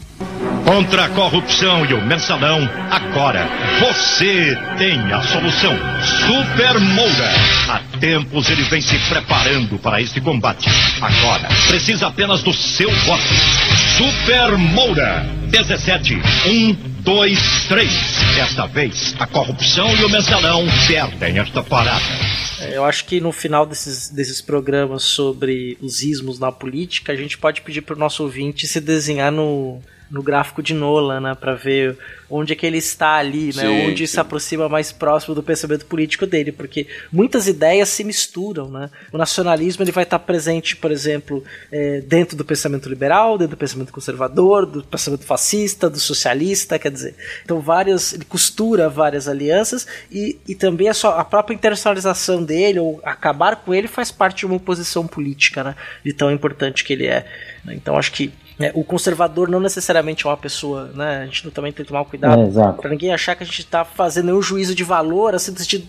Contra a corrupção e o mensalão, agora você tem a solução. Super Moura. Há tempos ele vem se preparando para este combate. Agora, precisa apenas do seu voto. Super Moura. 17, 1, 2, 3. Desta vez, a corrupção e o mensalão perdem esta parada. É, Eu acho que no final desses, desses programas sobre os ismos na política, a gente pode pedir pro nosso ouvinte se desenhar no, no gráfico de Nolan, né? Pra ver onde é que ele está ali, né? Sim, onde se aproxima mais próximo do pensamento político dele, porque muitas ideias se misturam, né? O nacionalismo ele vai estar presente, por exemplo, é, dentro do pensamento liberal, dentro do pensamento conservador, do pensamento fascista, do socialista, quer dizer, então várias, ele costura várias alianças e, e também a, sua, a própria internacionalização dele ou acabar com ele faz parte de uma posição política, né? De tão importante que ele é. né? Então acho que né, o conservador não necessariamente é uma pessoa, né? A gente também tem que tomar cuidado É, para ninguém achar que a gente tá fazendo nenhum juízo de valor, assim, no sentido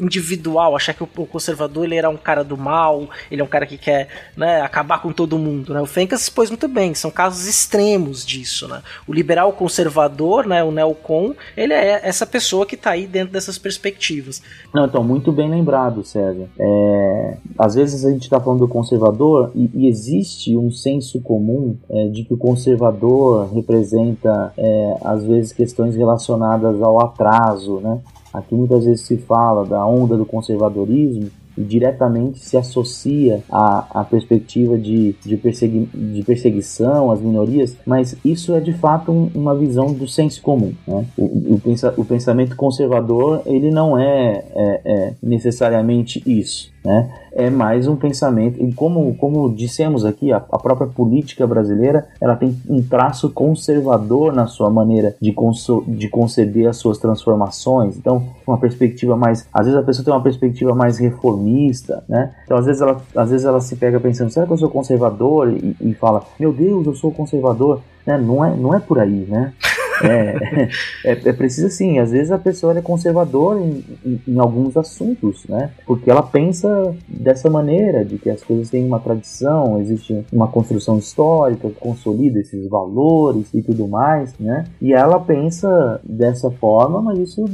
individual, achar que o conservador ele era um cara do mal, ele é um cara que quer né, acabar com todo mundo. Né? O Fencas expôs muito bem, são casos extremos disso. Né? O liberal conservador, né, o neocon, ele é essa pessoa que está aí dentro dessas perspectivas. Não, então, muito bem lembrado, César. É, às vezes a gente está falando do conservador e, e existe um senso comum é, de que o conservador representa, é, às vezes, questões relacionadas ao atraso, né? Aqui muitas vezes se fala da onda do conservadorismo e diretamente se associa à, à perspectiva de, de, persegui, de perseguição às minorias, mas isso é de fato um, uma visão do senso comum. Né? O, o, pensa, o pensamento conservador ele não é, é, é necessariamente isso. Né? É mais um pensamento, e como, como dissemos aqui, a, a, própria política brasileira ela tem um traço conservador na sua maneira de, conso, de conceber as suas transformações. Então, uma perspectiva mais. Às vezes a pessoa tem uma perspectiva mais reformista, né? Então, às vezes ela, às vezes ela se pega pensando, será que eu sou conservador? E, e fala, meu Deus, eu sou conservador. Né? Não, é, não é por aí, né? É, é, é, preciso assim, às vezes a pessoa é conservadora em, em, em, alguns assuntos, né? Porque ela pensa dessa maneira, de que as coisas têm uma tradição, existe uma construção histórica que consolida esses valores e tudo mais, né? E ela pensa dessa forma, mas isso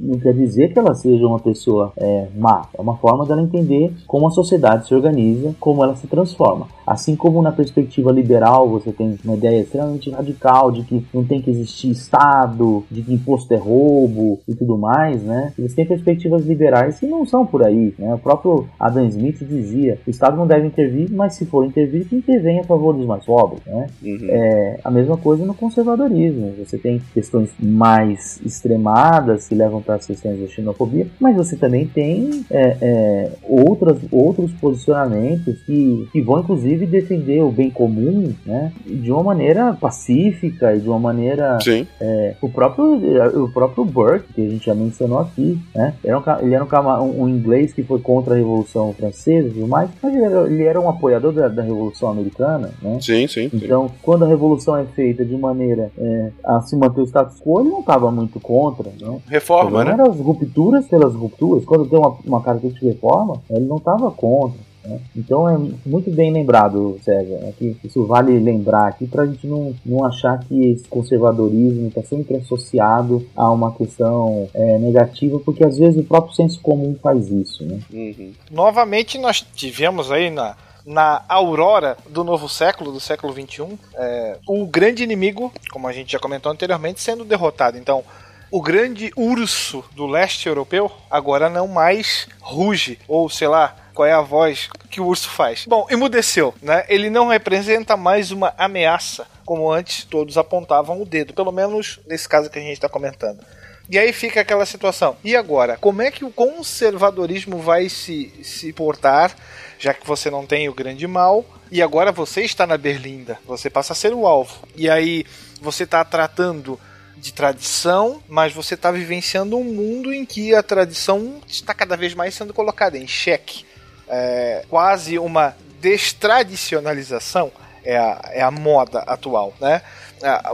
não quer dizer que ela seja uma pessoa é, má. É uma forma dela entender como a sociedade se organiza, como ela se transforma. Assim como na perspectiva liberal você tem uma ideia extremamente radical de que não tem que existir Estado, de que imposto é roubo e tudo mais, né? Eles têm perspectivas liberais que não são por aí, né? O próprio Adam Smith dizia o Estado não deve intervir, mas se for intervir, que intervém a favor dos mais pobres, né? Uhum. É a mesma coisa no conservadorismo. Você tem questões mais extremadas que levam para as questões da xenofobia, mas você também tem é, é, outras, outros posicionamentos que, que vão inclusive defender o bem comum, né? De uma maneira pacífica e de uma maneira é, o próprio o próprio Burke que a gente já mencionou aqui, né? Era um, ele era um, um, inglês que foi contra a Revolução Francesa e tudo mais, mas ele era, ele era um apoiador da, da, Revolução Americana, né? Sim, sim. Então, sim. quando a Revolução é feita de maneira é, a se manter o status quo, ele não estava muito contra, né? Reforma, né? Eram as rupturas pelas rupturas. Quando tem uma, uma característica de reforma, ele não estava contra. Né? Então é muito bem lembrado, César. É que isso vale lembrar aqui para a gente não, não achar que esse conservadorismo está sempre associado a uma questão é, negativa, porque às vezes o próprio senso comum faz isso. Né? Uhum. Novamente, nós tivemos aí na, na aurora do novo século, do século XXI, é, o grande inimigo, como a gente já comentou anteriormente, sendo derrotado. Então, o grande urso do leste europeu agora não mais ruge, ou sei lá, qual é a voz que o urso faz. Bom, emudeceu, né? Ele não representa mais uma ameaça, como antes todos apontavam o dedo, pelo menos nesse caso que a gente está comentando. E aí fica aquela situação. E agora? Como é que o conservadorismo vai se, se portar, já que você não tem o grande mal, e agora você está na berlinda? Você passa a ser o alvo. E aí você está tratando de tradição, mas você está vivenciando um mundo em que a tradição está cada vez mais sendo colocada em xeque. É quase uma destradicionalização é a, é a moda atual, né?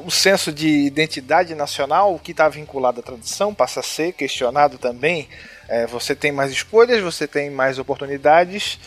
O senso de identidade nacional, que está vinculado à tradição, passa a ser questionado também. É, você tem mais escolhas, você tem mais oportunidades,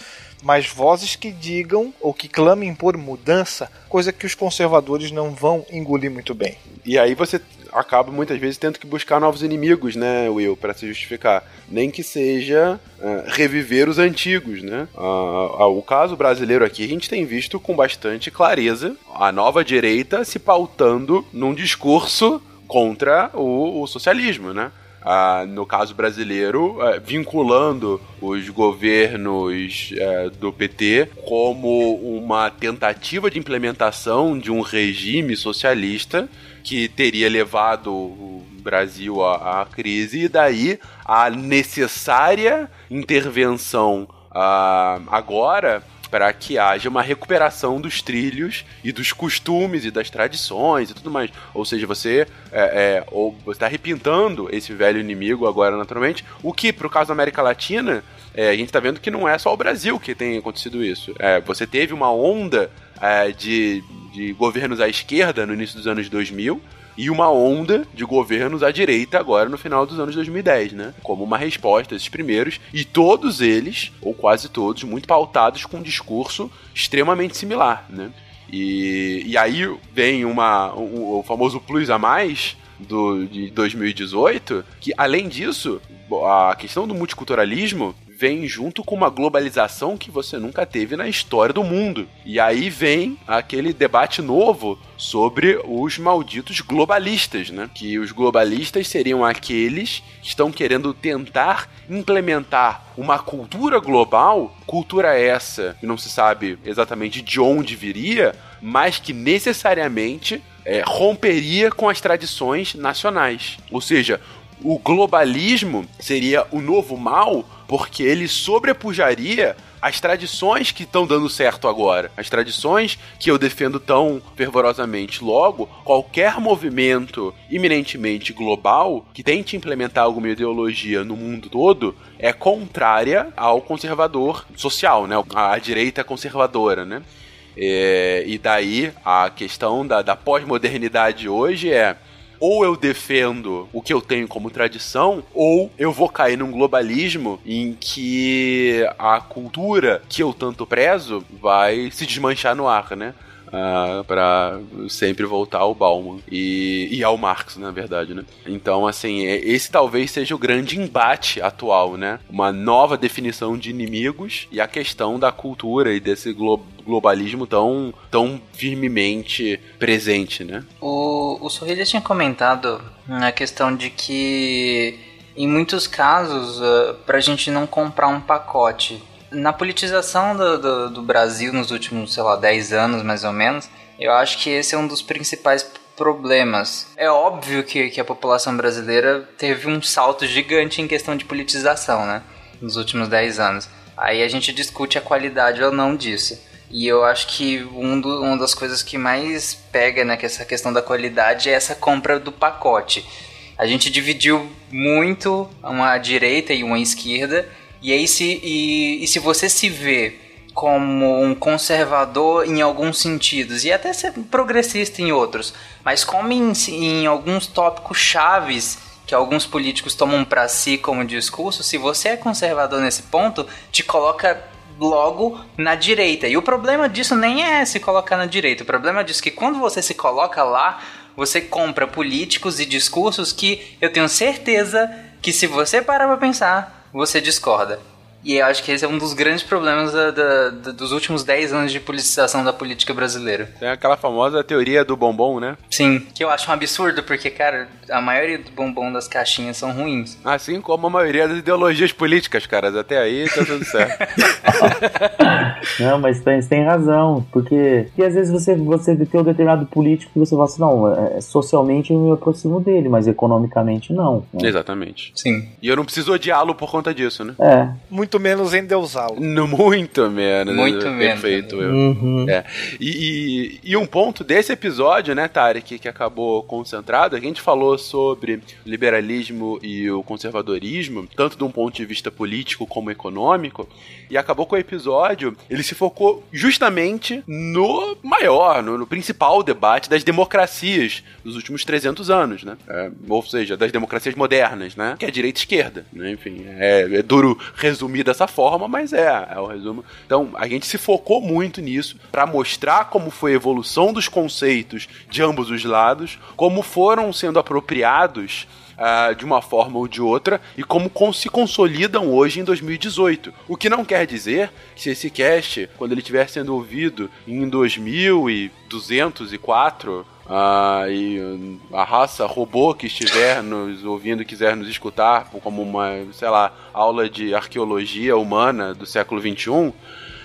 mais vozes que digam ou que clamem por mudança, coisa que os conservadores não vão engolir muito bem. E aí você acaba muitas vezes tendo que buscar novos inimigos, né, Will, para se justificar. Nem que seja uh, reviver os antigos, né? Uh, uh, o caso brasileiro aqui a gente tem visto com bastante clareza a nova direita se pautando num discurso contra o, o socialismo, né? Ah, no caso brasileiro, ah, vinculando os governos ah, do PT como uma tentativa de implementação de um regime socialista que teria levado o Brasil à, à crise, e daí a necessária intervenção uh, agora para que haja uma recuperação dos trilhos e dos costumes e das tradições e tudo mais. Ou seja, você é, é, ou está repintando esse velho inimigo agora naturalmente, o que, para o caso da América Latina, é, a gente está vendo que não é só o Brasil que tem acontecido isso. É, você teve uma onda é, de, de governos à esquerda no início dos anos 2000, e uma onda de governos à direita agora no final dos anos 2010, né? Como uma resposta a esses primeiros, e todos eles, ou quase todos, muito pautados com um discurso extremamente similar, né? E, e aí vem uma, o, o famoso plus a mais, do, de 2018, que além disso, a questão do multiculturalismo vem junto com uma globalização que você nunca teve na história do mundo. E aí vem aquele debate novo sobre os malditos globalistas, né? Que os globalistas seriam aqueles que estão querendo tentar implementar uma cultura global, cultura essa que não se sabe exatamente de onde viria, mas que necessariamente é, romperia com as tradições nacionais. Ou seja, o globalismo seria o novo mal porque ele sobrepujaria as tradições que estão dando certo agora, as tradições que eu defendo tão fervorosamente. Logo, qualquer movimento eminentemente global que tente implementar alguma ideologia no mundo todo é contrária ao conservador social, né? A direita conservadora, né? É, e daí a questão da, da pós-modernidade hoje é ou eu defendo o que eu tenho como tradição, ou eu vou cair num globalismo em que a cultura que eu tanto prezo vai se desmanchar no ar, né? Uh, ah, para sempre voltar ao Bauman e, e ao Marx, na verdade, né? Então, assim, é, esse talvez seja o grande embate atual, né? Uma nova definição de inimigos e a questão da cultura e desse glo globalismo tão, tão firmemente presente, né? O, o tinha comentado a questão de que em muitos casos, uh, para a gente não comprar um pacote na politização do, do, do, Brasil nos últimos, sei lá, 10 anos mais ou menos, eu acho que esse é um dos principais problemas. É óbvio que, que a população brasileira teve um salto gigante em questão de politização, né? Nos últimos 10 anos. Aí a gente discute a qualidade ou não disso. E eu acho que um do, uma das coisas que mais pega né, essa questão da qualidade é essa compra do pacote. A gente dividiu muito uma direita e uma esquerda e aí se, e, e se você se vê como um conservador em alguns sentidos e até ser progressista em outros, mas como em, em alguns tópicos chaves que alguns políticos tomam para si como discurso, se você é conservador nesse ponto, te coloca logo na direita. E o problema disso nem é se colocar na direita. O problema disso é que quando você se coloca lá, você compra políticos e discursos que eu tenho certeza que se você parar para pensar, você discorda. E eu acho que esse é um dos grandes problemas da- da- da- dos últimos 10 anos de politização da política brasileira. Tem aquela famosa teoria do bombom, né? Sim, que eu acho um absurdo, porque, cara, a maioria do bombom das caixinhas são ruins. Assim como a maioria das ideologias políticas, caras. Até aí tá tudo certo. Não, mas tem, você tem razão, porque, porque às vezes você, você tem um determinado político que você fala assim, não, é, socialmente eu me aproximo dele, mas economicamente não. né? Exatamente. Sim. E eu não preciso odiá-lo por conta disso, né? É. Muito menos endeusá-lo. Muito menos. Muito né? menos. Perfeito. Eu. Uhum. É. E, e, e um ponto desse episódio, né, Tarek, que acabou concentrado, a gente falou sobre liberalismo e o conservadorismo, tanto de um ponto de vista político como econômico, e acabou com o episódio, ele se focou justamente no maior, no, no principal debate das democracias dos últimos 300 anos, né? É, ou seja, das democracias modernas, né? Que é direita e esquerda, né? Enfim, é, é duro resumir dessa forma, mas é, é o resumo. Então, a gente se focou muito nisso para mostrar como foi a evolução dos conceitos de ambos os lados, como foram sendo apropriados ah, de uma forma ou de outra e como se consolidam hoje em 2018. O que não quer dizer que se esse cast, quando ele estiver sendo ouvido em 2204, ah, e a raça robô que estiver nos ouvindo quiser nos escutar como uma, sei lá, aula de arqueologia humana do século XXI,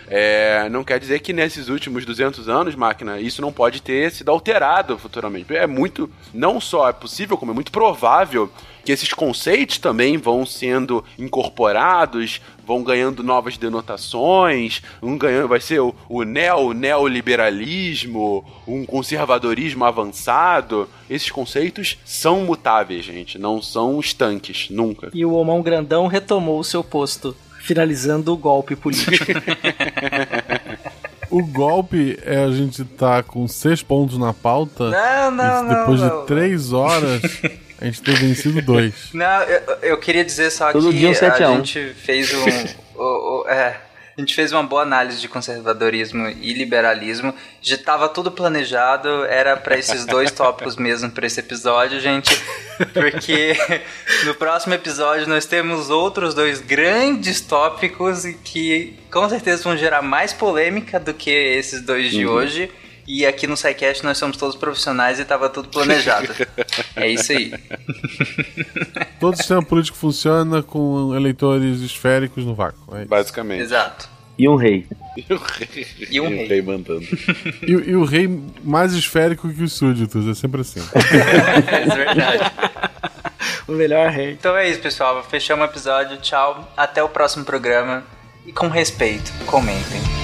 é, não quer dizer que nesses últimos 200 anos, máquina, isso não pode ter sido alterado futuramente. É muito, não só é possível, como é muito provável que esses conceitos também vão sendo incorporados, vão ganhando novas denotações, um ganhando, vai ser o, o neo, neoliberalismo, um conservadorismo avançado. Esses conceitos são mutáveis, gente, não são estanques, nunca. E o Homão Grandão retomou o seu posto, finalizando o golpe político. O golpe é a gente tá com seis pontos na pauta. Não, não, e depois não, de não. três horas, a gente ter vencido dois. Não, eu, eu queria dizer só Todo que dia um 7 a a 1. gente fez um. o- o- é, a gente fez uma boa análise de conservadorismo e liberalismo. Já estava tudo planejado, era para esses dois tópicos mesmo para esse episódio, gente. Porque no próximo episódio nós temos outros dois grandes tópicos que com certeza vão gerar mais polêmica do que esses dois de Uhum. hoje. E aqui no SciCast nós somos todos profissionais e tava tudo planejado. é isso aí. Todo sistema político funciona com eleitores esféricos no vácuo. É. Basicamente. Exato. E um rei. E o rei, E um rei. mandando. E, e o rei mais esférico que os súditos, é sempre assim. é verdade. o melhor rei. Então é isso, pessoal. Fechamos o episódio. Tchau. Até o próximo programa. E com respeito, comentem.